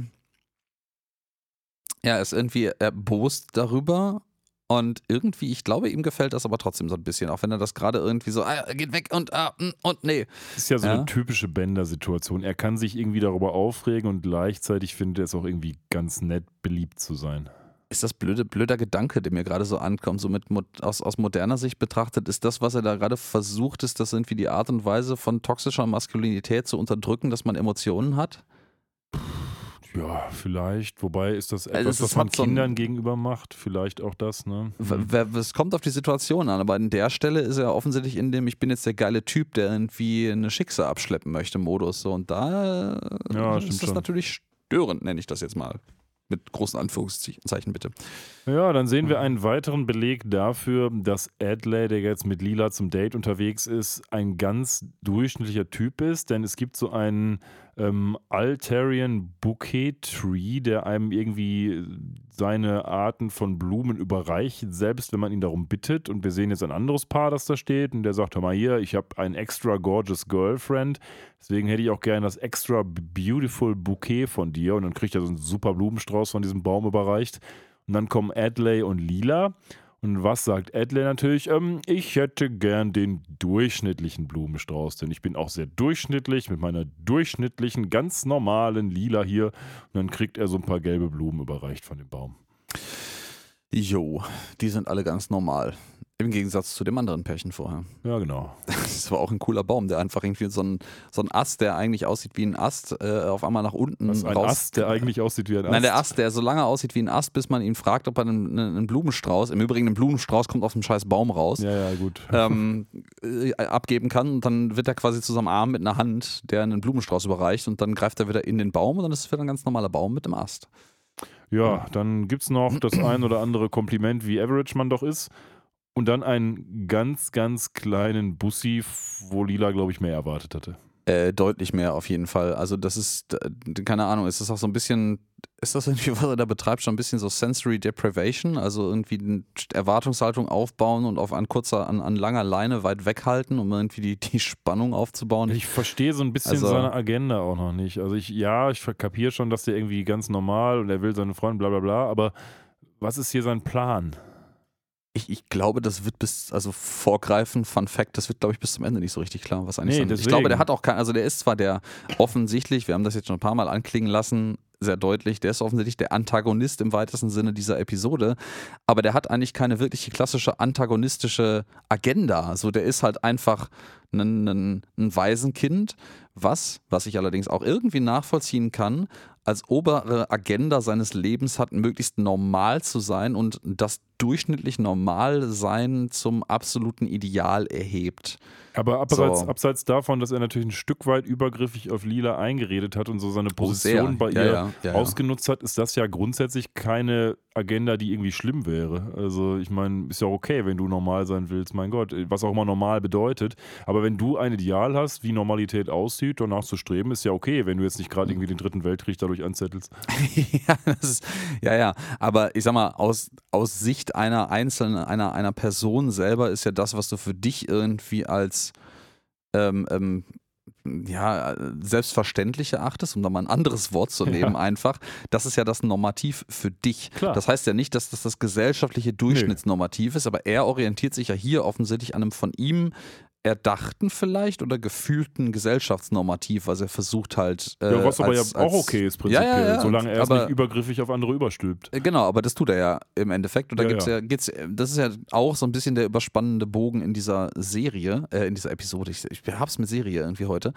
ja, er ist irgendwie erbost darüber. Und irgendwie, ich glaube, ihm gefällt das aber trotzdem so ein bisschen, auch wenn er das gerade irgendwie so, ah, geht weg und ah, mm, und nee. Das ist ja so Ja. eine typische Bender-Situation. Er kann sich irgendwie darüber aufregen und gleichzeitig findet er es auch irgendwie ganz nett, beliebt zu sein. Ist das blöde, blöder Gedanke, der mir gerade so ankommt, so mit aus, aus moderner Sicht betrachtet, ist das, was er da gerade versucht, ist das irgendwie die Art und Weise von toxischer Maskulinität zu unterdrücken, dass man Emotionen hat? Ja, vielleicht. Wobei ist das Also etwas, es was man so Kindern gegenüber macht. Vielleicht auch das, ne? Wer- Es kommt auf die Situation an, aber an der Stelle ist er offensichtlich in dem, ich bin jetzt der geile Typ, der irgendwie eine Schicksal abschleppen möchte, Modus. So. Und da äh, Ja, ist stimmt das schon. natürlich störend, nenne ich das jetzt mal. Mit großen Anführungszeichen bitte. Ja, dann sehen Mhm. wir einen weiteren Beleg dafür, dass Adley, der jetzt mit Lila zum Date unterwegs ist, ein ganz durchschnittlicher Typ ist, denn es gibt so einen ähm, Altarian Bouquet Tree, der einem irgendwie seine Arten von Blumen überreicht, selbst wenn man ihn darum bittet. Und wir sehen jetzt ein anderes Paar, das da steht, und der sagt: Hör mal hier, ich habe ein extra gorgeous Girlfriend, deswegen hätte ich auch gerne das extra beautiful Bouquet von dir. Und dann kriegt er so einen super Blumenstrauß von diesem Baum überreicht. Und dann kommen Adley und Lila. Und was sagt Adley natürlich? Ähm, ich hätte gern den durchschnittlichen Blumenstrauß, denn ich bin auch sehr durchschnittlich mit meiner durchschnittlichen, ganz normalen Lila hier. Und dann kriegt er so ein paar gelbe Blumen überreicht von dem Baum. Jo, die sind alle ganz normal. Im Gegensatz zu dem anderen Pärchen vorher. Ja, genau. Das war auch ein cooler Baum, der einfach irgendwie so ein, so ein Ast, der eigentlich aussieht wie ein Ast, äh, auf einmal nach unten ist ein raus. Ast, der eigentlich aussieht wie ein Ast. Nein, der Ast, der so lange aussieht wie ein Ast, bis man ihn fragt, ob er einen, einen Blumenstrauß, im Übrigen ein Blumenstrauß kommt aus dem scheiß Baum raus, Ja, ja, gut. ähm, äh, abgeben kann. Und dann wird er quasi zu seinem Arm mit einer Hand, der einen Blumenstrauß überreicht und dann greift er wieder in den Baum und dann ist es wieder ein ganz normaler Baum mit dem Ast. Ja, dann gibt es noch das ein oder andere Kompliment, wie average man doch ist. Und dann einen ganz, ganz kleinen Bussi, wo Lila, glaube ich, mehr erwartet hatte. Äh, deutlich mehr auf jeden Fall. Also das ist, äh, keine Ahnung, ist das auch so ein bisschen, ist das irgendwie, was er da betreibt, schon ein bisschen so Sensory Deprivation? Also irgendwie eine Erwartungshaltung aufbauen und auf an kurzer, an, an langer Leine weit weghalten, um irgendwie die, die Spannung aufzubauen. Ich verstehe so ein bisschen Also- seine Agenda auch noch nicht. Also ich, ja, ich kapiere schon, dass der irgendwie ganz normal und er will seine Freunde, bla bla bla, aber was ist hier sein Plan? Ich, ich glaube, das wird bis, also vorgreifen, Fun Fact, das wird, glaube ich, bis zum Ende nicht so richtig klar, was eigentlich Nee, Ich glaube, der hat auch kein, also der ist zwar der offensichtlich, wir haben das jetzt schon ein paar Mal anklingen lassen, sehr deutlich, der ist offensichtlich der Antagonist im weitesten Sinne dieser Episode, aber der hat eigentlich keine wirkliche klassische antagonistische Agenda. So, der ist halt einfach ein, ein, ein Waisenkind, was, was ich allerdings auch irgendwie nachvollziehen kann, als obere Agenda seines Lebens hat, möglichst normal zu sein und das durchschnittlich Normalsein zum absoluten Ideal erhebt. Aber abseits, So. abseits davon, dass er natürlich ein Stück weit übergriffig auf Lila eingeredet hat und so seine Position sehr. bei ihr ja, ja, ja. ausgenutzt hat, ist das ja grundsätzlich keine Agenda, die irgendwie schlimm wäre. Also ich meine, ist ja okay, wenn du normal sein willst, mein Gott, was auch immer normal bedeutet. Aber wenn du ein Ideal hast, wie Normalität aussieht, danach zu streben, ist ja okay, wenn du jetzt nicht gerade irgendwie den dritten Weltkrieg dadurch anzettelst. ja, ist, ja, ja. Aber ich sag mal, aus, aus Sicht einer einzelnen, einer, einer Person selber ist ja das, was du für dich irgendwie als ähm, ähm, ja, selbstverständlich erachtest, um da mal ein anderes Wort zu nehmen, Ja. einfach, das ist ja das Normativ für dich. Klar. Das heißt ja nicht, dass das das gesellschaftliche Durchschnittsnormativ ist, aber er orientiert sich ja hier offensichtlich an einem von ihm erdachten vielleicht oder gefühlten Gesellschaftsnormativ, also er versucht halt. Äh, ja, was aber als, ja auch als, okay ist prinzipiell, Ja, ja, ja, solange er es aber- nicht übergriffig auf andere überstülpt. Äh, Genau, aber das tut er ja im Endeffekt. Und da gibt's ja. ja, geht's, das ist ja auch so ein bisschen der überspannende Bogen in dieser Serie, äh, in dieser Episode. Ich, ich hab's mit Serie irgendwie heute.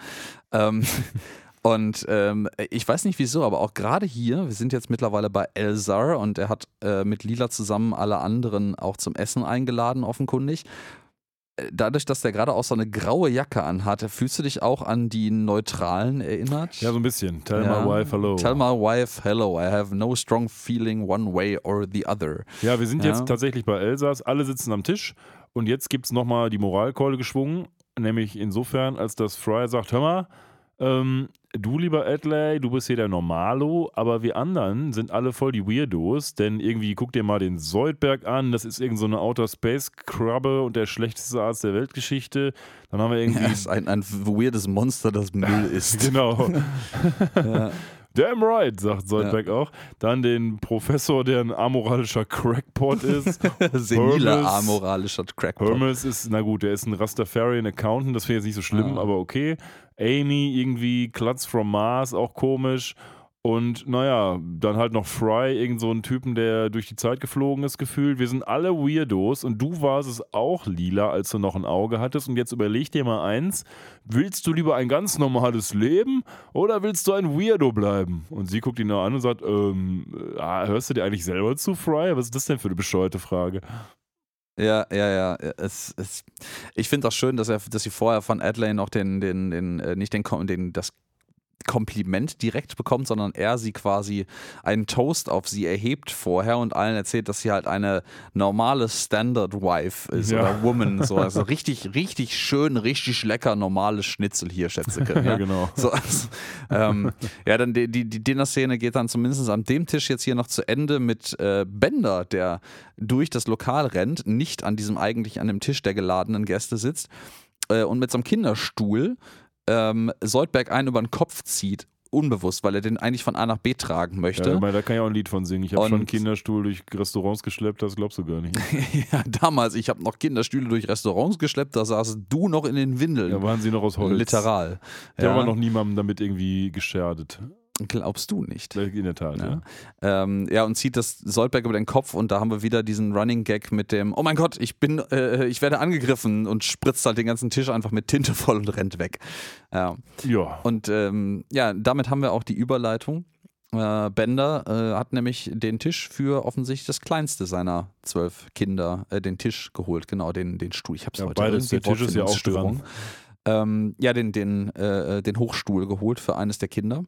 Ähm, und ähm, ich weiß nicht wieso, aber auch gerade hier, wir sind jetzt mittlerweile bei Elzar und er hat äh, mit Lila zusammen alle anderen auch zum Essen eingeladen, offenkundig. Äh, Dadurch, dass der gerade auch so eine graue Jacke anhat, fühlst du dich auch an die Neutralen erinnert? Ja, so ein bisschen. Tell Ja. my wife hello. Tell my wife hello, I have no strong feeling one way or the other. Ja, wir sind Ja. jetzt tatsächlich bei Elsass. Alle sitzen am Tisch und jetzt gibt es nochmal die Moralkeule geschwungen. Nämlich insofern, als das Fry sagt: Hör mal, ähm, du lieber Adley, du bist hier der Normalo, aber wir anderen sind alle voll die Weirdos, denn irgendwie guck dir mal den Soldberg an, das ist irgend so eine Outer Space Krabbe und der schlechteste Arzt der Weltgeschichte. Dann haben wir irgendwie. Er ist ein, ein weirdes Monster, das Müll ist. Genau. ja. Damn right, sagt Soldberg auch. Dann den Professor, der ein amoralischer Crackpot ist. Seniler, Hermes- amoralischer Crackpot. Hermes ist, na gut, der ist ein Rastafarian Accountant, das finde ich jetzt nicht so schlimm, Ah. aber okay. Amy irgendwie, Klutz from Mars, auch komisch. Und naja, dann halt noch Fry, irgend so ein Typen, der durch die Zeit geflogen ist, gefühlt. Wir sind alle Weirdos und du warst es auch lila, als du noch ein Auge hattest. Und jetzt überleg dir mal eins: Willst du lieber ein ganz normales Leben oder willst du ein Weirdo bleiben? Und sie guckt ihn noch an und sagt: ähm, äh, Hörst du dir eigentlich selber zu, Fry? Was ist das denn für eine bescheuerte Frage? Ja, ja, ja. Es, es, ich finde auch schön, dass, er, dass sie vorher von Adley noch den, den, den, äh, nicht den, den, das Kompliment direkt bekommt, sondern er sie quasi einen Toast auf sie erhebt vorher und allen erzählt, dass sie halt eine normale Standard Wife ist Ja. oder Woman. So. Also richtig, richtig schön, richtig lecker normales Schnitzel hier, Schätzeke. Ja, Ja, genau. So, also, ähm, ja, dann die, die, die Dinnerszene geht dann zumindest an dem Tisch jetzt hier noch zu Ende mit äh, Bender, der durch das Lokal rennt, nicht an diesem eigentlich an dem Tisch der geladenen Gäste sitzt äh, und mit so einem Kinderstuhl ähm, Soldberg einen über den Kopf zieht, unbewusst, weil er den eigentlich von A nach B tragen Ja, möchte. ich meine, da kann ich auch ein Lied von singen. Ich habe schon einen Kinderstuhl durch Restaurants geschleppt, das glaubst du gar nicht. Ja, damals, ich habe noch Kinderstühle durch Restaurants geschleppt, da saßt du noch in den Windeln. Da waren sie noch aus Holz. Literal. Ja. aber noch niemandem damit irgendwie gescherdet. Glaubst du nicht? In der Tat, ja. Ja. Ähm, ja, und zieht das Soldberg über den Kopf und da haben wir wieder diesen Running Gag mit dem, oh mein Gott, ich bin, äh, ich werde angegriffen und spritzt halt den ganzen Tisch einfach mit Tinte voll und rennt weg. Ja. Ja. Und ähm, ja, damit haben wir auch die Überleitung. Äh, Bender äh, hat nämlich den Tisch für offensichtlich das kleinste seiner zwölf Kinder, äh, den Tisch geholt, genau, den, den Stuhl. Ich hab's Ja, heute beides, irgendwie der Tisch ist ja auch Wortfindungsstörung. Ähm, ja, den, den, äh, den Hochstuhl geholt für eines der Kinder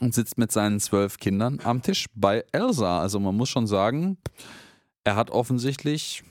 und sitzt mit seinen zwölf Kindern am Tisch bei Elsa. Also man muss schon sagen, er hat offensichtlich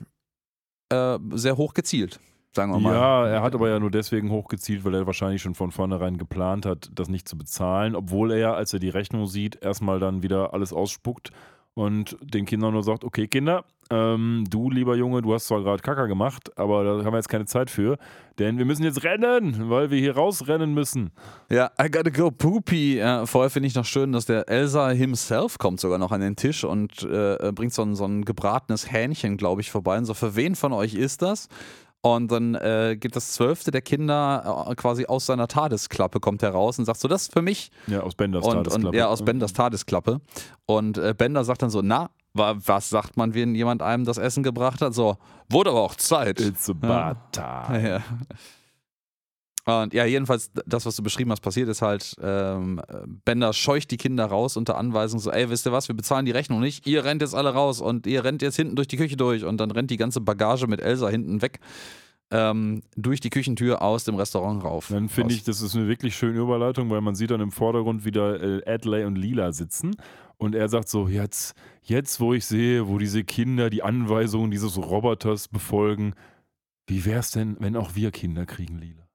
äh, sehr hoch gezielt, sagen wir mal. Ja, er hat aber ja nur deswegen hochgezielt, weil er wahrscheinlich schon von vornherein geplant hat, das nicht zu bezahlen, obwohl er, als er die Rechnung sieht, erstmal dann wieder alles ausspuckt und den Kindern nur sagt, okay Kinder, ähm, du lieber Junge, du hast zwar gerade Kacker gemacht, aber da haben wir jetzt keine Zeit für, denn wir müssen jetzt rennen, weil wir hier rausrennen müssen. Ja, I gotta go poopy. Ja, vorher finde ich noch schön, dass der Elsa himself kommt sogar noch an den Tisch und äh, bringt so ein, so ein gebratenes Hähnchen, glaube ich, vorbei. Und so, für wen von euch ist das? Und dann äh, geht das zwölfte der Kinder äh, quasi aus seiner Tadesklappe, kommt heraus und sagt so, das ist für mich. Ja, aus Benders Und, und Tadesklappe. ja, aus Benders Tadesklappe. Und äh, Bender sagt dann so, na, wa was sagt man, wenn jemand einem das Essen gebracht hat? So, wurde aber auch Zeit. It's about time. Ja. Und ja, jedenfalls, das, was du beschrieben hast, passiert ist halt, ähm, Bender scheucht die Kinder raus unter Anweisung, so, ey, wisst ihr was, wir bezahlen die Rechnung nicht, ihr rennt jetzt alle raus und ihr rennt jetzt hinten durch die Küche durch und dann rennt die ganze Bagage mit Elsa hinten weg, ähm, durch die Küchentür aus dem Restaurant rauf. Dann finde ich, das ist eine wirklich schöne Überleitung, weil man sieht dann im Vordergrund wieder äh, Adley und Lila sitzen. Und er sagt so, jetzt, jetzt, wo ich sehe, wo diese Kinder die Anweisungen dieses Roboters befolgen, wie wär's denn, wenn auch wir Kinder kriegen, Lila?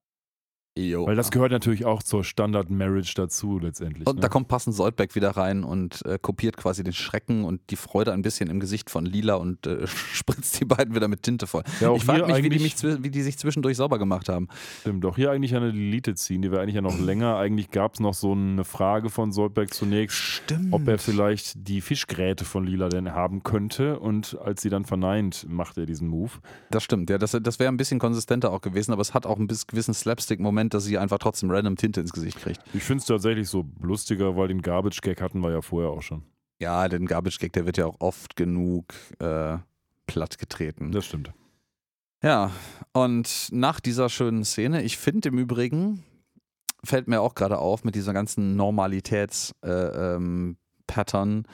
Jo. Weil das gehört natürlich auch zur Standard-Marriage dazu letztendlich. Und ne? da kommt passend Soldbeck wieder rein und äh, kopiert quasi den Schrecken und die Freude ein bisschen im Gesicht von Lila und äh, spritzt die beiden wieder mit Tinte voll. ja, ich frage mich, wie die, mich, wie die sich zwischendurch sauber gemacht haben. Stimmt, doch hier eigentlich eine Elite ziehen, die wäre eigentlich ja noch länger. Eigentlich gab es noch so eine Frage von Soldberg zunächst, Stimmt. ob er vielleicht die Fischgräte von Lila denn haben könnte. Und als sie dann verneint, macht er diesen Move. Das stimmt, ja, das, das wäre ein bisschen konsistenter auch gewesen, aber es hat auch einen gewissen Slapstick-Moment, dass sie einfach trotzdem random Tinte ins Gesicht kriegt. Ich finde es tatsächlich so lustiger, weil den Garbage-Gag hatten wir ja vorher auch schon. Ja, den Garbage-Gag, der wird ja auch oft genug äh, platt getreten. Das stimmt. Ja, und nach dieser schönen Szene, ich finde im Übrigen, fällt mir auch gerade auf mit dieser ganzen Normalitäts-Pattern, äh, ähm, Pattern,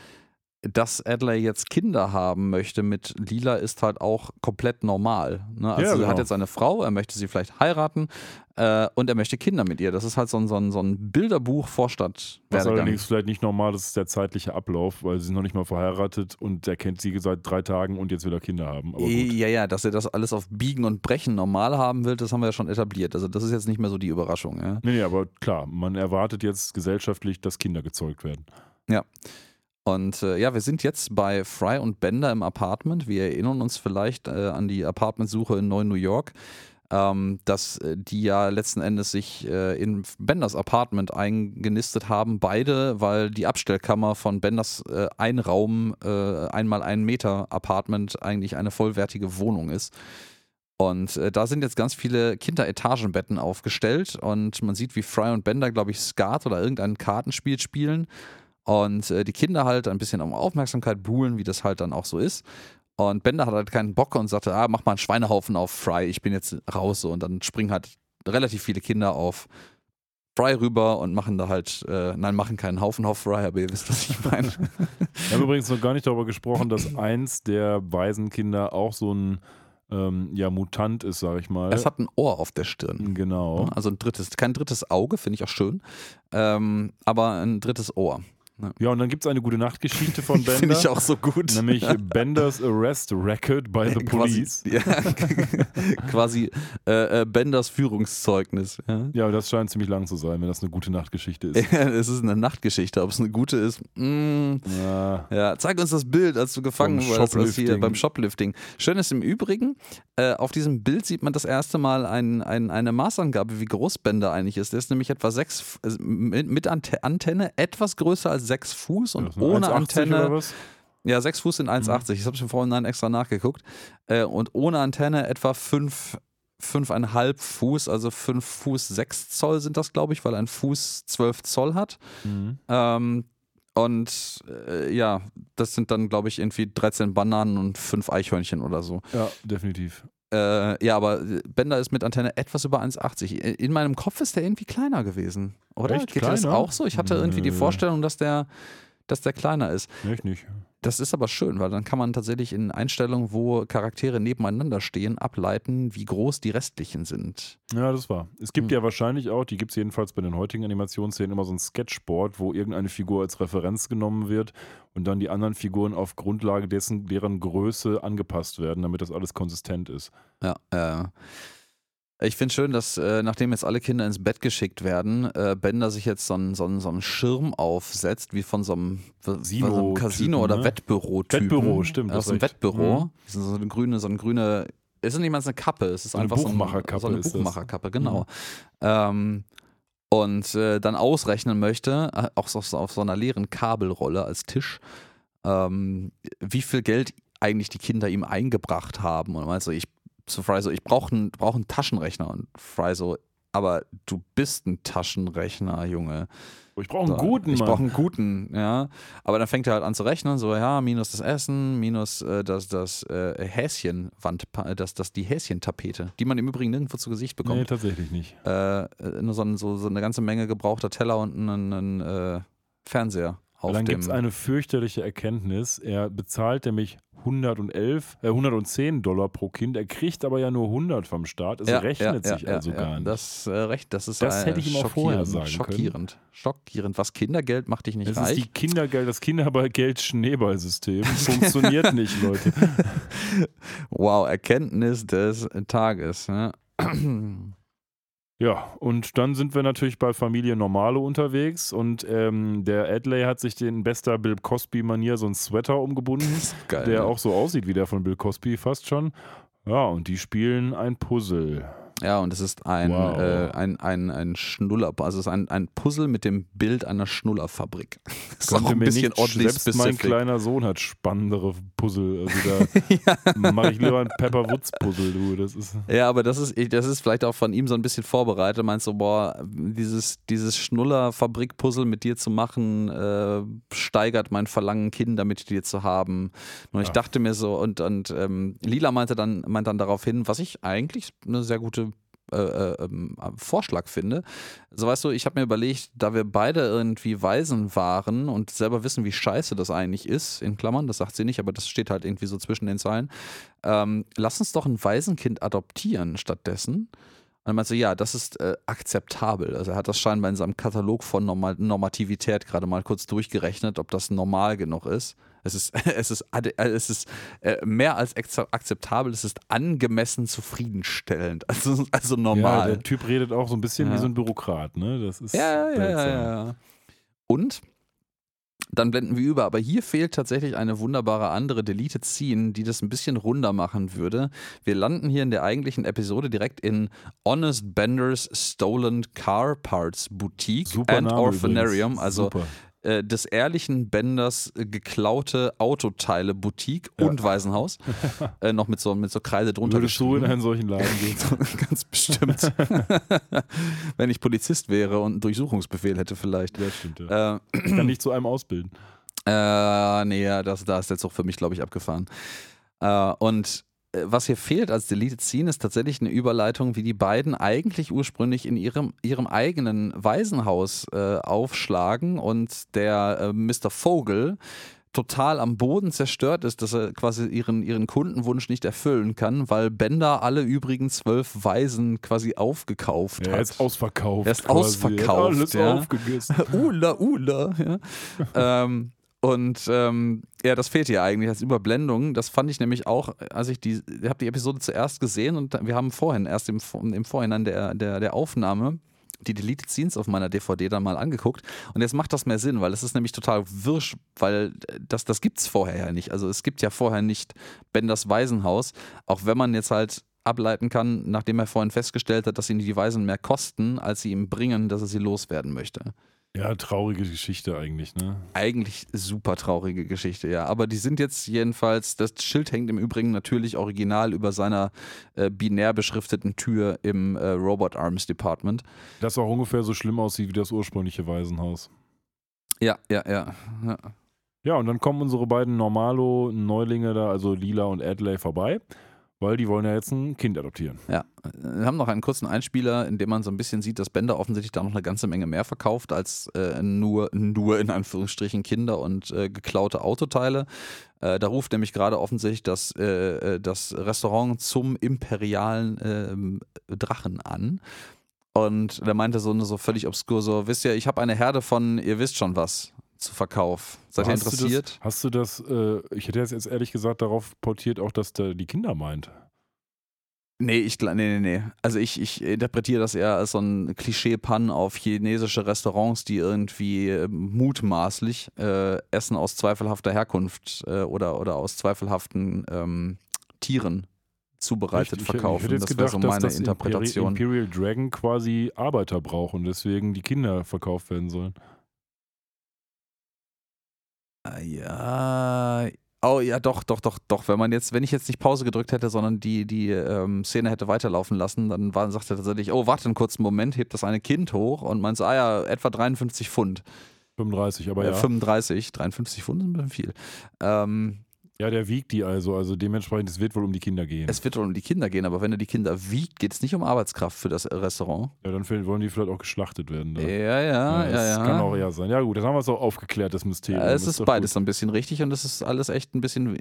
dass Adley jetzt Kinder haben möchte mit Lila ist halt auch komplett normal. Ne? Also Ja, er genau. hat jetzt eine Frau, er möchte sie vielleicht heiraten äh, und er möchte Kinder mit ihr. Das ist halt so ein, so ein, so ein Bilderbuch Vorstadt. Was allerdings vielleicht nicht normal ist, ist der zeitliche Ablauf, weil sie sind noch nicht mal verheiratet und er kennt sie seit drei Tagen und jetzt will er Kinder haben. Ja, ja, dass er das alles auf Biegen und Brechen normal haben will, das haben wir ja schon etabliert. Also das ist jetzt nicht mehr so die Überraschung. Ja? Nee, nee, aber klar, man erwartet jetzt gesellschaftlich, dass Kinder gezeugt werden. Und äh, ja, wir sind jetzt bei Fry und Bender im Apartment. Wir erinnern uns vielleicht äh, an die Apartmentsuche in Neu New York, ähm, dass äh, die ja letzten Endes sich äh, in Benders Apartment eingenistet haben, beide, weil die Abstellkammer von Benders äh, Einraum, äh, einmal ein Meter Apartment eigentlich eine vollwertige Wohnung ist. Und äh, da sind jetzt ganz viele Kinderetagenbetten aufgestellt und man sieht, wie Fry und Bender, glaube ich, Skat oder irgendein Kartenspiel spielen und äh, die Kinder halt ein bisschen um Aufmerksamkeit buhlen, wie das halt dann auch so ist. Und Bender hat halt keinen Bock und sagte, ah, mach mal einen Schweinehaufen auf Fry, ich bin jetzt raus. So. Und dann springen halt relativ viele Kinder auf Fry rüber und machen da halt, äh, nein, machen keinen Haufen auf Fry, aber ihr wisst, was ich meine. Wir haben übrigens noch gar nicht darüber gesprochen, dass eins der Waisenkinder auch so ein ähm, ja, Mutant ist, sag ich mal. es hat ein Ohr auf der Stirn. genau. Also ein drittes, kein drittes Auge, finde ich auch schön, ähm, aber ein drittes Ohr. Ja, und dann gibt es eine gute Nachtgeschichte von Bender. Finde ich auch so gut. Nämlich Benders Arrest Record by the Police. Quasi, ja, quasi äh, äh, Benders Führungszeugnis. Ja. Ja, das scheint ziemlich lang zu sein, wenn das eine gute Nachtgeschichte ist. es ist eine Nachtgeschichte, ob es eine gute ist. Mm, Ja, ja, zeig uns das Bild, als du gefangen Beim als hier beim Shoplifting. Schön ist im Übrigen, äh, auf diesem Bild sieht man das erste Mal ein, ein, eine Maßangabe, wie groß Bender eigentlich ist. Der ist nämlich etwa sechs, äh, mit, mit Ante Antenne etwas größer als sechs Fuß und das sind ohne 1,80 Antenne. Ja, sechs Fuß sind 1,80. Ich habe schon vorhin extra nachgeguckt. Äh, und ohne Antenne etwa fünf, fünfeinhalb Fuß, also fünf Fuß sechs Zoll sind das, glaube ich, weil ein Fuß zwölf Zoll hat. Mhm. Ähm, und äh, ja, das sind dann, glaube ich, irgendwie 13 Bananen und fünf Eichhörnchen oder so. Ja, definitiv. Äh, ja, aber Bender ist mit Antenne etwas über 1,80. In meinem Kopf ist der irgendwie kleiner gewesen, oder? Echt? Geht dir das Kleiner? auch so? Ich hatte irgendwie die. Vorstellung, dass der, dass der kleiner ist. Echt nicht. Das ist aber schön, weil dann kann man tatsächlich in Einstellungen, wo Charaktere nebeneinander stehen, ableiten, wie groß die restlichen sind. Ja, das war. Es gibt Hm. ja wahrscheinlich auch, die gibt es jedenfalls bei den heutigen Animationsszenen, immer so ein Sketchboard, wo irgendeine Figur als Referenz genommen wird und dann die anderen Figuren auf Grundlage dessen, deren Größe angepasst werden, damit das alles konsistent ist. Ja, äh, ich finde schön, dass äh, nachdem jetzt alle Kinder ins Bett geschickt werden, äh, Bender sich jetzt so einen so einen- so einen Schirm aufsetzt, wie von so einem, von so einem Casino- oder ne? Wettbüro-Typen. Wettbüro, stimmt, Aus dem. Wettbüro. Mhm. So eine grüne, so eine grüne, es ist nicht mal eine Kappe, es ist So eine einfach so, ein, Buchmacherkappe so eine. Buchmacherkappe, genau. Ähm, und äh, dann ausrechnen möchte, äh, auch so auf so einer leeren Kabelrolle als Tisch, ähm, wie viel Geld eigentlich die Kinder ihm eingebracht haben. Und meinst so, ich zu Fry so, ich brauche einen brauch einen Taschenrechner. Und Fry so, aber du bist ein Taschenrechner, Junge. Ich brauche einen So, guten, Ich brauche einen guten, ja. Aber dann fängt er halt an zu rechnen, so, ja, minus das Essen, minus äh, das, das äh, Häschenwand, das, das, die Häschentapete, die man im Übrigen nirgendwo zu Gesicht nee, bekommt. tatsächlich nicht. Äh, äh, nur so, so, so eine ganze Menge gebrauchter Teller und einen, einen äh, Fernseher auf dann gibt es eine fürchterliche Erkenntnis. Er bezahlt nämlich 111, äh, 110 Dollar pro Kind. Er kriegt aber ja nur 100 vom Staat. Es rechnet sich also gar nicht. Das, äh, recht, das ist Das äh, hätte ich ihm auch vorher schockierend, sagen können. Schockierend. Schockierend. Was Kindergeld macht dich nicht Das reich. ist die Kindergeld, das Kindergeld-Schneeballsystem. Funktioniert nicht, Leute. Wow, Erkenntnis des Tages. Ne? Ja, und dann sind wir natürlich bei Familie Normale unterwegs und ähm, der Adley hat sich den bester Bill Cosby-Manier so einen Sweater umgebunden, Geil. der ne? auch so aussieht wie der von Bill Cosby fast schon. Ja, und die spielen ein Puzzle. Ja, und es ist ein, Wow. äh, ein, ein, ein Schnuller, also es ist ein, ein Puzzle mit dem Bild einer Schnullerfabrik. Das ist auch ein bisschen oddly selbst mein kleiner Sohn hat spannendere Puzzle. Also da mache ich lieber ein Pepper Woods Puzzle, du. Das ist Ja, aber das ist, ich- das ist vielleicht auch von ihm so ein bisschen vorbereitet. Meinst du, boah, dieses, dieses Schnuller-Fabrik-Puzzle mit dir zu machen, äh, steigert mein Verlangen, Kinder mit dir zu haben. Und ich Ja. dachte mir so, und, und ähm, Lila meinte dann, meint dann darauf hin, was ich eigentlich eine sehr gute äh, äh, ähm, Vorschlag finde. So weißt du, ich habe mir überlegt, da wir beide irgendwie Waisen waren und selber wissen, wie scheiße das eigentlich ist, in Klammern, das sagt sie nicht, aber das steht halt irgendwie so zwischen den Zeilen, ähm, lass uns doch ein Waisenkind adoptieren stattdessen. Und er meinte ja, das ist äh, akzeptabel. Also er hat das scheinbar in seinem Katalog von Normal Normativität gerade mal kurz durchgerechnet, ob das normal genug ist. Es ist, es ist, äh, es ist äh, mehr als akzeptabel, es ist angemessen zufriedenstellend. Also, also Ja, normal. der Typ redet auch so ein bisschen Ja. wie so ein Bürokrat, ne? Das ist Ja, ja, ja, ja, ja. Und dann blenden wir über, aber hier fehlt tatsächlich eine wunderbare andere Deleted Scene, die das ein bisschen runder machen würde. Wir landen hier in der eigentlichen Episode direkt in Honest Bender's Stolen Car Parts Boutique Super and Name Orphanarium, übrigens. also Super. Äh, des ehrlichen Benders äh, geklaute Autoteile Boutique Ja. und Waisenhaus. äh, noch mit so, mit so Kreide drunter Würdest du in einen solchen Laden gehen? Ganz bestimmt. Wenn ich Polizist wäre und einen Durchsuchungsbefehl hätte vielleicht. Ja, stimmt. Ja. Äh, Ich kann dich zu einem ausbilden. äh, nee, ja, das, da ist der Zug für mich, glaube ich, abgefahren. Äh, und was hier fehlt als Deleted Scene ist tatsächlich eine Überleitung, wie die beiden eigentlich ursprünglich in ihrem, ihrem eigenen Waisenhaus äh, aufschlagen und der äh, Mr. Vogel total am Boden zerstört ist, dass er quasi ihren, ihren Kundenwunsch nicht erfüllen kann, weil Bender alle übrigen zwölf Waisen quasi aufgekauft Ja, hat. er ist ausverkauft. Er ist quasi. ausverkauft, Er hat alles ja. aufgegessen. Ula, Ula. Ja. ähm, und ähm, ja, das fehlt hier eigentlich als Überblendung. Das fand ich nämlich auch, als ich die, habe die Episode zuerst gesehen und wir haben vorhin, erst im, im Vorhinein der, der, der Aufnahme, die Deleted Scenes auf meiner DVD dann mal angeguckt. Und jetzt macht das mehr Sinn, weil es ist nämlich total wirsch, weil das, das gibt es vorher ja nicht. Also es gibt ja vorher nicht Benders Waisenhaus, auch wenn man jetzt halt ableiten kann, nachdem er vorhin festgestellt hat, dass ihn die Waisen mehr kosten, als sie ihm bringen, dass er sie loswerden möchte. Ja, traurige Geschichte eigentlich, ne? Eigentlich super traurige Geschichte, ja. Aber die sind jetzt jedenfalls, das Schild hängt im Übrigen natürlich original über seiner äh, binär beschrifteten Tür im äh, Robot Arms Department. Das auch ungefähr so schlimm aussieht wie das ursprüngliche Waisenhaus. Ja, ja, ja. ja. Ja, und dann kommen unsere beiden Normalo-Neulinge da, also Lila und Adley, vorbei, weil die wollen ja jetzt ein Kind adoptieren. Ja, wir haben noch einen kurzen Einspieler, in dem man so ein bisschen sieht, dass Bender offensichtlich da noch eine ganze Menge mehr verkauft als äh, nur, nur in Anführungsstrichen Kinder und äh, geklaute Autoteile. Äh, da ruft nämlich gerade offensichtlich das, äh, äh, das Restaurant zum imperialen ähm, Drachen an. Und der meinte so, so völlig obskur, so, wisst ihr, ich habe eine Herde von, ihr wisst schon was, zu Verkauf. Seid ihr interessiert? Hast du das, äh, ich hätte jetzt ehrlich gesagt darauf portiert, auch dass der die Kinder meint. Nee, ich nee, nee, nee. Also ich, ich interpretiere das eher als so ein Klischee-Pann auf chinesische Restaurants, die irgendwie äh, mutmaßlich äh, Essen aus zweifelhafter Herkunft äh, oder, oder aus zweifelhaften ähm, Tieren zubereitet? Ich- verkaufen. Ich jetzt das wäre so dass meine das Interpretation. Imperial Dragon quasi Arbeiter braucht und deswegen die Kinder verkauft werden sollen. Ah, Ja. Oh ja, doch, doch, doch, doch. Wenn man jetzt, wenn ich jetzt nicht Pause gedrückt hätte, sondern die, die ähm, Szene hätte weiterlaufen lassen, dann war, sagt er tatsächlich, oh, warte einen kurzen Moment, hebt das eine Kind hoch und meint so, ah ja, etwa 53 Pfund. 35, aber Äh, ja. 35, 53 Pfund ist ein bisschen viel. Ähm, Ja, der wiegt die also, also dementsprechend, es wird wohl um die Kinder gehen. es wird wohl um die Kinder gehen, aber wenn er die Kinder wiegt, geht es nicht um Arbeitskraft für das Restaurant. ja, dann wollen die vielleicht auch geschlachtet werden. Da. Ja, ja, ja, ja. das kann auch eher sein. Ja gut, dann haben wir es auch aufgeklärt, das Mysterium. Ja, es ist doch beides gut. so ein bisschen richtig und es ist alles echt ein bisschen.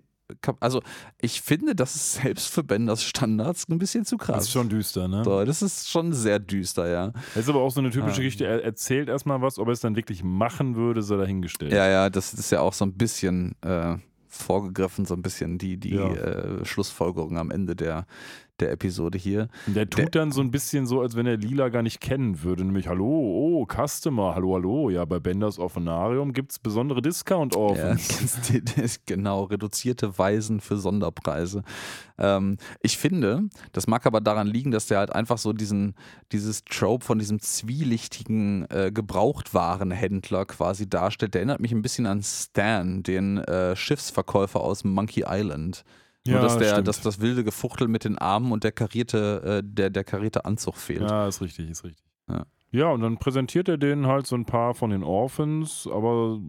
Also, ich finde, das ist selbst für Benders Standards ein bisschen zu krass. Das ist schon düster, ne? so, das ist schon sehr düster, ja. Das ist aber auch so eine typische Ah. Geschichte. Er erzählt erstmal was, ob er es dann wirklich machen würde, sei dahingestellt. Ja, ja, das ist ja auch so ein bisschen äh, vorgegriffen, so ein bisschen die, die Ja. äh, Schlussfolgerung am Ende der, der Episode hier. Der tut der, dann so ein bisschen so, als wenn er Lila gar nicht kennen würde. Nämlich, hallo, oh, Customer, hallo, hallo. Ja, bei Benders Orphanarium gibt es besondere Discount-Orphans. Ja, genau, reduzierte Weisen für Sonderpreise. Ähm, ich finde, das mag aber daran liegen, dass der halt einfach so diesen, dieses Trope von diesem zwielichtigen äh, Gebrauchtwarenhändler quasi darstellt. Der erinnert mich ein bisschen an Stan, den äh, Schiffsverkäufer aus Monkey Island. Nur, dass, der, dass das wilde Gefuchtel mit den Armen und der karierte, äh, der, der karierte Anzug fehlt. Ja, ist richtig, ist richtig. Ja. ja, und dann präsentiert er denen halt so ein paar von den Orphans, aber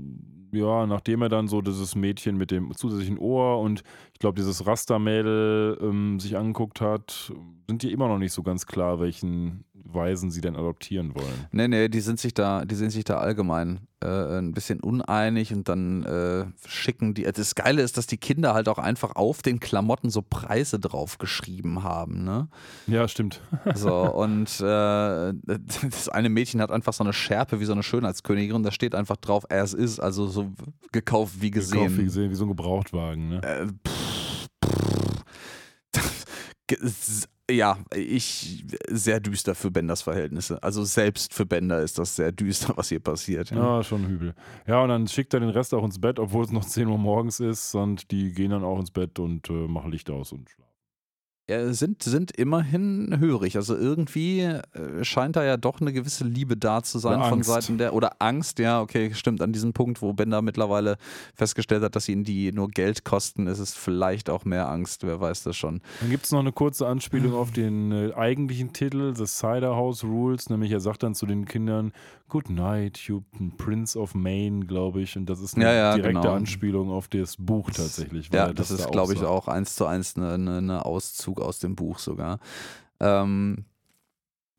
ja, nachdem er dann so dieses Mädchen mit dem zusätzlichen Ohr und ich glaube, dieses Rastermädel ähm, sich angeguckt hat, sind die immer noch nicht so ganz klar, welchen Weisen sie denn adoptieren wollen. Nee, nee, die sind sich da, die sind sich da allgemein äh, ein bisschen uneinig und dann äh, schicken die. Das Geile ist, dass die Kinder halt auch einfach auf den Klamotten so Preise drauf geschrieben haben, ne? Ja, stimmt. so, und äh, das eine Mädchen hat einfach so eine Schärpe wie so eine Schönheitskönigin und da steht einfach drauf, as is, also so gekauft wie gesehen. Gekauft wie gesehen, wie so ein Gebrauchtwagen, ne? Äh, pff ja, ich sehr düster für Benders Verhältnisse. Also selbst für Bender ist das sehr düster, was hier passiert. Ja, ja schon übel. Ja, und dann schickt er den Rest auch ins Bett, obwohl es noch 10 Uhr morgens ist und die gehen dann auch ins Bett und äh, machen Licht aus und schlafen sind, sind immerhin hörig. Also irgendwie äh, scheint da ja doch eine gewisse Liebe da zu sein von Seiten der, oder Angst, ja, okay, stimmt, an diesem Punkt, wo Bender mittlerweile festgestellt hat, dass ihnen die nur Geld kosten, ist es vielleicht auch mehr Angst, wer weiß das schon. Dann gibt es noch eine kurze Anspielung auf den äh, eigentlichen Titel, The Cider House Rules, nämlich er sagt dann zu den Kindern, Good night, you Prince of Maine, glaube ich, und das ist eine ja, ja, direkte genau. Anspielung auf das Buch tatsächlich. ja, das, das ist, glaube ich, auch eins zu eins eine, eine, eine Auszug Auszug aus dem Buch sogar. Ähm,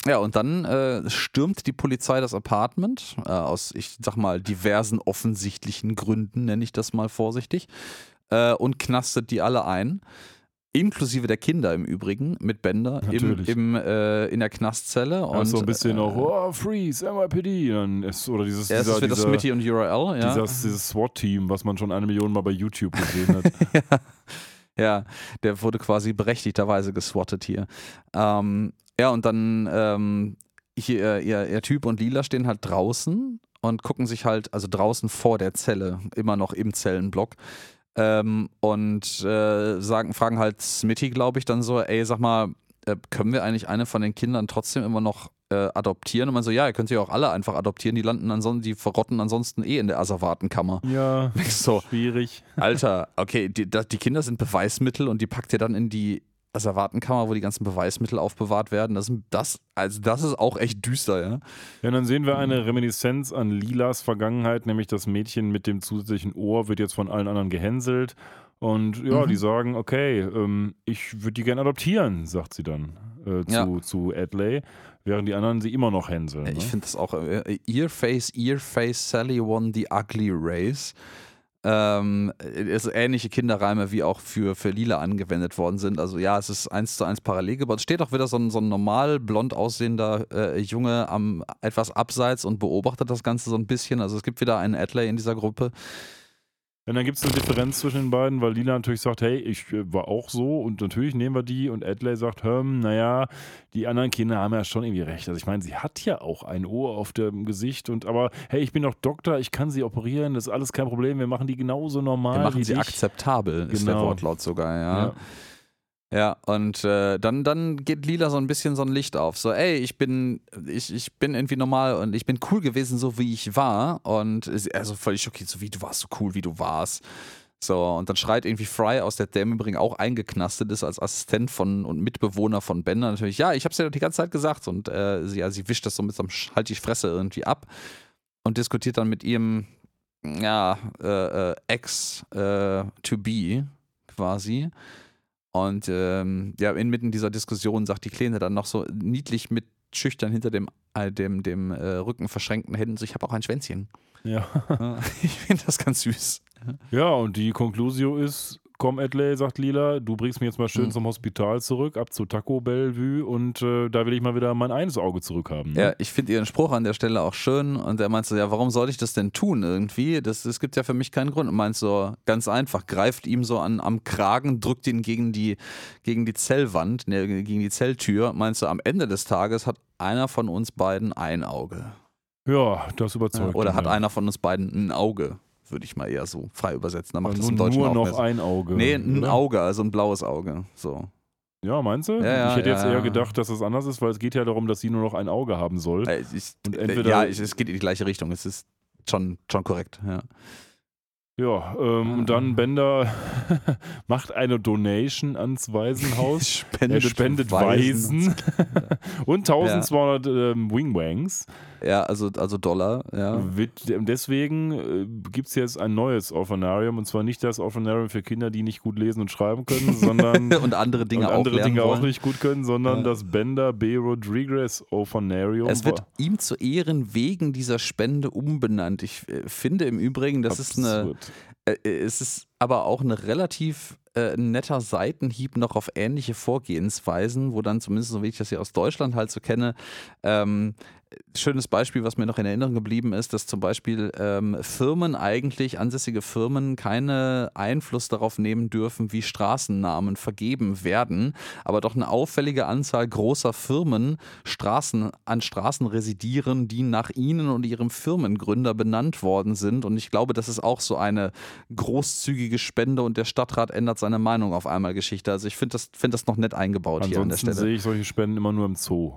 ja, und dann äh, stürmt die Polizei das Apartment äh, aus, ich sag mal, diversen offensichtlichen Gründen, nenne ich das mal vorsichtig, äh, und knastet die alle ein. Inklusive der Kinder im Übrigen mit Bender im, im äh, in der Knastzelle. Und, so ein bisschen äh, auch, oh, Freeze. Dann ist, oder dieses, ja, dieser, das dieser, Smitty und URL, ja. Dieses, dieses SWAT-Team, was man schon eine Million Mal bei YouTube gesehen hat. ja. Ja, der wurde quasi berechtigterweise geswattet hier. Ähm, ja, und dann ähm, hier, ihr, ihr Typ und Lila stehen halt draußen und gucken sich halt, also draußen vor der Zelle, immer noch im Zellenblock. Ähm, und äh, sagen, fragen halt Smitty, glaube ich, dann so, ey, sag mal, äh, können wir eigentlich eine von den Kindern trotzdem immer noch äh, adoptieren? Und man so, ja, ihr könnt sie auch alle einfach adoptieren, die landen ansonsten, die verrotten ansonsten eh in der Asservatenkammer. Ja, so, schwierig. Alter, okay, die, die Kinder sind Beweismittel und die packt ihr dann in die Asservatenkammer, wo die ganzen Beweismittel aufbewahrt werden. Das, das, also das ist auch echt düster, ja. Ja, dann sehen wir eine Reminiszenz an Lilas Vergangenheit, nämlich das Mädchen mit dem zusätzlichen Ohr wird jetzt von allen anderen gehänselt. Und ja, mhm. die sagen, okay, ähm, ich würde die gerne adoptieren, sagt sie dann äh, zu, ja. zu Adley, während die anderen sie immer noch hänseln. Ne? Ich finde das auch, äh, Earface, Earface, Sally won the ugly race. Ähm, also ähnliche Kinderreime wie auch für, für Lila angewendet worden sind. Also ja, es ist eins zu eins parallel gebaut. Es steht auch wieder so ein, so ein normal blond aussehender äh, Junge am etwas abseits und beobachtet das Ganze so ein bisschen. Also es gibt wieder einen Adley in dieser Gruppe, und dann gibt es eine Differenz zwischen den beiden, weil Lila natürlich sagt, hey, ich äh, war auch so und natürlich nehmen wir die und Adley sagt, hm, naja, die anderen Kinder haben ja schon irgendwie recht. Also ich meine, sie hat ja auch ein Ohr auf dem Gesicht und aber hey, ich bin doch Doktor, ich kann sie operieren, das ist alles kein Problem, wir machen die genauso normal. Wir machen sie dich. akzeptabel, genau. ist der genau. Wortlaut sogar, ja. ja. Ja, und äh, dann, dann geht Lila so ein bisschen so ein Licht auf. So, ey, ich bin, ich, ich bin irgendwie normal und ich bin cool gewesen, so wie ich war. Und also völlig schockiert, so wie du warst, so cool, wie du warst. So, und dann schreit irgendwie Fry aus der Dame übrigens auch eingeknastet ist als Assistent von und Mitbewohner von Bender natürlich, ja, ich hab's ja die ganze Zeit gesagt. Und äh, sie, ja, sie wischt das so mit so einem Halt die Fresse irgendwie ab und diskutiert dann mit ihrem, ja, äh, äh Ex-to-be äh, quasi. Und ähm, ja, inmitten dieser Diskussion sagt die Kleine dann noch so niedlich mit schüchtern hinter dem, äh, dem, dem äh, Rücken verschränkten Händen so, ich habe auch ein Schwänzchen. Ja. ich finde das ganz süß. Ja, und die Konklusio ist, komm Adley, sagt Lila, du bringst mich jetzt mal schön Mhm. zum Hospital zurück, ab zu Taco Bellevue und äh, da will ich mal wieder mein eines Auge zurückhaben. Ne? Ja, ich finde ihren Spruch an der Stelle auch schön und er meint so, ja, warum soll ich das denn tun irgendwie? Das, das gibt ja für mich keinen Grund. Und meint so, ganz einfach, greift ihm so an, am Kragen, drückt ihn gegen die, gegen die Zellwand, ne, gegen die Zelltür. Meint so, am Ende des Tages hat einer von uns beiden ein Auge. Ja, das überzeugt. Oder hat ja. einer von uns beiden ein Auge, würde ich mal eher so frei übersetzen. Dann macht Aber das im nur, Deutschen nur auch noch ein Auge. Nee, ein oder? Auge, also ein blaues Auge. So. Ja, meinst du? Ja, ich hätte ja, jetzt ja. eher gedacht, dass es anders ist, weil es geht ja darum, dass sie nur noch ein Auge haben soll. Äh, Ich, Und äh, entweder- ja, es geht in die gleiche Richtung. Es ist schon, schon korrekt. Ja. Ja, ähm, und dann Bender macht eine Donation ans Waisenhaus. Spendet, er spendet Waisen und 1200 ähm, Wingwangs. Ja, also, also Dollar, ja. Wird, deswegen äh, gibt es jetzt ein neues Orphanarium und zwar nicht das Orphanarium für Kinder, die nicht gut lesen und schreiben können, sondern Und andere Dinge und auch andere lernen Dinge auch nicht gut können, sondern Ja. das Bender B. Rodriguez Orphanarium. Es wird ihm zu Ehren wegen dieser Spende umbenannt. Ich äh, finde im Übrigen, das ist eine, Absurd. äh, es ist aber auch ein relativ äh, netter Seitenhieb noch auf ähnliche Vorgehensweisen, wo dann zumindest, so wie ich das hier aus Deutschland halt so kenne, ähm, schönes Beispiel, was mir noch in Erinnerung geblieben ist, dass zum Beispiel ähm, Firmen eigentlich, ansässige Firmen, keine Einfluss darauf nehmen dürfen, wie Straßennamen vergeben werden, aber doch eine auffällige Anzahl großer Firmen Straßen, an Straßen residieren, die nach ihnen und ihrem Firmengründer benannt worden sind. Und ich glaube, das ist auch so eine großzügige Spende und der Stadtrat ändert seine Meinung auf einmal Geschichte. Also ich finde das, find das noch nett eingebaut hier an der Ansonsten Stelle. sehe ich solche Spenden immer nur im Zoo.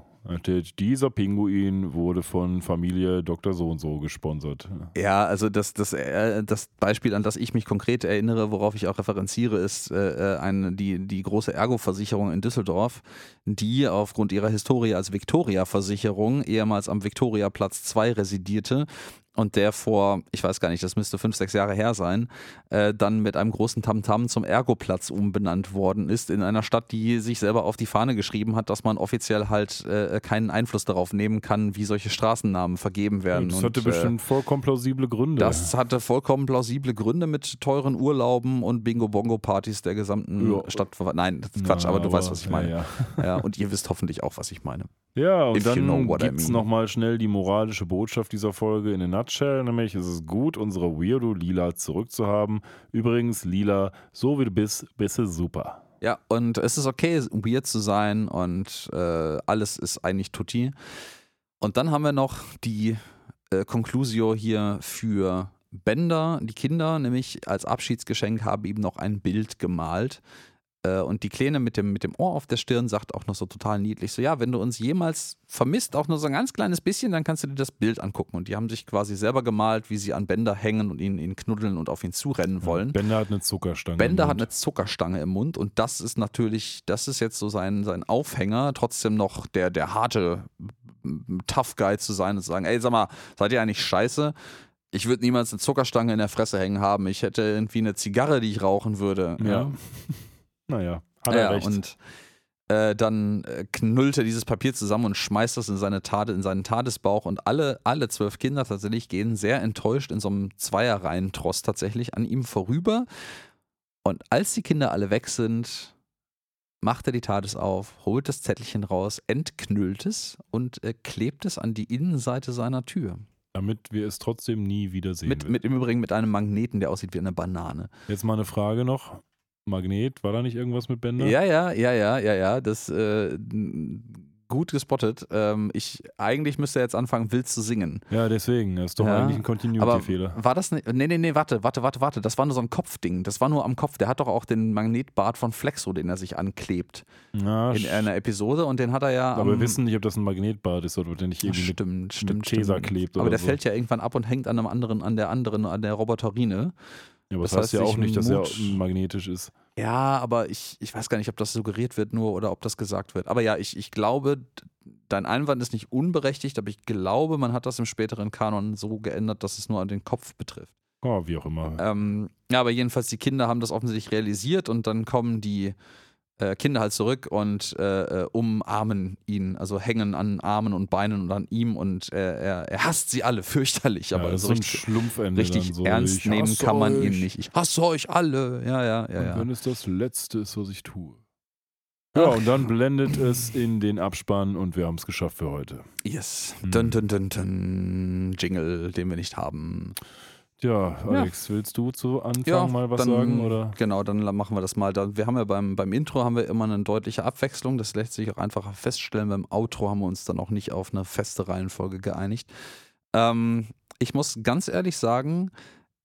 Dieser Pinguin wurde von Familie Dr. So und so gesponsert. Ja, also das, das, äh, das Beispiel, an das ich mich konkret erinnere, worauf ich auch referenziere, ist äh, äh, eine, die, die große Ergo-Versicherung in Düsseldorf, die aufgrund ihrer Historie als Victoria-Versicherung ehemals am Victoria-Platz 2 residierte und der vor, ich weiß gar nicht, das müsste fünf, sechs Jahre her sein, äh, dann mit einem großen Tamtam zum Ergo-Platz umbenannt worden ist, in einer Stadt, die sich selber auf die Fahne geschrieben hat, dass man offiziell halt äh, keinen Einfluss darauf nehmen kann, wie solche Straßennamen vergeben werden. das Und, hatte äh, bestimmt vollkommen plausible Gründe. das hatte vollkommen plausible Gründe mit teuren Urlauben und Bingo-Bongo-Partys der gesamten Ja. Stadt. Nein, das ist Quatsch, Na, aber du weißt, was ich meine. Ja, Ja. und ihr wisst hoffentlich auch, was ich meine. ja. ja und If you dann know what I gibt es mean. nochmal schnell die moralische Botschaft dieser Folge in a nutshell, nämlich es ist gut, unsere Weirdo Lila zurückzuhaben. Übrigens, Lila, so wie du bist, bist du super. Ja, und es ist okay, weird zu sein und äh, alles ist eigentlich tutti. Und dann haben wir noch die äh, Conclusio hier für Bender, die Kinder, nämlich als Abschiedsgeschenk haben ihm noch ein Bild gemalt. Äh, und die Kleine mit dem, mit dem Ohr auf der Stirn sagt auch noch so total niedlich: So, ja, wenn du uns jemals vermisst, auch nur so ein ganz kleines bisschen, dann kannst du dir das Bild angucken. Und die haben sich quasi selber gemalt, wie sie an Bender hängen und ihn, ihn knuddeln und auf ihn zurennen wollen. Bender hat eine Zuckerstange. Bender im hat eine Zuckerstange im Mund und das ist natürlich, das ist jetzt so sein, sein Aufhänger, trotzdem noch der, der harte Tough Guy zu sein und zu sagen, ey, sag mal, seid ihr eigentlich scheiße? Ich würde niemals eine Zuckerstange in der Fresse hängen haben. Ich hätte irgendwie eine Zigarre, die ich rauchen würde. Ja. naja, hat ja, er recht. und äh, dann äh, knüllt er dieses Papier zusammen und schmeißt das in, seine Tate, in seinen Tadesbauch und alle, alle zwölf Kinder tatsächlich gehen sehr enttäuscht in so einem Zweierreihen-Tross tatsächlich an ihm vorüber. Und als die Kinder alle weg sind, macht er die Tades auf, holt das Zettelchen raus, entknüllt es und äh, klebt es an die Innenseite seiner Tür. Damit wir es trotzdem nie wiedersehen. Mit, mit im Übrigen mit einem Magneten, der aussieht wie eine Banane. Jetzt mal eine Frage noch. Magnet, war da nicht irgendwas mit Bender? Ja, ja, ja, ja, ja, ja. Das äh, gut gespottet. Ähm, ich eigentlich müsste er jetzt anfangen, wild zu singen. Ja, deswegen. Das ist doch Ja, eigentlich ein Continuity-Fehler. war das nicht? Nee, nee, nee, warte, warte, warte, warte. Das war nur so ein Kopfding. Das war nur am Kopf. Der hat doch auch den Magnetbart von Flexo, den er sich anklebt Na, in einer Episode und den hat er ja. aber wir wissen nicht, ob das ein Magnetbad ist oder ob der nicht irgendwie mit stimmt, stimmt, Tesa stimmt. klebt Aber oder der so. fällt ja irgendwann ab und hängt an einem anderen, an der anderen, an der Roboterine. Ja, aber das, Das heißt ja heißt, auch ich nicht, dass er magnetisch ist. Ja, aber ich, ich weiß gar nicht, ob das suggeriert wird nur oder ob das gesagt wird. Aber ja, ich, ich glaube, dein Einwand ist nicht unberechtigt, aber ich glaube, man hat das im späteren Kanon so geändert, dass es nur an den Kopf betrifft. Oh, wie auch immer. Ähm, ja, aber jedenfalls, die Kinder haben das offensichtlich realisiert und dann kommen die äh, Kinder halt zurück und äh, äh, umarmen ihn, also hängen an Armen und Beinen und an ihm und er, er hasst sie alle fürchterlich, aber ja, so richtig, richtig so. ernst nehmen kann man euch. ihn nicht. Ich hasse euch alle. Ja, ja, ja, Und ja. wenn es das Letzte ist, was ich tue. Ja, und dann blendet es in den Abspann und wir haben es geschafft für heute. Yes. Hm. Dun, dun, dun, dun. Jingle, den wir nicht haben. Ja, Alex, willst du zu Anfang Ja, mal was dann- sagen? Oder? Genau, dann machen wir das mal. Wir haben ja beim, beim Intro haben wir immer eine deutliche Abwechslung. Das lässt sich auch einfach feststellen. Beim Outro haben wir uns dann auch nicht auf eine feste Reihenfolge geeinigt. Ähm, ich muss ganz ehrlich sagen,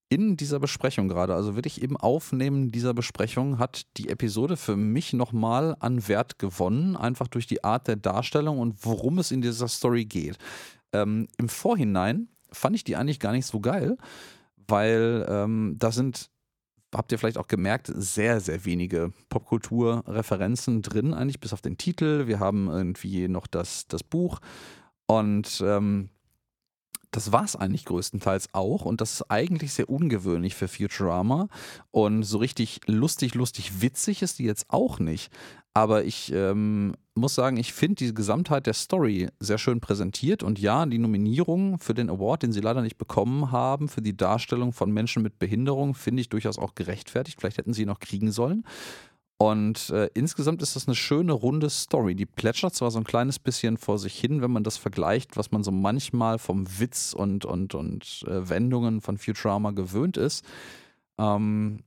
in dieser Besprechung gerade, also wirklich im Aufnehmen dieser Besprechung, hat die Episode für mich nochmal an Wert gewonnen, einfach durch die Art der Darstellung und worum es in dieser Story geht. Ähm, Im Vorhinein fand ich die eigentlich gar nicht so geil, weil ähm, da sind habt ihr vielleicht auch gemerkt, sehr, sehr wenige Popkultur-Referenzen drin, eigentlich bis auf den Titel. Wir haben irgendwie noch das, das Buch und ähm, das war es eigentlich größtenteils auch und das ist eigentlich sehr ungewöhnlich für Futurama und so richtig lustig, lustig, witzig ist die jetzt auch nicht. Aber ich ähm, muss sagen, ich finde die Gesamtheit der Story sehr schön präsentiert und ja, die Nominierung für den Award, den sie leider nicht bekommen haben, für die Darstellung von Menschen mit Behinderung, finde ich durchaus auch gerechtfertigt. Vielleicht hätten sie ihn noch kriegen sollen. Und äh, insgesamt ist das eine schöne, runde Story. Die plätschert zwar so ein kleines bisschen vor sich hin, wenn man das vergleicht, was man so manchmal vom Witz und, und, und äh, Wendungen von Futurama gewöhnt ist. Ähm,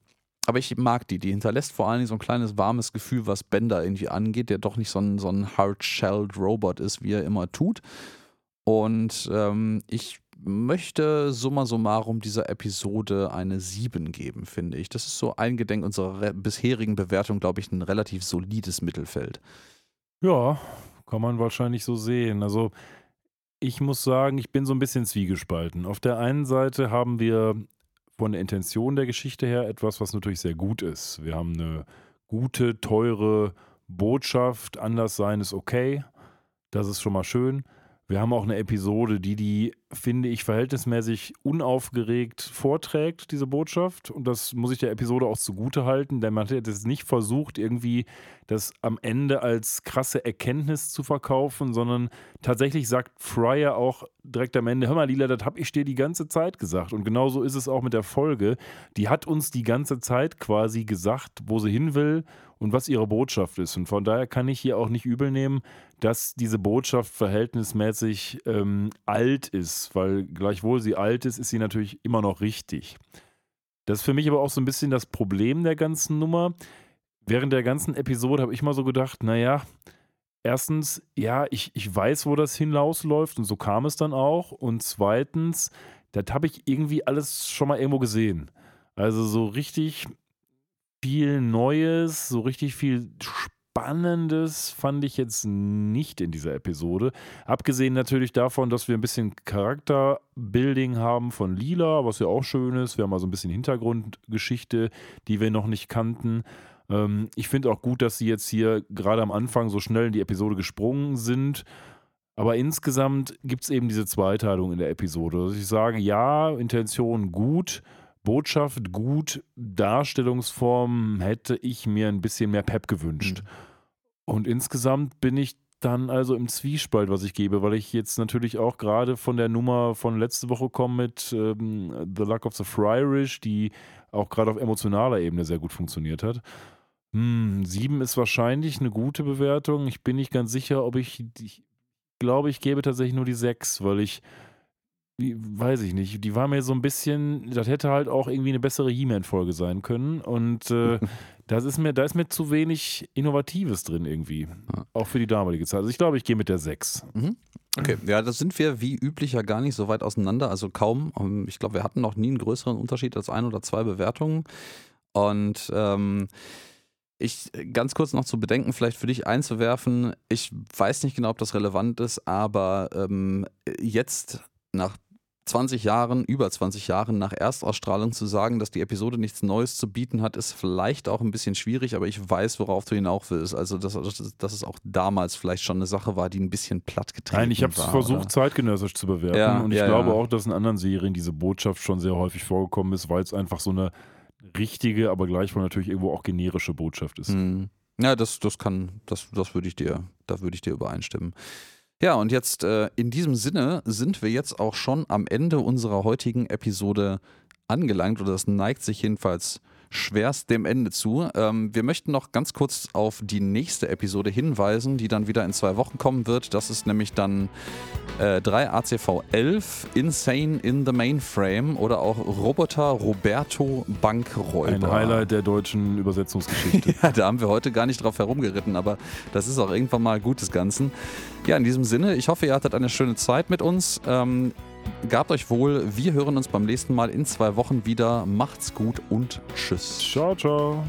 aber ich mag die. Die hinterlässt vor allen Dingen so ein kleines warmes Gefühl, was Bender irgendwie angeht, der doch nicht so ein, so ein hard-shelled Robot ist, wie er immer tut. Und ähm, ich möchte summa summarum dieser Episode eine 7 geben, finde ich. Das ist so eingedenk unserer re- bisherigen Bewertung, glaube ich, ein relativ solides Mittelfeld. Ja, kann man wahrscheinlich so sehen. Also ich muss sagen, ich bin so ein bisschen zwiegespalten. Auf der einen Seite haben wir von der Intention der Geschichte her etwas, was natürlich sehr gut ist. Wir haben eine gute, teure Botschaft, anders sein ist okay. Das ist schon mal schön. Wir haben auch eine Episode, die die, finde ich, verhältnismäßig unaufgeregt vorträgt, diese Botschaft. Und das muss ich der Episode auch zugute halten, denn man hat jetzt nicht versucht, irgendwie das am Ende als krasse Erkenntnis zu verkaufen, sondern tatsächlich sagt Fryer auch direkt am Ende, hör mal Lila, das habe ich dir die ganze Zeit gesagt. Und genauso ist es auch mit der Folge. Die hat uns die ganze Zeit quasi gesagt, wo sie hin will und was ihre Botschaft ist. Und von daher kann ich hier auch nicht übel nehmen, dass diese Botschaft verhältnismäßig ähm, alt ist, weil gleichwohl sie alt ist, ist sie natürlich immer noch richtig. Das ist für mich aber auch so ein bisschen das Problem der ganzen Nummer. Während der ganzen Episode habe ich mal so gedacht, naja, erstens, ja, ich, ich weiß, wo das hinausläuft und so kam es dann auch. Und zweitens, das habe ich irgendwie alles schon mal irgendwo gesehen. Also so richtig viel Neues, so richtig viel Spannendes fand ich jetzt nicht in dieser Episode. Abgesehen natürlich davon, dass wir ein bisschen Charakterbuilding haben von Lila, was ja auch schön ist. Wir haben also ein bisschen Hintergrundgeschichte, die wir noch nicht kannten. Ähm, ich finde auch gut, dass sie jetzt hier gerade am Anfang so schnell in die Episode gesprungen sind. Aber insgesamt gibt es eben diese Zweiteilung in der Episode. Dass ich sage, ja, Intention gut, Botschaft gut, Darstellungsform hätte ich mir ein bisschen mehr Pep gewünscht. Und insgesamt bin ich dann also im Zwiespalt, was ich gebe, weil ich jetzt natürlich auch gerade von der Nummer von letzte Woche komme mit ähm, The Luck of the Friarish, die auch gerade auf emotionaler Ebene sehr gut funktioniert hat. Hm, sieben ist wahrscheinlich eine gute Bewertung. Ich bin nicht ganz sicher, ob ich, ich glaube, ich gebe tatsächlich nur die sechs, weil ich, weiß ich nicht, die war mir so ein bisschen, das hätte halt auch irgendwie eine bessere He-Man-Folge sein können und äh, das ist mir, da ist mir zu wenig Innovatives drin irgendwie, auch für die damalige Zeit. Also ich glaube, ich gehe mit der sechs. Okay, ja, da sind wir wie üblich ja gar nicht so weit auseinander, also kaum. Ähm, Ich glaube, wir hatten noch nie einen größeren Unterschied als ein oder zwei Bewertungen. Und ähm, ich ganz kurz noch zu bedenken, vielleicht für dich einzuwerfen. Ich weiß nicht genau, ob das relevant ist, aber ähm, jetzt nach 20 Jahren, über 20 Jahren nach Erstausstrahlung zu sagen, dass die Episode nichts Neues zu bieten hat, ist vielleicht auch ein bisschen schwierig, aber ich weiß, worauf du hinaus willst. Also, dass, dass, es auch damals vielleicht schon eine Sache war, die ein bisschen platt getreten Nein, ich habe es war, versucht, oder? zeitgenössisch zu bewerten. Ja, und ich ja, glaube ja. auch, dass in anderen Serien diese Botschaft schon sehr häufig vorgekommen ist, weil es einfach so eine richtige, aber gleichwohl natürlich irgendwo auch generische Botschaft ist. Hm. Ja, das, das kann, das, das würde ich dir, da würde ich dir übereinstimmen. Ja, und jetzt äh, in diesem Sinne sind wir jetzt auch schon am Ende unserer heutigen Episode angelangt, oder das neigt sich jedenfalls schwerst dem Ende zu. Ähm, wir möchten noch ganz kurz auf die nächste Episode hinweisen, die dann wieder in zwei Wochen kommen wird. Das ist nämlich dann äh, 3 ACV 11 Insane in the Mainframe oder auch Roboter Roberto Bankräuber. Ein Highlight der deutschen Übersetzungsgeschichte. ja, da haben wir heute gar nicht drauf herumgeritten, aber das ist auch irgendwann mal gut des Ganzen. Ja, in diesem Sinne, ich hoffe, ihr hattet eine schöne Zeit mit uns. Ähm, Gabt euch wohl. Wir hören uns beim nächsten Mal in zwei Wochen wieder. Macht's gut und tschüss. Ciao, ciao.